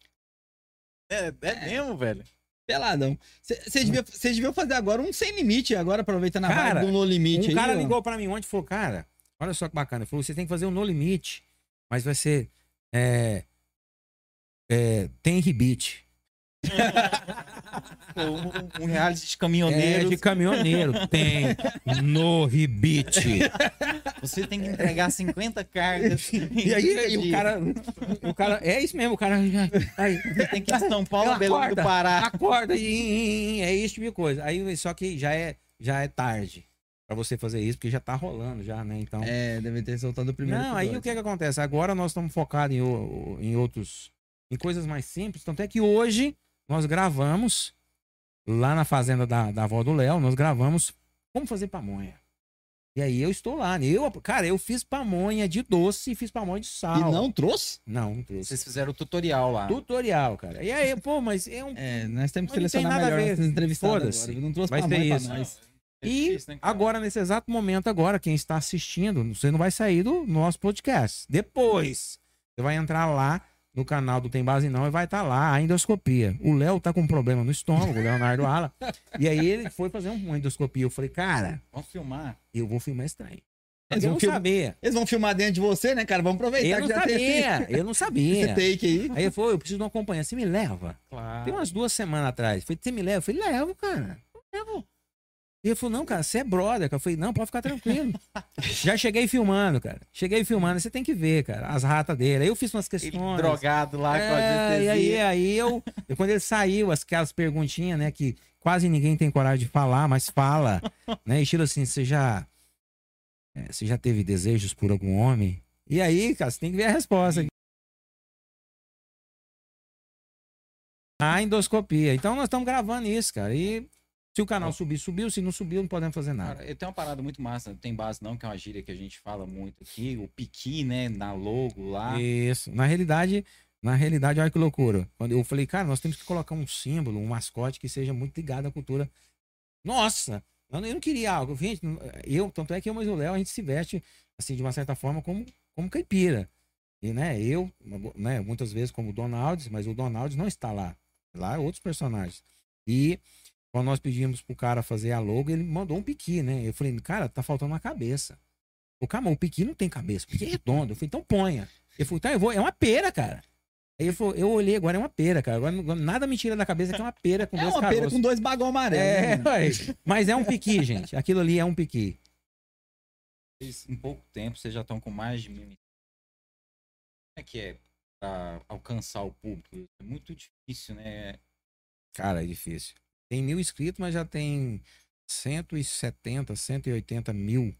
É, é mesmo, velho. Peladão. Vocês deviam, cês deviam fazer agora um sem limite, agora aproveitando a Cara, vibe do No Limite Um aí. cara ó. ligou pra mim ontem e falou, cara, olha só que bacana. Ele falou, você tem que fazer um no limite, mas vai ser. É, é, tem rebite. Um, um reality de É, caminhoneiro. de caminhoneiro. tem no rebite. Você tem que entregar 50 cargas. E aí, aí o cara. O cara. É isso mesmo, o cara. Aí, Você tem que ir de São Paulo, Belém do acorda. Pará. acorda e é isso tipo de coisa. Aí só que já é, já é tarde pra você fazer isso, porque já tá rolando já, né? Então. É, deve ter soltado o primeiro. Não, aí o que é que acontece? Agora nós estamos focados em, em outros. em coisas mais simples. Tanto é que hoje nós gravamos lá na fazenda da, da avó do Léo, nós gravamos como fazer pamonha. E aí eu estou lá. né? Eu, cara, eu fiz pamonha de doce e fiz pamonha de sal. E não trouxe? Não, não trouxe. Vocês fizeram o tutorial lá. Tutorial, cara. E aí, pô, mas é um. É, nós temos que Mas selecionar melhor ver. essas entrevistadas. Não trouxe ter mãe, pra isso. nós. É E difícil, né, agora, nesse exato momento, agora, quem está assistindo, você não vai sair do nosso podcast. Depois, você vai entrar lá no canal do Tem Base Não e vai estar lá a endoscopia. O Léo tá com um problema no estômago, o Leonardo Ala. E aí ele foi fazer uma endoscopia. Eu falei, cara, Vamos filmar. eu vou filmar esse trem. Eles eu vão, não film- sabia. Eles vão filmar dentro de você, né, cara? Vamos aproveitar Eu não que já tem esse, sabia. Eu não esse sabia. take aí. Aí ele falou, eu preciso de uma companhia. Você me leva? Claro. Tem umas duas semanas atrás. Falei, você me leva? Eu falei, levo, cara. Eu levo. E ele falou, não, cara, você é brother. Eu falei, não, pode ficar tranquilo. Já cheguei filmando, cara. Cheguei filmando, você tem que ver, cara, as ratas dele. Aí eu fiz umas Ele questões. drogado lá com a É, e aí, aí eu, eu- quando ele saiu, as- aquelas perguntinhas, né, que quase ninguém tem coragem de falar, mas fala, né, estilo assim, você já, é, você já teve desejos por algum homem? E aí, cara, você tem que ver a resposta. A endoscopia. Então nós estamos gravando isso, cara, e se o canal subir, subiu, se não subiu, não podemos fazer nada. Cara, eu tenho uma parada muito massa, tem base não, que é uma gíria que a gente fala muito aqui, o piqui, né, na logo lá. Isso. Na realidade, na realidade, olha que loucura. Quando eu falei, cara, nós temos que colocar um símbolo, um mascote que seja muito ligado à cultura. Nossa! Eu não- não queria algo. Gente, eu, tanto é que eu, mas o Léo, a gente se veste, assim, de uma certa forma, como, como caipira. E, né, eu, né, muitas vezes como Donalds, mas o Donalds não está lá. Lá é outros personagens. E quando nós pedimos pro cara fazer a logo, ele mandou um piqui, né? Eu falei, cara, tá faltando uma cabeça. O cara, o piqui não tem cabeça, o piqui é redondo. Eu falei, então ponha. Ele falou, tá, eu vou, é uma pera, cara. Aí ele falou, eu olhei, agora é uma pera, cara. Agora nada me tira da cabeça que é uma pera com É dois uma pera caroços. com dois bagão. É, né? ué. mas é um piqui, gente. Aquilo ali é um piqui. Em pouco tempo, vocês já estão com mais de mil. Como é que é pra alcançar o público? É muito difícil, né? Cara, é difícil. Tem mil inscritos, mas já tem 170, 180 mil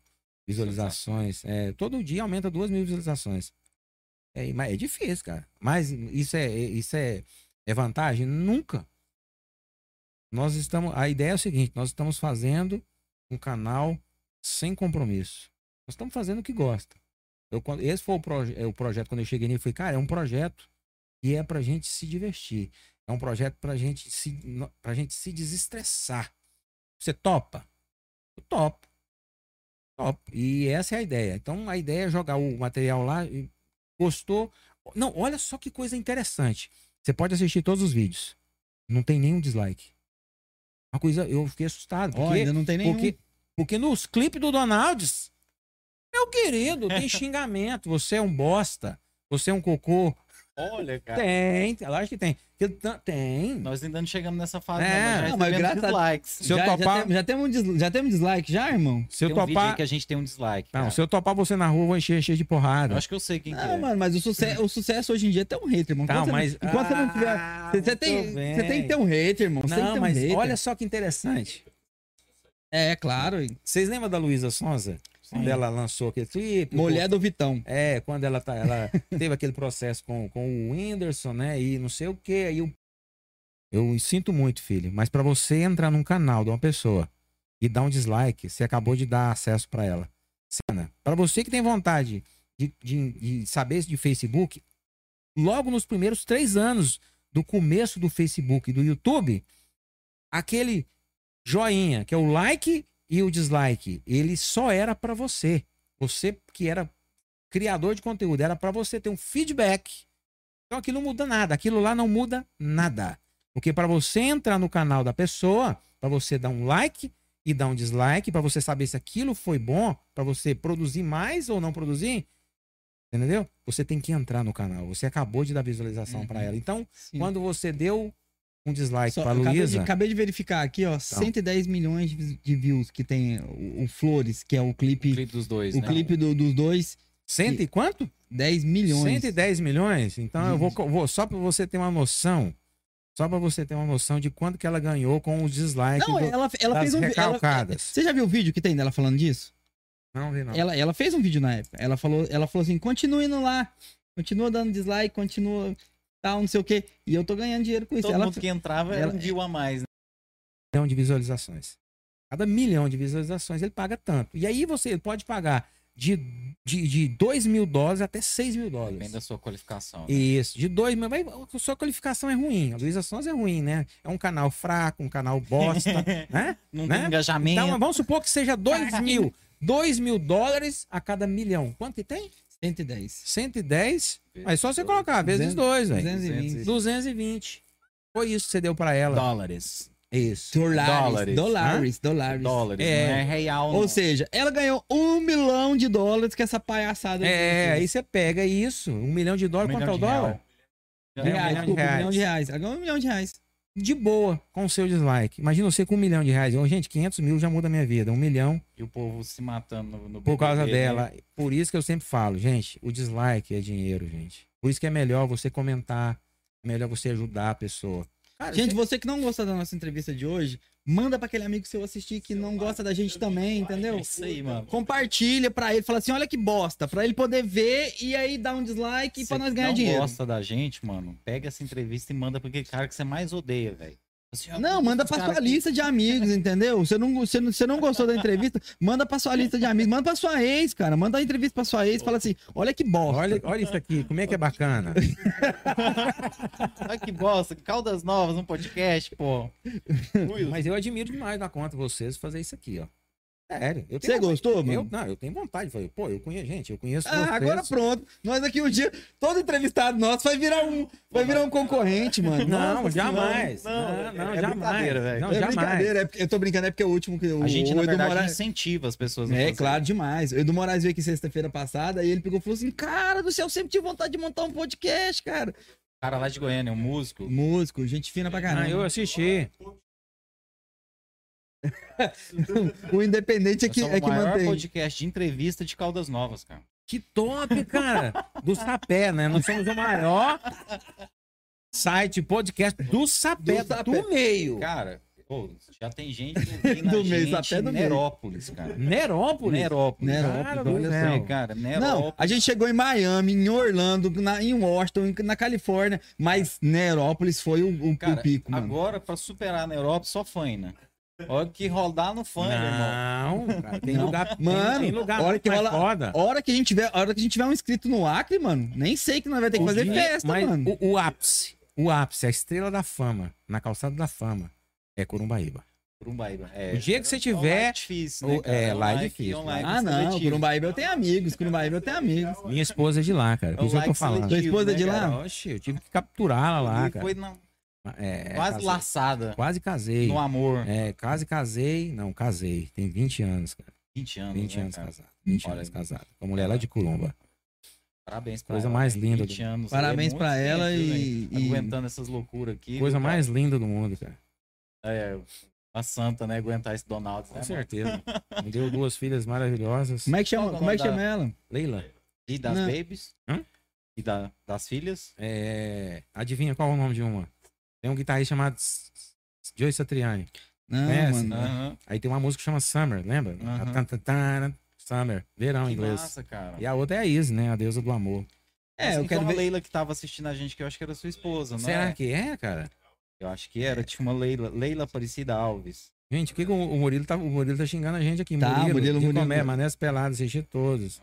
visualizações. É, todo dia aumenta duas mil visualizações. É, mas é difícil, cara. Mas isso é, isso é, é vantagem? Nunca. Nós estamos. A ideia é o seguinte: nós estamos fazendo um canal sem compromisso. Nós estamos fazendo o que gosta. Eu, esse foi o, proje- é, o projeto quando eu cheguei nele. Eu falei, cara, é um projeto que é pra gente se divertir. É um projeto pra gente se, pra gente se desestressar. Você topa? Eu topo. Topo. E essa é a ideia. Então a ideia é jogar o material lá. Gostou? Não, olha só que coisa interessante. Você pode assistir todos os vídeos. Não tem nenhum dislike. Uma coisa, eu fiquei assustado. Porque, ainda não tem nenhum. porque, porque nos clipes do Donalds, meu querido, tem xingamento. Você é um bosta. Você é um cocô. Olha, cara. Tem, lógico que tem. Tem. Nós ainda não chegamos nessa fase, É, não, mas já não, mas recebemos graças a- dislikes. Se eu já, já topar- tem- já, temos um dis- já temos dislike já, irmão? Se eu Tem um topar. que a gente tem um dislike. Não, cara. se eu topar você na rua, eu vou encher, encher de porrada. Eu acho que eu sei quem que Ah, é. mano, mas o, suce o sucesso hoje em dia é ter um hater, irmão. Tá, Enquanto, mas. você, não, enquanto você não tiver. Ah, Você, você tem, bem. você tem que ter um hater, irmão. Você tem que Não, um mas hater. olha só que interessante. É, claro. Vocês lembram da Luísa Sonza? Quando ela lançou aquele clipe? Mulher do Vitão. É, quando ela, tá, ela teve aquele processo com, com o Whindersson, né? E não sei o que. Aí eu, eu sinto muito, filho. Mas pra você entrar num canal de uma pessoa e dar um dislike, você acabou de dar acesso pra ela. Cena. Pra você que tem vontade de, de, de saber de Facebook, logo nos primeiros três anos do começo do Facebook e do YouTube, aquele joinha, que é o like e o dislike, ele só era para você. Você que era criador de conteúdo, era para você ter um feedback. Então aquilo não muda nada, aquilo lá não muda nada. Porque para você entrar no canal da pessoa, para você dar um like e dar um dislike, para você saber se aquilo foi bom, para você produzir mais ou não produzir, entendeu? Você tem que entrar no canal. Você acabou de dar visualização para Uhum. ela. Então, Sim. quando você deu um dislike Só- para acabei, de, Luísa, acabei de verificar aqui, ó, 110 milhões de, de views que tem o, o Flores, que é o clipe, O clipe dos dois, o né? clipe do- dos dois, cento e quanto? 10 milhões. 110 milhões? Então eu vou, vou só para você ter uma noção, só para você ter uma noção de quanto que ela ganhou com os dislikes. Não, do- ela, ela das fez um ela- recalcadas. Você já viu o vídeo que tem dela falando disso? Não vi não. Ela, ela fez um vídeo na época. Ela falou, ela falou assim: continue indo lá, continua dando dislike, continua tal, não sei o quê. E eu tô ganhando dinheiro com isso. Todo Ela, mundo que entrava era ela- um view a mais, né? milhão de visualizações. Cada milhão de visualizações ele paga tanto. E aí você pode pagar de, de, de 2 mil dólares até 6 mil Depende dólares. da sua qualificação. né? Isso, de 2 mil. Mas a sua qualificação é ruim. A Luísa Sons é ruim, né? É um canal fraco, um canal bosta, né? Não né? tem engajamento. Então vamos supor que seja 2 mil. 2 mil dólares a cada milhão. Quanto que tem? 110. 110. Mas só você colocar, vezes 2, velho. 220. 220. Foi isso que você deu pra ela. dólares. Isso. Dólares. Dólares. Dólares. Dólares. Dólares, É. não é real. Ou não. seja, ela ganhou um milhão de dólares com essa palhaçada. É, aí você pega isso. Um milhão de Um dólares, quanto é o dólar? real. É, reais, um milhão de desculpa, um reais. milhão de reais. Ela ganhou um milhão de reais. De boa, com o seu dislike. Imagina você com um milhão de reais. Ô, gente, 500 mil já muda a minha vida. Um milhão E o povo se matando no, no por causa BBB, né? dela. Por isso que eu sempre falo, gente, o dislike é dinheiro, gente. Por isso que é melhor você comentar, é melhor você ajudar a pessoa. Cara, Gente, você- você que não gostou da nossa entrevista de hoje, manda pra aquele amigo seu assistir que não gosta da gente também, entendeu? É isso aí, mano. Compartilha pra ele, fala assim, olha que bosta, pra ele poder ver e aí dar um dislike pra nós ganhar não dinheiro. gosta da gente, mano, pega essa entrevista e manda pra aquele cara que você mais odeia, velho. Não, manda pra sua aqui- lista de amigos, entendeu? Você não, você, não, você não gostou da entrevista, manda pra sua lista de amigos, manda pra sua ex, cara. Manda a entrevista pra sua ex, fala assim, olha que bosta. Olha, olha isso aqui, como é que é bacana. Olha que bosta, Caldas Novas no podcast, pô. Mas eu admiro demais da conta vocês fazer isso aqui, ó. Sério. Eu Você gostou, eu, mano? Não, eu tenho vontade. Falei, pô, eu conheço, gente, eu conheço Ah, agora pronto. Nós aqui um dia, todo entrevistado nosso vai virar um, vai virar um concorrente, mano. Não, Nossa jamais. Não, Não, não, é jamais. brincadeira, velho. Não, É jamais. brincadeira, é porque- eu tô brincando, é porque é o último que o, A gente, o na Edu verdade, Moraes. incentiva as pessoas É, claro, demais. O Edu Moraes veio aqui sexta-feira passada e ele pegou e falou assim: Cara do céu, eu sempre tive vontade de montar um podcast, cara. Cara lá de Goiânia, um músico. Músico, gente fina pra caramba. Ah, eu assisti. O Independente é que, é o que maior mantém. podcast de entrevista de Caldas Novas, cara. Que top, cara. Do Sapé, né? Nós somos o maior site, podcast do Sapé, Do do, Sapé. meio. Cara, pô, já tem gente Do mês, gente até do. Nerópolis, cara. Nerópolis. Nerópolis. Nerópolis, Cara, olha olha só. cara. Não, Nerópolis. a gente chegou em Miami, em Orlando, na, em Washington, em- na Califórnia, mas Nerópolis foi o, o- o Cara, pico, mano. agora, pra superar a Nerópolis, só Faina. Olha que rodar no fã, irmão. Não, cara, tem Não. lugar, tem- Mano, tem lugar hora que rola- foda. A hora que a gente tiver, hora que a gente tiver um inscrito no Acre, mano, nem sei que nós vai ter que O fazer dia- festa, mas mano. O, o ápice, o ápice, a estrela da fama, na calçada da fama, é Corumbaíba. Curumbaíba. É, O dia que você é tiver- live difícil, né, é, um live live- difícil, é live Ah, não, seletivo. Curumbaíba eu tenho amigos, Curumbaíba eu tenho amigos. Minha esposa é de lá, cara. É Por isso que eu tô falando. seletivo, Tua esposa é de né, lá? cara? Oxe, eu tive que capturá-la lá, cara. Foi na- É, quase casei. laçada Quase casei. no amor. É, quase casei. Não, casei. Tem 20 anos, cara. 20 anos, 20 né, anos cara? casado. 20 Olha, anos casado. Com a mulher lá de Colomba. Parabéns pra Coisa ela, mais linda 20 do- anos. Parabéns é pra ela e- né? e- Aguentando essas loucuras aqui. Coisa viu, cara? mais linda do mundo, cara. É, a santa, né? Aguentar esse Donald. Com né, certeza. Me deu duas filhas maravilhosas. Como é que chama, é como é que chama ela? Leila? E das Não. babies? Hã? E da- das filhas? é... adivinha qual é o nome de uma? Tem um guitarrista chamado Joey Satriani. Não, É, mano. Aham. Aí tem uma música que chama Summer, lembra? Tan, Summer, verão em Que inglês. massa, cara. E a outra é a Izzy, né? A deusa do amor. É, Assim, eu quero ver. Leila que tava assistindo a gente, que eu acho que era sua esposa, não Será é? que é, cara? Eu acho que era. Tinha uma Leila, Leila Aparecida Alves. Gente, o que, que o, o Murilo tá, o Murilo tá xingando a gente aqui? Tá, Murilo, Murilo, Murilo. comer, manés peladas, assistir todos.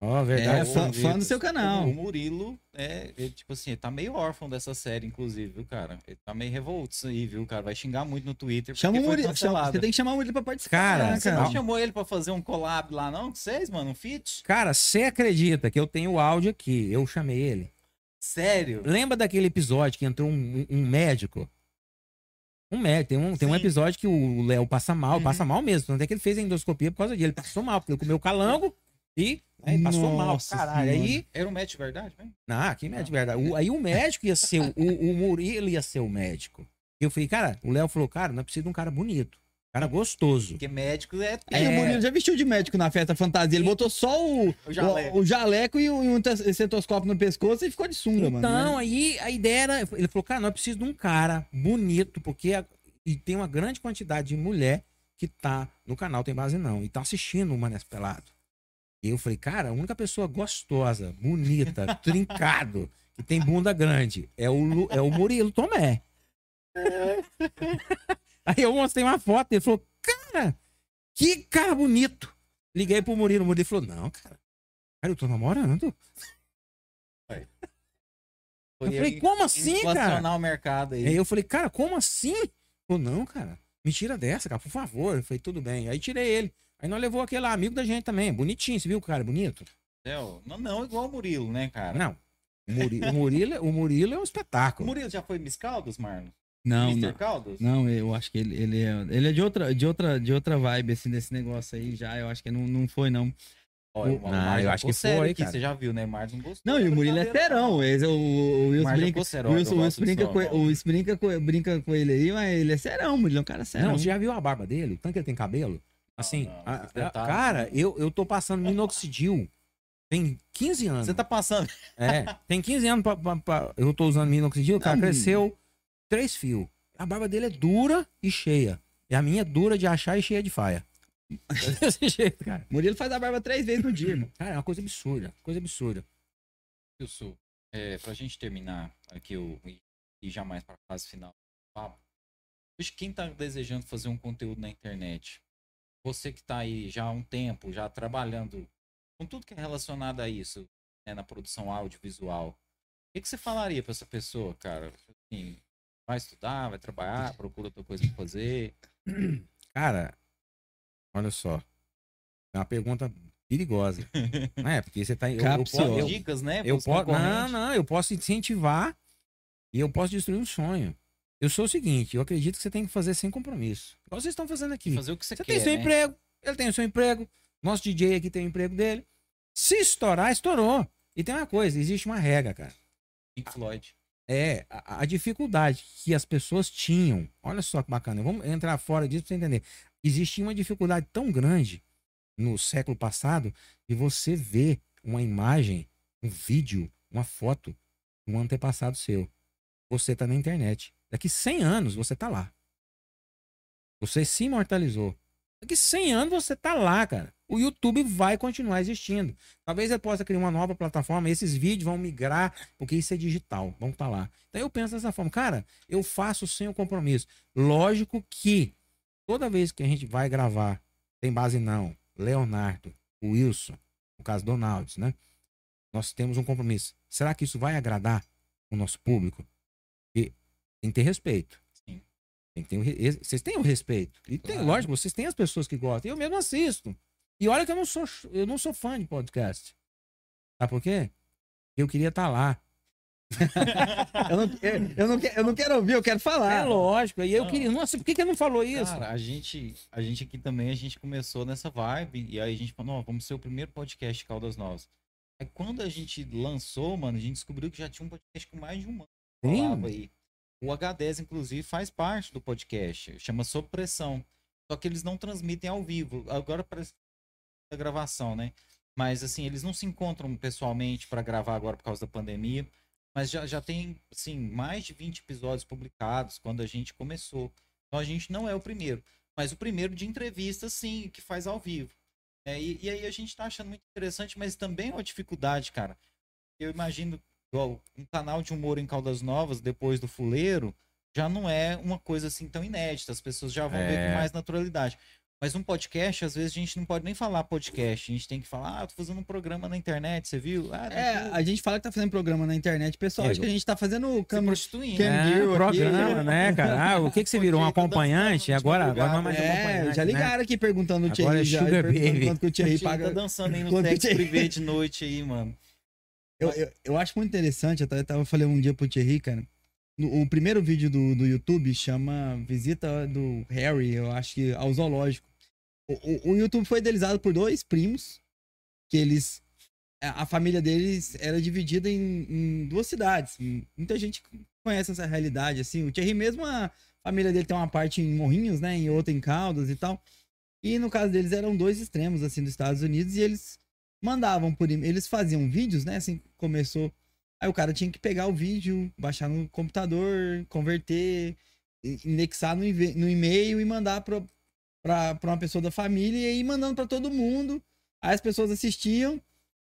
Ó, É, verdade. fã, o- fã do seu canal. O Murilo, é, ele, tipo assim, ele tá meio órfão dessa série, inclusive, viu, cara? Ele tá meio revolto isso aí, viu, cara? Vai xingar muito no Twitter. Chama o Murilo. chama- você tem que chamar o Murilo pra participar. Cara, né, Você cara? não chamou ele pra fazer um collab lá, não? Com vocês, mano? Um feat? Cara, você acredita que eu tenho o áudio aqui? Eu chamei ele. Sério? Lembra daquele episódio que entrou um, um médico? Um médico. Tem um, tem um episódio que o Léo passa mal, Uhum. passa mal mesmo. Tanto é que ele fez a endoscopia por causa disso. Ele passou mal, porque ele comeu calango e aí passou mal. Nossa Caralho. Senhora. Aí. Era um match de verdade, mesmo? Ah, que médico, verdade. O- aí o médico ia ser. O, o Murilo ia ser o médico. Eu falei, cara, o Léo falou, cara, não precisa de um cara bonito. Um cara gostoso. Porque médico é... Aí o É. Murilo já vestiu de médico na festa fantasia. Ele botou só o, O jaleco. o, o jaleco e o, e um estetoscópio no pescoço e ficou de sunga, mano. Então, né? aí a ideia era. Ele falou, cara, nós precisamos de um cara bonito, porque a- e tem uma grande quantidade de mulher que tá no canal Tem Base Não, e tá assistindo o Mané Pelado. E eu falei, cara, a única pessoa gostosa, bonita, trincado, que tem bunda grande, é o, Lu- é o Murilo Tomé. Aí eu mostrei uma foto, ele falou, cara, que cara bonito. Liguei pro Murilo, o Murilo falou, não, cara, cara, eu tô namorando. Foi Eu falei, aí como assim, cara? o mercado aí. Aí eu falei, cara, como assim? Ele falou, não, cara, me tira dessa, cara, por favor. Eu falei, tudo bem. Aí tirei ele. Aí nós levou aquele lá, amigo da gente também, bonitinho, você viu o cara bonito? Céu. Não, não, igual o Murilo, né, cara? Não. O Murilo, o Murilo, o Murilo é um O espetáculo. Murilo já foi Miss Caldas, Marlon? Não, Mr. não. Caldas? Não, eu acho que ele, ele, é, ele é de outra, de outra, de outra vibe, assim, desse negócio aí já. Eu acho que não, não foi, não. Olha, O- o Ah, eu acho que foi, aqui, cara. Você já viu, né? O Mar não gostou. Não, e o Murilo é não. Esse, o, o Wilson já brinca, o serão, Wilson, o Wilson brinca, com, o Wilson brinca, com, brinca com ele aí, mas ele é serão, o Murilo é um cara serão. Não, você já viu a barba dele? O tanto que ele tem cabelo? Assim, não, a- esse a- detalhe, cara, eu, eu tô passando minoxidil. Tem 15 anos. Você tá passando. É, tem 15 anos pra, pra- pra- eu tô usando minoxidil, o cara Não, cresceu três fios. A barba dele é dura e cheia. E a minha é dura de achar e cheia de faia. Desse jeito, cara. Murilo faz a barba três vezes no dia, irmão. Cara, é uma coisa absurda. Coisa absurda. Wilson, é, pra gente terminar aqui o, e, e já mais pra fase final do papo, hoje quem tá desejando fazer um conteúdo na internet, você que tá aí já há um tempo, já trabalhando com tudo que é relacionado a isso, né, na produção audiovisual, o que, que você falaria pra essa pessoa, cara? Assim, vai estudar, vai trabalhar, procura outra coisa pra fazer. Cara, olha só. É uma pergunta perigosa. Não é? Porque você tá. Eu, eu, posso- dicas, né? eu posso. Não, não, eu posso incentivar e eu posso destruir um sonho. Eu sou o seguinte, eu acredito que você tem que fazer sem compromisso. Igual vocês estão fazendo aqui. Fazer o que você, Você quer, tem seu né? emprego, ele tem o seu emprego, nosso DJ aqui tem o emprego dele. Se estourar, estourou. E tem uma coisa, existe uma regra, cara. Pink Floyd. É, a, a dificuldade que as pessoas tinham. Olha só que bacana. Vamos entrar fora disso pra você entender. Existia uma dificuldade tão grande no século passado de você ver uma imagem, um vídeo, uma foto de um antepassado seu. Você tá na internet. Daqui 100 anos você tá lá. Você se imortalizou. Daqui 100 anos você tá lá, cara. O YouTube vai continuar existindo. Talvez ele possa criar uma nova plataforma, esses vídeos vão migrar, porque isso é digital, vão estar lá. Então eu penso dessa forma, cara, eu faço sem o compromisso. Lógico que toda vez que a gente vai gravar, tem base não, Leonardo, Wilson, no caso Donalds, né? Nós temos um compromisso. Será que isso vai agradar o nosso público? Tem que ter respeito. Sim. Tem que ter Vocês têm o respeito. E tem, Claro. lógico, vocês têm as pessoas que gostam. Eu mesmo assisto. E olha que eu não sou, eu não sou fã de podcast. Sabe por quê? Eu queria estar lá. Eu não, eu, eu não, eu não quero ouvir, eu quero falar. É lógico. E eu Não. queria. Nossa, por que, que não falou isso? Cara, a gente, a gente aqui também, a gente começou nessa vibe, e aí a gente falou, não, vamos ser o primeiro podcast de Caldas Novas. Aí quando a gente lançou, mano, a gente descobriu que já tinha um podcast com mais de um ano. Sim. aí. O H10, inclusive, faz parte do podcast, chama Sob Pressão. Só que eles não transmitem ao vivo. Agora parece a gravação, né? Mas assim, eles não se encontram pessoalmente para gravar agora por causa da pandemia. Mas já, já tem, assim, mais de 20 episódios publicados quando a gente começou. Então a gente não é o primeiro. Mas o primeiro de entrevista, sim, que faz ao vivo. É, e, e aí a gente tá achando muito interessante, mas também é uma dificuldade, cara. Eu imagino, um canal de humor em Caldas Novas, depois do Fuleiro, já não é uma coisa assim tão inédita. As pessoas já vão ver É. com mais naturalidade. Mas um podcast, às vezes, a gente não pode nem falar podcast. A gente tem que falar, ah, tô fazendo um programa na internet, você viu? Ah, É, a gente fala que tá fazendo programa na internet, pessoal. É, acha que a gente tá fazendo câmera. prostituindo. Cam- né? É, programa, né, cara? Ah, o que, que você virou? Um tô acompanhante? Agora, tipo, agora não é mais um É, acompanhante. já né? ligaram aqui perguntando o Agora Thierry. é já, Sugar Baby. Quanto que o A Thierry gente paga. tá dançando aí no sexo que- privê de noite aí, mano. Eu, eu, eu acho muito interessante, eu tava- falei um dia pro Thierry, cara. no- o primeiro vídeo do, do YouTube chama Visita do Harry, eu acho que ao zoológico. O, o, o YouTube foi idealizado por dois primos, que eles. A a família deles era dividida em, em duas cidades. Muita gente conhece essa realidade, assim. O Thierry mesmo, a família dele tem uma parte em Morrinhos, né? E outra em Caldas e tal. E no caso deles eram dois extremos, assim, dos Estados Unidos, e eles mandavam por e- eles faziam vídeos, né? Assim, começou. Aí o cara tinha que pegar o vídeo, baixar no computador, converter, indexar no, no e-mail e mandar pra uma pessoa da família e aí mandando pra todo mundo. Aí as pessoas assistiam,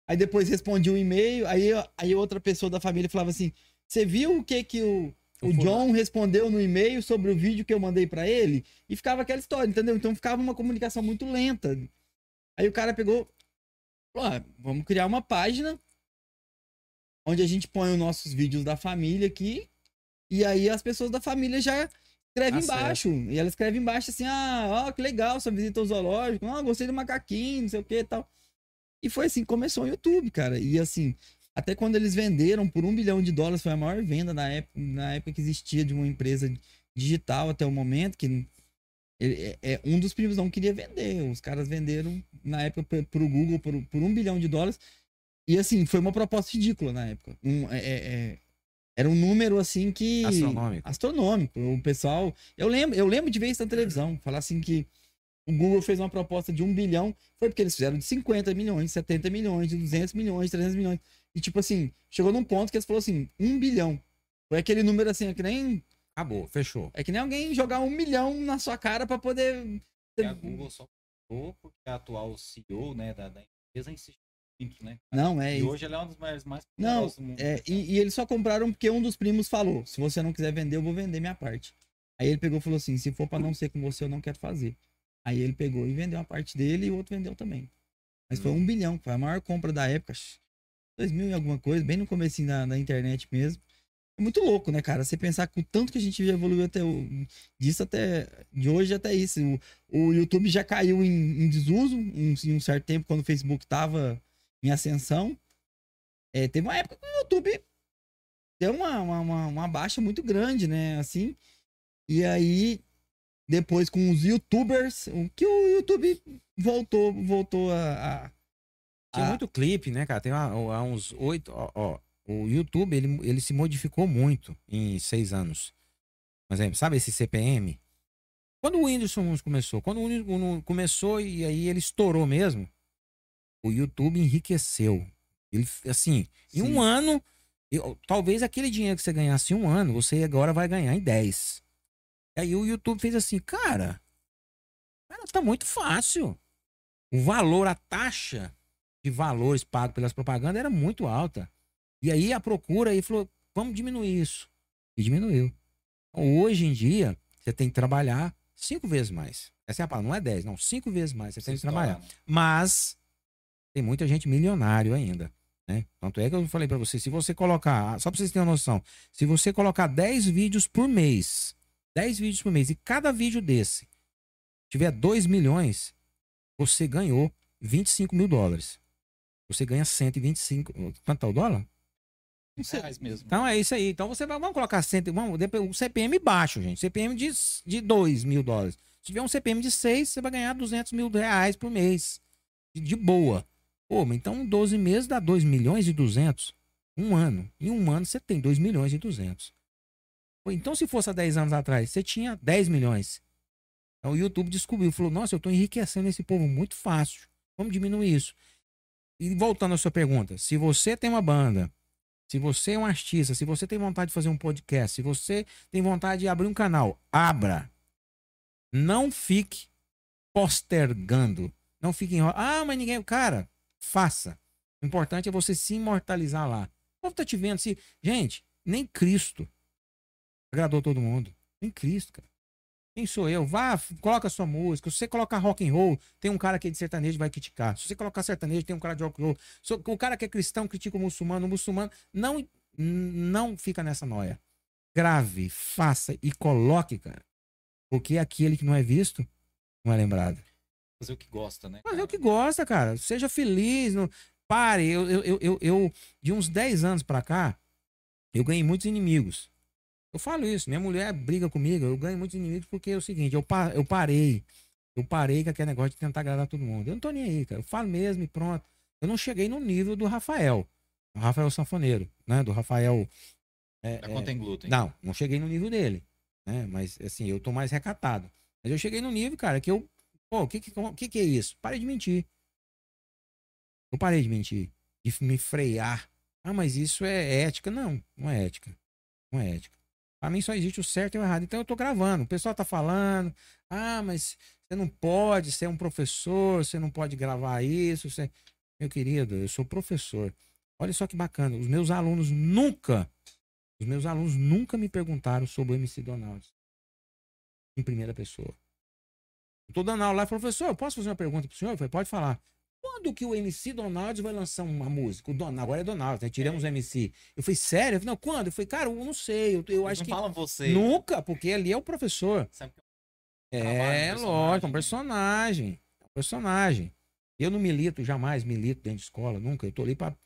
aí depois respondia o e-mail, aí, aí outra pessoa da família falava assim: Você viu o que que o, o. John respondeu no e-mail sobre o vídeo que eu mandei pra ele? E ficava aquela história, entendeu? Então ficava uma comunicação muito lenta. Aí o cara pegou, ah, vamos criar uma página onde a gente põe os nossos vídeos da família aqui, e aí as pessoas da família já escrevem Acesso. embaixo. E ela escreve embaixo assim, ah, ó, que legal, sua visita ao zoológico, ah, gostei do macaquinho, não sei o que e tal. E foi assim que começou o YouTube, cara. E assim, até quando eles venderam por um bilhão de dólares, foi a maior venda na época, na época que existia de uma empresa digital até o momento, que ele- é, é, um dos primos não queria vender. Os caras venderam na época pro, pro Google por, por um bilhão de dólares. E assim, foi uma proposta ridícula na época. Um, é- é- é- era um número assim que. Astronômico. Astronômico. O pessoal. Eu lembro, eu lembro de ver isso na televisão. Falar assim que o Google fez uma proposta de um bilhão. Foi porque eles fizeram de 50 milhões, 70 milhões, de 200 milhões, 300 milhões. E tipo assim, chegou num ponto que eles falaram assim: um bilhão. Foi aquele número assim, é que nem, Acabou, fechou. é que nem alguém jogar um milhão na sua cara pra poder. E a Google só porque a atual CEO né, da, da empresa insistiu muito, né? Não, é E hoje ela é uma das maiores mais Não, do mundo. É, e, e eles só compraram porque um dos primos falou: se você não quiser vender, eu vou vender minha parte. Aí ele pegou e falou assim: se for pra não ser com você, eu não quero fazer. Aí ele pegou e vendeu a parte dele e o outro vendeu também. Mas foi um bilhão, foi a maior compra da época. acho, 2000 e alguma coisa, bem no comecinho da, da internet mesmo. É muito louco, né, cara? Você pensar que o tanto que a gente evoluiu até o, disso até de hoje até isso. O, o YouTube já caiu em, em desuso em, em um certo tempo quando o Facebook tava em ascensão. É, teve uma época que o YouTube deu uma, uma, uma, baixa muito grande, né? Assim. E aí, depois com os youtubers, o que o YouTube voltou, voltou a. a- Tinha a- muito clipe, né, cara? Tem há uns oito. Ó, ó, o YouTube, ele, ele se modificou muito em seis anos. Por exemplo, sabe esse CPM? Quando o Whindersson começou, quando o Whindersson começou e aí ele estourou mesmo, o YouTube enriqueceu. Ele, assim, em Sim. um ano, eu- talvez aquele dinheiro que você ganhasse em um ano, você agora vai ganhar em 10. E aí o YouTube fez assim, cara, cara, tá muito fácil. O valor, a taxa de valores pagos pelas propagandas era muito alta. E aí a procura aí falou, vamos diminuir isso. E diminuiu. Então, hoje em dia, você tem que trabalhar cinco vezes mais. Essa é a palavra, não é 10, não, cinco vezes mais você tem que trabalhar. Mas tem muita gente milionário ainda. Né? Tanto é que eu falei pra você, se você colocar, só pra vocês terem uma noção, se você colocar 10 vídeos por mês, 10 vídeos por mês, e cada vídeo desse tiver 2 milhões, você ganhou 25 mil dólares. Você ganha 125. Quanto tá o dólar? Sei. Reais mesmo. Então é isso aí. Então você vai, vamos colocar 100, vamos, o CPM baixo, gente. CPM de, de 2 mil dólares. Se tiver um CPM de 6, você vai ganhar 200 mil reais por mês. De, de boa. Pô, mas então 12 meses dá 2 milhões e 200. Um ano. Em um ano você tem 2 milhões e 200. Pô, então se fosse há 10 anos atrás, você tinha 10 milhões. Então o YouTube descobriu, falou, nossa, eu tô enriquecendo esse povo muito fácil. Vamos diminuir isso. E voltando à sua pergunta, se você tem uma banda, se você é um artista, se você tem vontade de fazer um podcast, se você tem vontade de abrir um canal, abra. Não fique postergando. Não fique enrolando. Ah, mas ninguém. Cara, faça. O importante é você se imortalizar lá. O povo tá te vendo. Se... Gente, nem Cristo agradou todo mundo. Nem Cristo, cara. Quem sou eu? Vá, coloca sua música. Se você colocar rock and roll, tem um cara que é de sertanejo vai criticar. Se você colocar sertanejo, tem um cara de rock and roll. Se o cara que é cristão critica o muçulmano, o muçulmano não não fica nessa noia. Grave, faça e coloque, cara. Porque aquele que não é visto não é lembrado. Fazer o que gosta, né? É o que gosta, cara. Seja feliz. Não... Pare. Eu, eu, eu, eu, eu, de uns 10 anos pra cá, eu ganhei muitos inimigos. Eu falo isso. Minha mulher briga comigo. Eu ganho muitos inimigos porque é o seguinte: eu, pa- eu parei. Eu parei com aquele negócio de tentar agradar todo mundo. Eu não tô nem aí, cara. Eu falo mesmo e pronto. Eu não cheguei no nível do Rafael. O Rafael Sanfoneiro, né? Do Rafael. é, Da é, Contém Glúten. não, não cheguei no nível dele, né? Mas assim, eu tô mais recatado. Mas eu cheguei no nível, cara, que eu, pô, o que que que é isso? Parei de mentir. Eu parei de mentir, de me frear. Ah, mas isso é ética? Não, não é ética. Não é ética. Pra mim só existe o certo e o errado. Então eu tô gravando. O pessoal tá falando, ah, mas você não pode ser um professor, você não pode gravar isso. Você... Meu querido, eu sou professor. Olha só que bacana. Os meus alunos nunca os meus alunos nunca me perguntaram sobre o MC Donald. Em primeira pessoa. Eu tô dando aula lá falei, professor, eu posso fazer uma pergunta pro senhor? Eu falei, pode falar. Quando que o MC Donald vai lançar uma música? O Don... Agora é Donald, né? Tiramos o MC. Eu falei, sério? Eu falei, não, quando? Eu falei, cara, eu não sei. Eu, eu acho não que. falam você. Nunca, porque ali é o professor. Sabe que É, um lógico, é um personagem, personagem. É um personagem. Eu não milito, jamais milito dentro de escola, nunca. Eu tô ali pra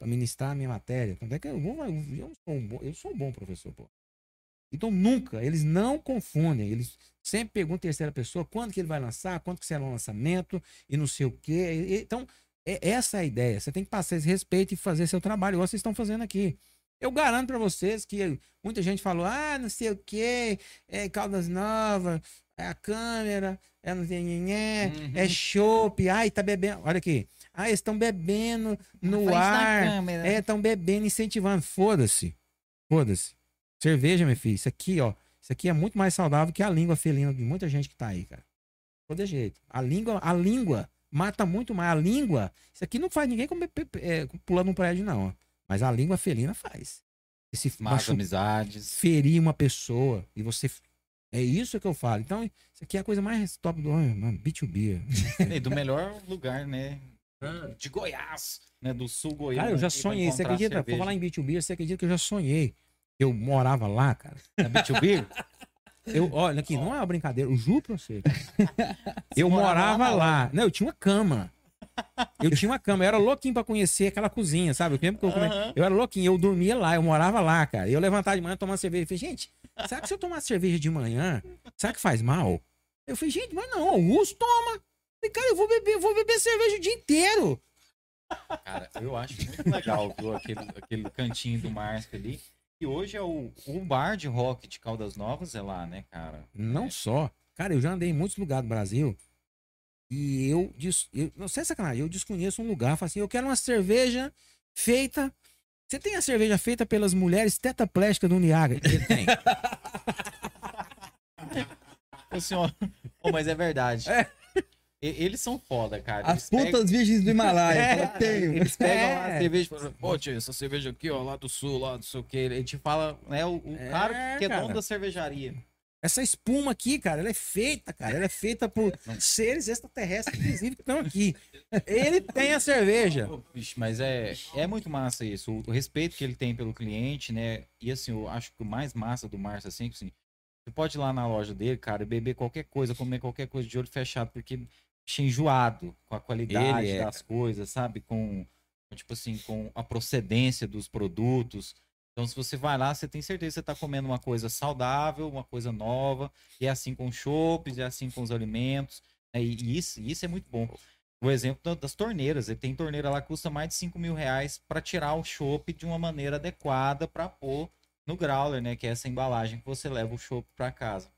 ministrar a minha matéria. Tanto é que eu, vou, eu, sou um bom, eu sou um bom professor, pô. Então nunca, eles não confundem. Eles sempre perguntam terceira pessoa quando que ele vai lançar, quando que será o lançamento e não sei o quê. Então, é essa a ideia. Você tem que passar esse respeito e fazer seu trabalho, igual vocês estão fazendo aqui. Eu garanto pra vocês que muita gente falou, ah, não sei o quê, é Caldas Novas, é a câmera, é não sei nhenhé, Uhum. é chopp, ai, tá bebendo. Olha aqui. Ah, eles estão bebendo no ar. É, estão bebendo, incentivando. Foda-se. Foda-se. Cerveja, meu filho. Isso aqui, ó. Isso aqui é muito mais saudável que a língua felina de muita gente que tá aí, cara. Todo jeito. A língua, a língua mata muito mais. A língua. Isso aqui não faz ninguém comer, é, pulando um prédio, não. ó. Mas a língua felina faz. Esse Más amizades. ferir uma pessoa e você. É isso que eu falo. Então, isso aqui é a coisa mais top do. Mano, B2B. E do melhor lugar, né? De Goiás, né? Do sul goiano. Cara, eu já sonhei. Você acredita? Vou falar em B2B, você acredita que eu já sonhei? Eu morava lá, cara. Na B2B? Eu, olha aqui, não é uma brincadeira, eu juro pra você. eu morava lá. Não, eu tinha uma cama. Eu tinha uma cama, eu era louquinho pra conhecer aquela cozinha, sabe? O tempo que eu, come... Aham. eu era louquinho, eu dormia lá, eu morava lá, cara. Eu levantava de manhã, tomava cerveja. Eu falei, gente, será que se eu tomar cerveja de manhã, será que faz mal? Eu falei, gente, mas não, Augusto toma. Eu falei, cara, eu vou beber, eu vou beber cerveja o dia inteiro. Cara, eu acho muito legal viu, aquele, aquele cantinho do Márcio ali. E hoje é o, o bar de rock de Caldas Novas, é lá, né, cara? Não só. Cara, eu já andei em muitos lugares do Brasil. E eu, eu não sei sacanagem, eu desconheço um lugar, falo assim, eu quero uma cerveja feita. Você tem a cerveja feita pelas mulheres tetaplésticas do Niagara? Ele tem. O senhor... Pô, mas é verdade. É. Eles são foda, cara. As Eles pegam- putas virgens do Himalaia. É. fala, tenho. Eles pegam lá a É. cerveja e falam, pô, tio, essa cerveja aqui, ó, lá do sul, lá do sei o que. Ele te fala, né, o, o É, cara que é dono cara. da cervejaria. Essa espuma aqui, cara, ela é feita, cara. Ela é feita por seres extraterrestres, inclusive, que estão aqui. Ele tem a cerveja. Bicho, mas é, é muito massa isso. O, o respeito que ele tem pelo cliente, né? E assim, eu acho que o mais massa do Márcio, assim, assim, você pode ir lá na loja dele, cara, e beber qualquer coisa, comer qualquer coisa de olho fechado, porque é enjoado com a qualidade é, das coisas, sabe? Com, tipo assim, com a procedência dos produtos. Então, se você vai lá, você tem certeza que você está comendo uma coisa saudável, uma coisa nova. E é assim com os chopes, é assim com os alimentos. né? E, isso, isso é muito bom. O exemplo da- das torneiras. Ele tem torneira lá que custa mais de 5 mil reais para tirar o chopp de uma maneira adequada para pôr no growler, né? Que é essa embalagem que você leva o chopp para casa.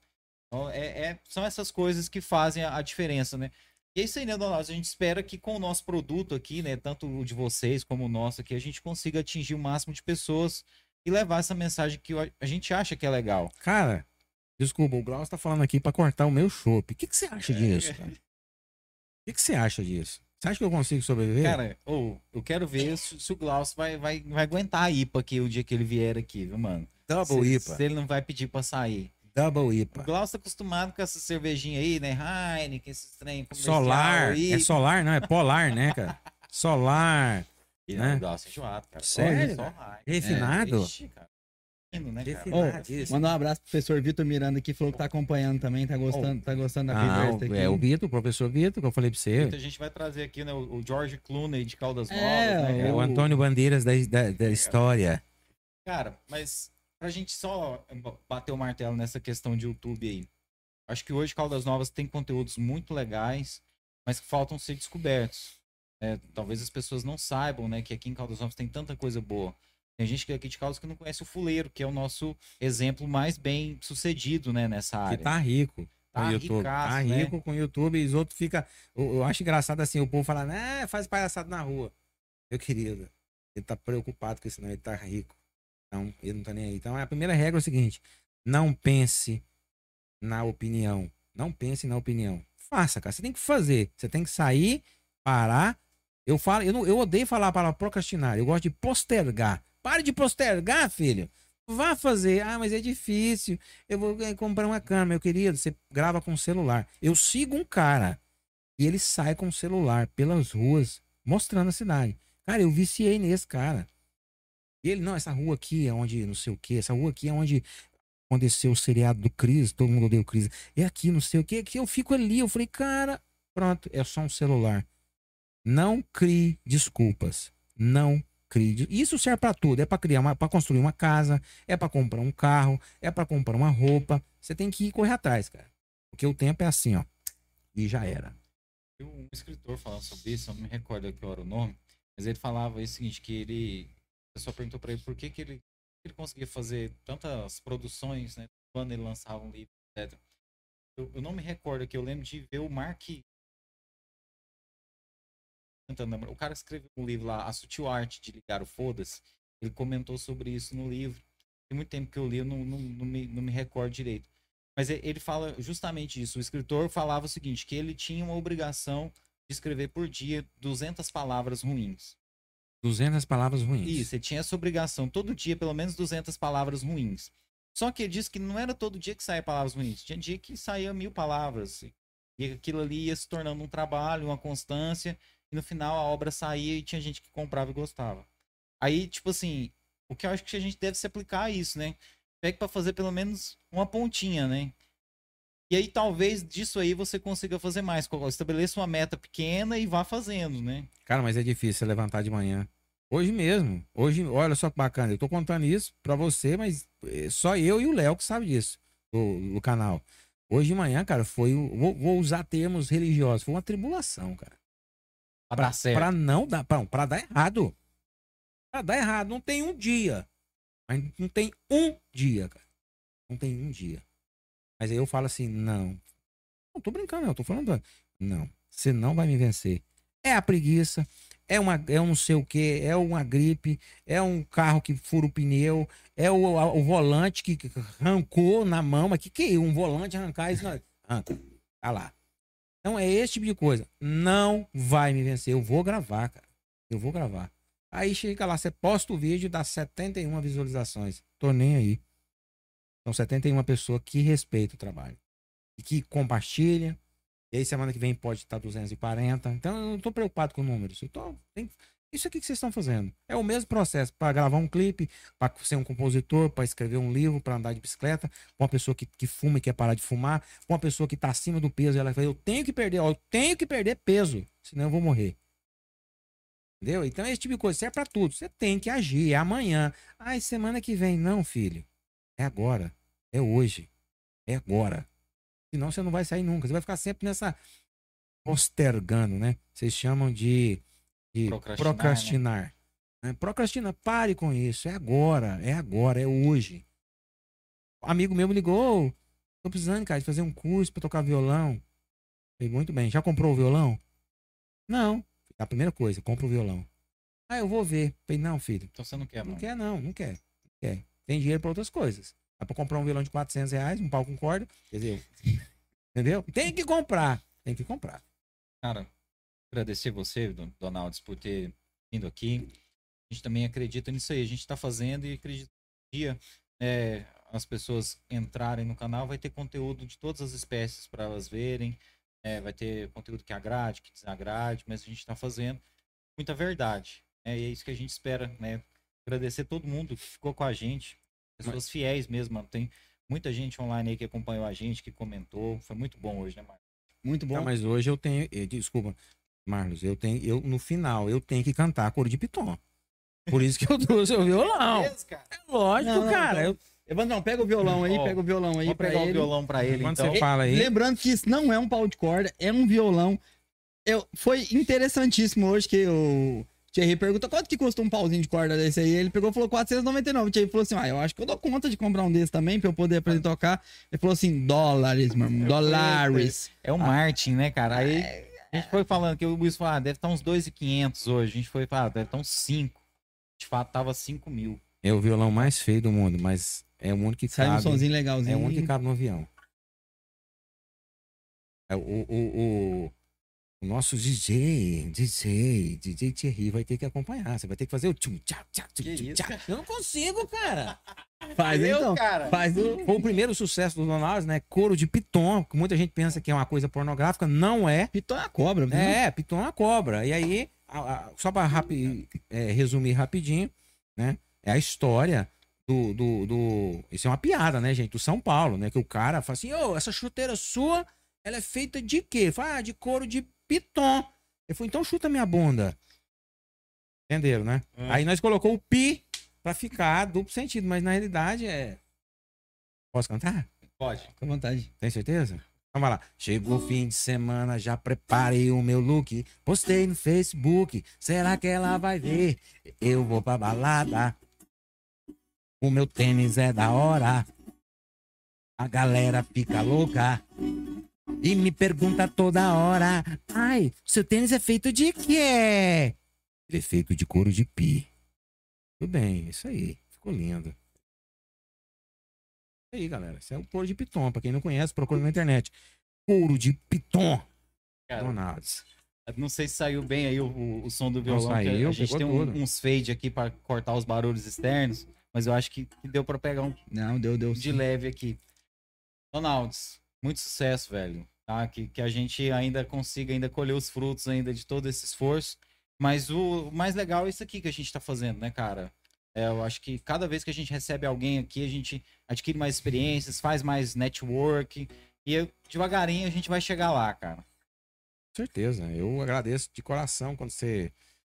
Então, é, é- são essas coisas que fazem a, a diferença, né? E é isso aí, né, Donaldo? A gente espera que com o nosso produto aqui, né? Tanto o de vocês como o nosso aqui, a gente consiga atingir o máximo de pessoas e levar essa mensagem que a gente acha que é legal. Cara, desculpa, o Glaucio tá falando aqui pra cortar o meu chopp. O que, que você acha disso, cara? O que, que você acha disso? Você acha que eu consigo sobreviver? Cara, ou eu quero ver se, se o Glaucio vai, vai, vai aguentar a IPA aqui o dia que ele vier aqui, viu, mano? Double se, IPA. Se ele não vai pedir pra sair. Double O IPA. Glaucio tá acostumado com essa cervejinha aí, né? Heineken, esses trem Solar. aí. É solar, não, é polar, né, cara? Solar. E né? não, o Glaucio é enjoado, cara. Sério? Só Heineken. Refinado? É, ixi, cara. Né. Mandar um abraço pro professor Vitor Miranda que falou que tá acompanhando também, tá gostando, tá gostando da Ah, conversa aqui. é o Vitor, o professor Vitor, que eu falei pra você. Muita gente vai trazer aqui, né? O o George Clooney de Caldas Novas, É, né, É cara? o Antônio Bandeiras da, da, da história. Cara, mas pra gente só bater o martelo nessa questão de YouTube aí. Acho que hoje Caldas Novas tem conteúdos muito legais, mas que faltam ser descobertos. né? talvez as pessoas não saibam, né, que aqui em Caldas Novas tem tanta coisa boa. Tem gente que é aqui de Caldas que não conhece o Fuleiro, que é o nosso exemplo mais bem sucedido, né, nessa Que área. tá rico Tá YouTube. ricaço, tá né? rico com o YouTube e os outros ficam. Eu, eu acho engraçado assim, o povo fala, né, faz palhaçada na rua. Meu querido, ele tá preocupado com isso, não, ele tá rico. Então, ele não tá nem aí. Então, a primeira regra é o seguinte: não pense na opinião. Não pense na opinião. Faça, cara. Você tem que fazer. Você tem que sair, parar. Eu falo, eu, não, eu odeio falar para procrastinar. Eu gosto de postergar. Pare de postergar, filho. Vá fazer. Ah, mas é difícil. Eu vou eh, comprar uma câmera, meu querido. Você grava com celular. Eu sigo um cara e ele sai com o celular pelas ruas, mostrando a cidade. Cara, eu viciei nesse cara. E ele, não, essa rua aqui é onde não sei o que, essa rua aqui é onde aconteceu o seriado do Cris, todo mundo odeia o Cris. É aqui, não sei o que, que eu fico ali. Eu falei, cara, pronto, é só um celular. Não crie desculpas. Não crie. Isso serve pra tudo. É pra criar para construir uma casa, é pra comprar um carro, é pra comprar uma roupa. Você tem que ir correr atrás, cara. Porque o tempo é assim, ó. E já era. Um escritor falando sobre isso, eu não me recordo aqui hora o nome, mas ele falava o seguinte, que ele. A pessoa perguntou pra ele por que, que ele, ele conseguia fazer tantas produções, né? Quando ele lançava um livro, etc. Eu, eu não me recordo aqui, eu lembro de ver o Mark. O cara escreveu um livro lá, A Sutil Arte de Ligar o Foda-se. Ele comentou sobre isso no livro. Tem muito tempo que eu li, eu não, não, não, me, não me recordo direito. Mas ele fala justamente isso. O escritor falava o seguinte, que ele tinha uma obrigação de escrever por dia 200 palavras ruins. 200 palavras ruins. Isso, ele tinha essa obrigação, todo dia pelo menos 200 palavras ruins. Só que ele disse que não era todo dia que saía palavras ruins, tinha dia que saía mil palavras. E aquilo ali ia se tornando um trabalho, uma constância, e no final a obra saía e tinha gente que comprava e gostava. Aí, tipo assim, o que eu acho que a gente deve se aplicar a isso, né? Pega pra fazer pelo menos uma pontinha, né? E aí talvez disso aí você consiga fazer mais. Estabeleça uma meta pequena e vá fazendo, né? Cara, mas é difícil você levantar de manhã. Hoje mesmo. Hoje, olha só que bacana. Eu tô contando isso pra você, mas eh, só eu e o Léo que sabe disso. Do, do canal. Hoje de manhã, cara, foi. Vou, vou usar termos religiosos. Foi uma tribulação, cara. Pra dar certo. Pra não dar. Pra, pra dar errado. Pra dar errado. Não tem um dia. Mas não tem um dia, cara. Não tem um dia. Mas aí eu falo assim: não. Não tô brincando, não. Tô falando. Não. Você não vai me vencer. É a preguiça. É, uma, é um não sei o que, é uma gripe, é um carro que fura o pneu, é o, o volante que que arrancou na mão. Mas que que é um volante arrancar isso? Não, arranca. Tá lá. Então é esse tipo de coisa. Não vai me vencer. Eu vou gravar, cara. Eu vou gravar. Aí chega lá, você posta o vídeo, dá 71 visualizações. Tô nem aí. São 71 pessoas que respeitam o trabalho. E que compartilham. E aí semana que vem pode estar 240. Então eu não tô preocupado com números. Eu tô, tem- isso aqui que vocês estão fazendo. É o mesmo processo para gravar um clipe, para ser um compositor, para escrever um livro, para andar de bicicleta, pra uma pessoa que, que fuma e quer parar de fumar, pra uma pessoa que tá acima do peso, e ela fala, eu tenho que perder, ó, eu tenho que perder peso, senão eu vou morrer. Entendeu? Então esse tipo de coisa serve pra tudo. Você tem que agir, é amanhã. Ai, semana que vem. Não, filho. É agora. É hoje. É agora. Senão você não vai sair nunca. Você vai ficar sempre nessa postergando, né? Vocês chamam de, de Procrastinar, procrastinar. né? Procrastina, pare com isso. É agora, é agora, é hoje. Um amigo meu me ligou. "Ô, Tô precisando, cara, de fazer um curso pra tocar violão. Falei, muito bem. Já comprou o violão? Não. A primeira coisa, compra o violão. Ah, eu vou ver. Falei, não, filho. Então você não quer, Não não. quer, não, não quer. Não quer. Tem dinheiro pra outras coisas. Dá pra comprar um violão de 400 reais, um pau com corda. Quer dizer, entendeu? Tem que comprar. Tem que comprar. Cara, agradecer você, Don- Donaldes, por ter vindo aqui. A gente também acredita nisso aí. A gente está fazendo e acredita que um dia é, as pessoas entrarem no canal, vai ter conteúdo de todas as espécies para elas verem. É, vai ter conteúdo que agrade, que desagrade, mas a gente está fazendo muita verdade. né? E é isso que a gente espera, né? Agradecer todo mundo que ficou com a gente, pessoas fiéis mesmo, mano. Tem muita gente online aí que acompanhou a gente, que comentou. Foi muito bom hoje, né, Marcos? Muito bom. Tá, mas hoje eu tenho. eh, Desculpa, Marlos, eu tenho. Eu, no final, eu tenho que cantar coro de piton. Por isso que eu trouxe o violão. É cara. lógico, Não, não, cara. então- Evandrão, pega o violão aí, Ó, pega o violão aí Vou pra pegar ele. o violão pra ele, Quando então. você fala aí. Lembrando que isso não é um pau de corda, é um violão. Eu, foi interessantíssimo hoje que o Thierry perguntou quanto que custa um pauzinho de corda desse aí. Ele pegou e falou 499. O Thierry falou assim: Ah, eu acho que eu dou conta de comprar um desse também pra eu poder aprender a tocar. Ele falou assim: dólares, meu irmão, dólares. É o Martin, né, cara? Aí a gente foi falando que o Luiz falou, ah, deve estar uns 2,500 hoje. A gente foi falar, deve estar uns 5. De fato, tava 5 mil. É o violão mais feio do mundo, mas é o único que Sai um cabe. sonzinho É legalzinho. o único que cabe no avião. É, o, o, o, o nosso DJ, DJ, DJ Thierry vai ter que acompanhar. Você vai ter que fazer o tchum, tchá, tchá, tchum, Que tchum, isso, tchá. Eu não consigo, cara. Faz então. cara. Faz o. Foi o primeiro sucesso do Donalds, né? Couro de piton, que muita gente pensa que é uma coisa pornográfica. Não é. Piton é a cobra, né? É, piton é uma cobra. E aí, a- a- só para resumir rapidinho, né? É a história do, do, do- Isso é uma piada, né, gente? Do São Paulo, né? Que o cara fala assim: ô, essa chuteira sua, ela é feita de quê? Fala, ah, de couro de piton. Ele falou, então chuta minha bunda. Entenderam, né? Hum. Aí nós colocou o pi pra ficar duplo sentido, mas na realidade é. Posso cantar? Pode. Com vontade. Tem certeza? Então vai lá. Chegou o fim de semana, já preparei o meu look. Postei no Facebook. Será que ela vai ver? Eu vou pra balada. O meu tênis é da hora. A galera fica louca. E me pergunta toda hora. Ai, seu tênis é feito de quê? Ele é feito de couro de pi. Tudo bem, isso aí. Ficou lindo. Isso aí, galera. Isso é o couro de piton. Pra quem não conhece, procura na internet. Couro de piton. Donalds. não sei se saiu bem aí o, o- o som do violão. saiu, a gente pegou tem um- uns fade aqui pra cortar os barulhos externos, mas eu acho que, que deu pra pegar um Não, deu, deu. de sim. leve aqui. Donalds, muito sucesso, velho. Tá? Que, que a gente ainda consiga ainda colher os frutos ainda de todo esse esforço. Mas o mais legal é isso aqui que a gente tá fazendo, né, cara? É, eu acho que cada vez que a gente recebe alguém aqui, a gente adquire mais experiências, faz mais network. E eu- devagarinho a gente vai chegar lá, cara. Certeza. Eu agradeço de coração quando você,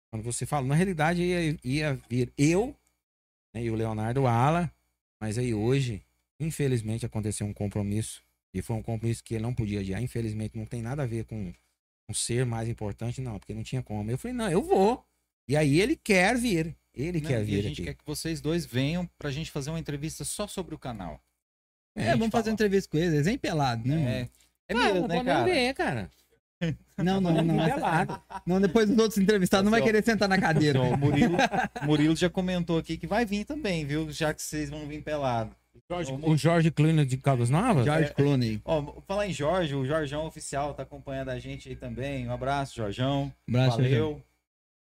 quando você fala. Na realidade, ia, ia vir eu né, e o Leonardo Ala. Mas aí hoje, infelizmente, aconteceu um compromisso. E foi um compromisso que ele não podia adiar. Infelizmente, não tem nada a ver com um ser mais importante, não, porque não tinha como. Eu falei, não, eu vou. E aí ele quer vir. Ele Né? quer e a vir gente aqui. quer que vocês dois venham pra gente fazer uma entrevista só sobre o canal. É, vamos fazer uma entrevista com eles. Eles pelado, né? É, é mesmo, né, cara? ver, cara. Não, não, não. Pelado. Não, depois dos outros entrevistados não vai querer sentar na cadeira. Então, o Murilo, Murilo já comentou aqui que vai vir também, viu? Já que vocês vão vir pelado. O Jorge Clooney de Caldas Novas? George Clooney. Ó, falar em Jorge, o Jorjão Oficial tá acompanhando a gente aí também. Um abraço, Jorjão. Abraço, Jorge. Valeu.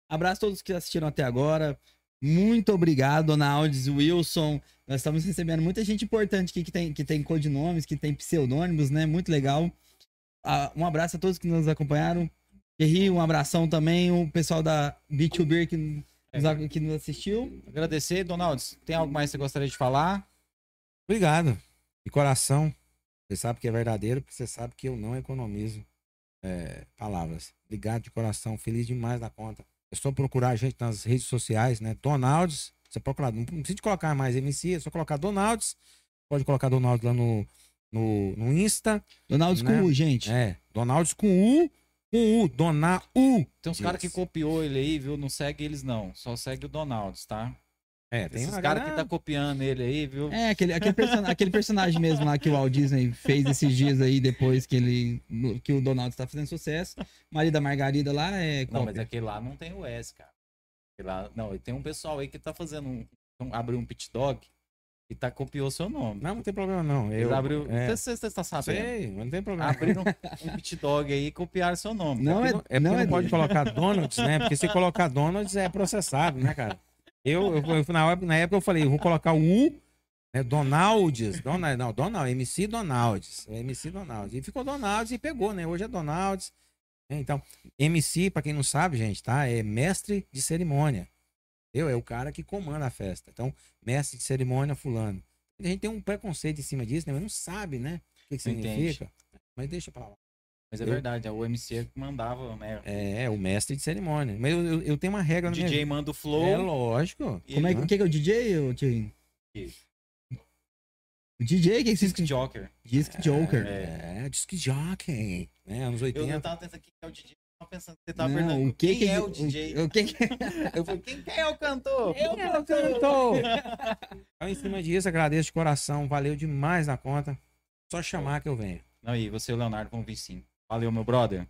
Abraço a todos que assistiram até agora. Muito obrigado, Dona Aldes, Wilson. Nós estamos recebendo muita gente importante aqui que tem, que tem codinomes, que tem pseudônimos, né? Muito legal. Ah, um abraço a todos que nos acompanharam. Thierry, um abração também. O pessoal da B2B que, nos, que nos assistiu. Agradecer, Donalds. Tem algo mais que você gostaria de falar? Obrigado. De coração. Você sabe que é verdadeiro, porque você sabe que eu não economizo é, palavras. Obrigado de coração. Feliz demais da conta. É só procurar a gente nas redes sociais, né? Donalds. Você procurar, não precisa de colocar mais MC, é só colocar Donalds. Pode colocar Donalds lá no, no, no Insta. Donaldos Né? com U, gente. É, Donalds com U, com U, Dona U. Tem uns caras que copiou ele aí, viu? Não segue eles, não. Só segue o Donalds, tá? É, tem Esses uma caras que tá copiando ele aí, viu? É, aquele, aquele, person- aquele personagem mesmo lá que o Walt Disney fez esses dias aí, depois que ele. que o Donald está fazendo sucesso. Marido da Margarida lá é. Não, mas cópia. aquele lá não tem o S, cara. Aquele lá, não, tem um pessoal aí que tá fazendo um. abriu um pit dog e tá, copiou seu nome. Não, não tem problema não. Eles Eu, abriu. é, Não se você tá sabendo. sei, não tem problema. Abriram um pit dog aí e copiaram seu nome. Não é, É porque não não, é pode colocar Donuts, né? Porque se colocar Donuts é processado, né, cara? Eu, eu, eu- na, na época eu falei, eu vou colocar o U, É Donaldes. Donald, não, Donald, MC Donaldes. É MC Donaldes. E ficou Donaldes e pegou, né? Hoje é Donaldes. Então, MC, pra quem não sabe, gente, tá? É mestre de cerimônia. Eu é o cara que comanda a festa. Então, mestre de cerimônia fulano. A gente tem um preconceito em cima disso, né? Mas não sabe, né? O que, que significa. Mas deixa pra lá. Mas é Eu- verdade, é o MC que mandava, né? É, o mestre de cerimônia. Mas eu, eu, eu tenho uma regra O na minha DJ vida. manda o flow. É lógico. e Como é, ele- que- o que, que é o DJ? Isso. O DJ, o que, que Disc vocês... Joker. Disc Joker. É, disc jockey. Né? Anos Eu, 80. eu tava pensando quem é o DJ. Eu tava pensando, você tava Não, perguntando o que quem que é o o- DJ. O, que que... Eu falei, quem é o cantor? Eu não cantou. Então, em cima disso, agradeço de coração. Valeu demais na conta. Só chamar que eu venho. Não, e você e o Leonardo vão vir sim. Valeu, meu brother.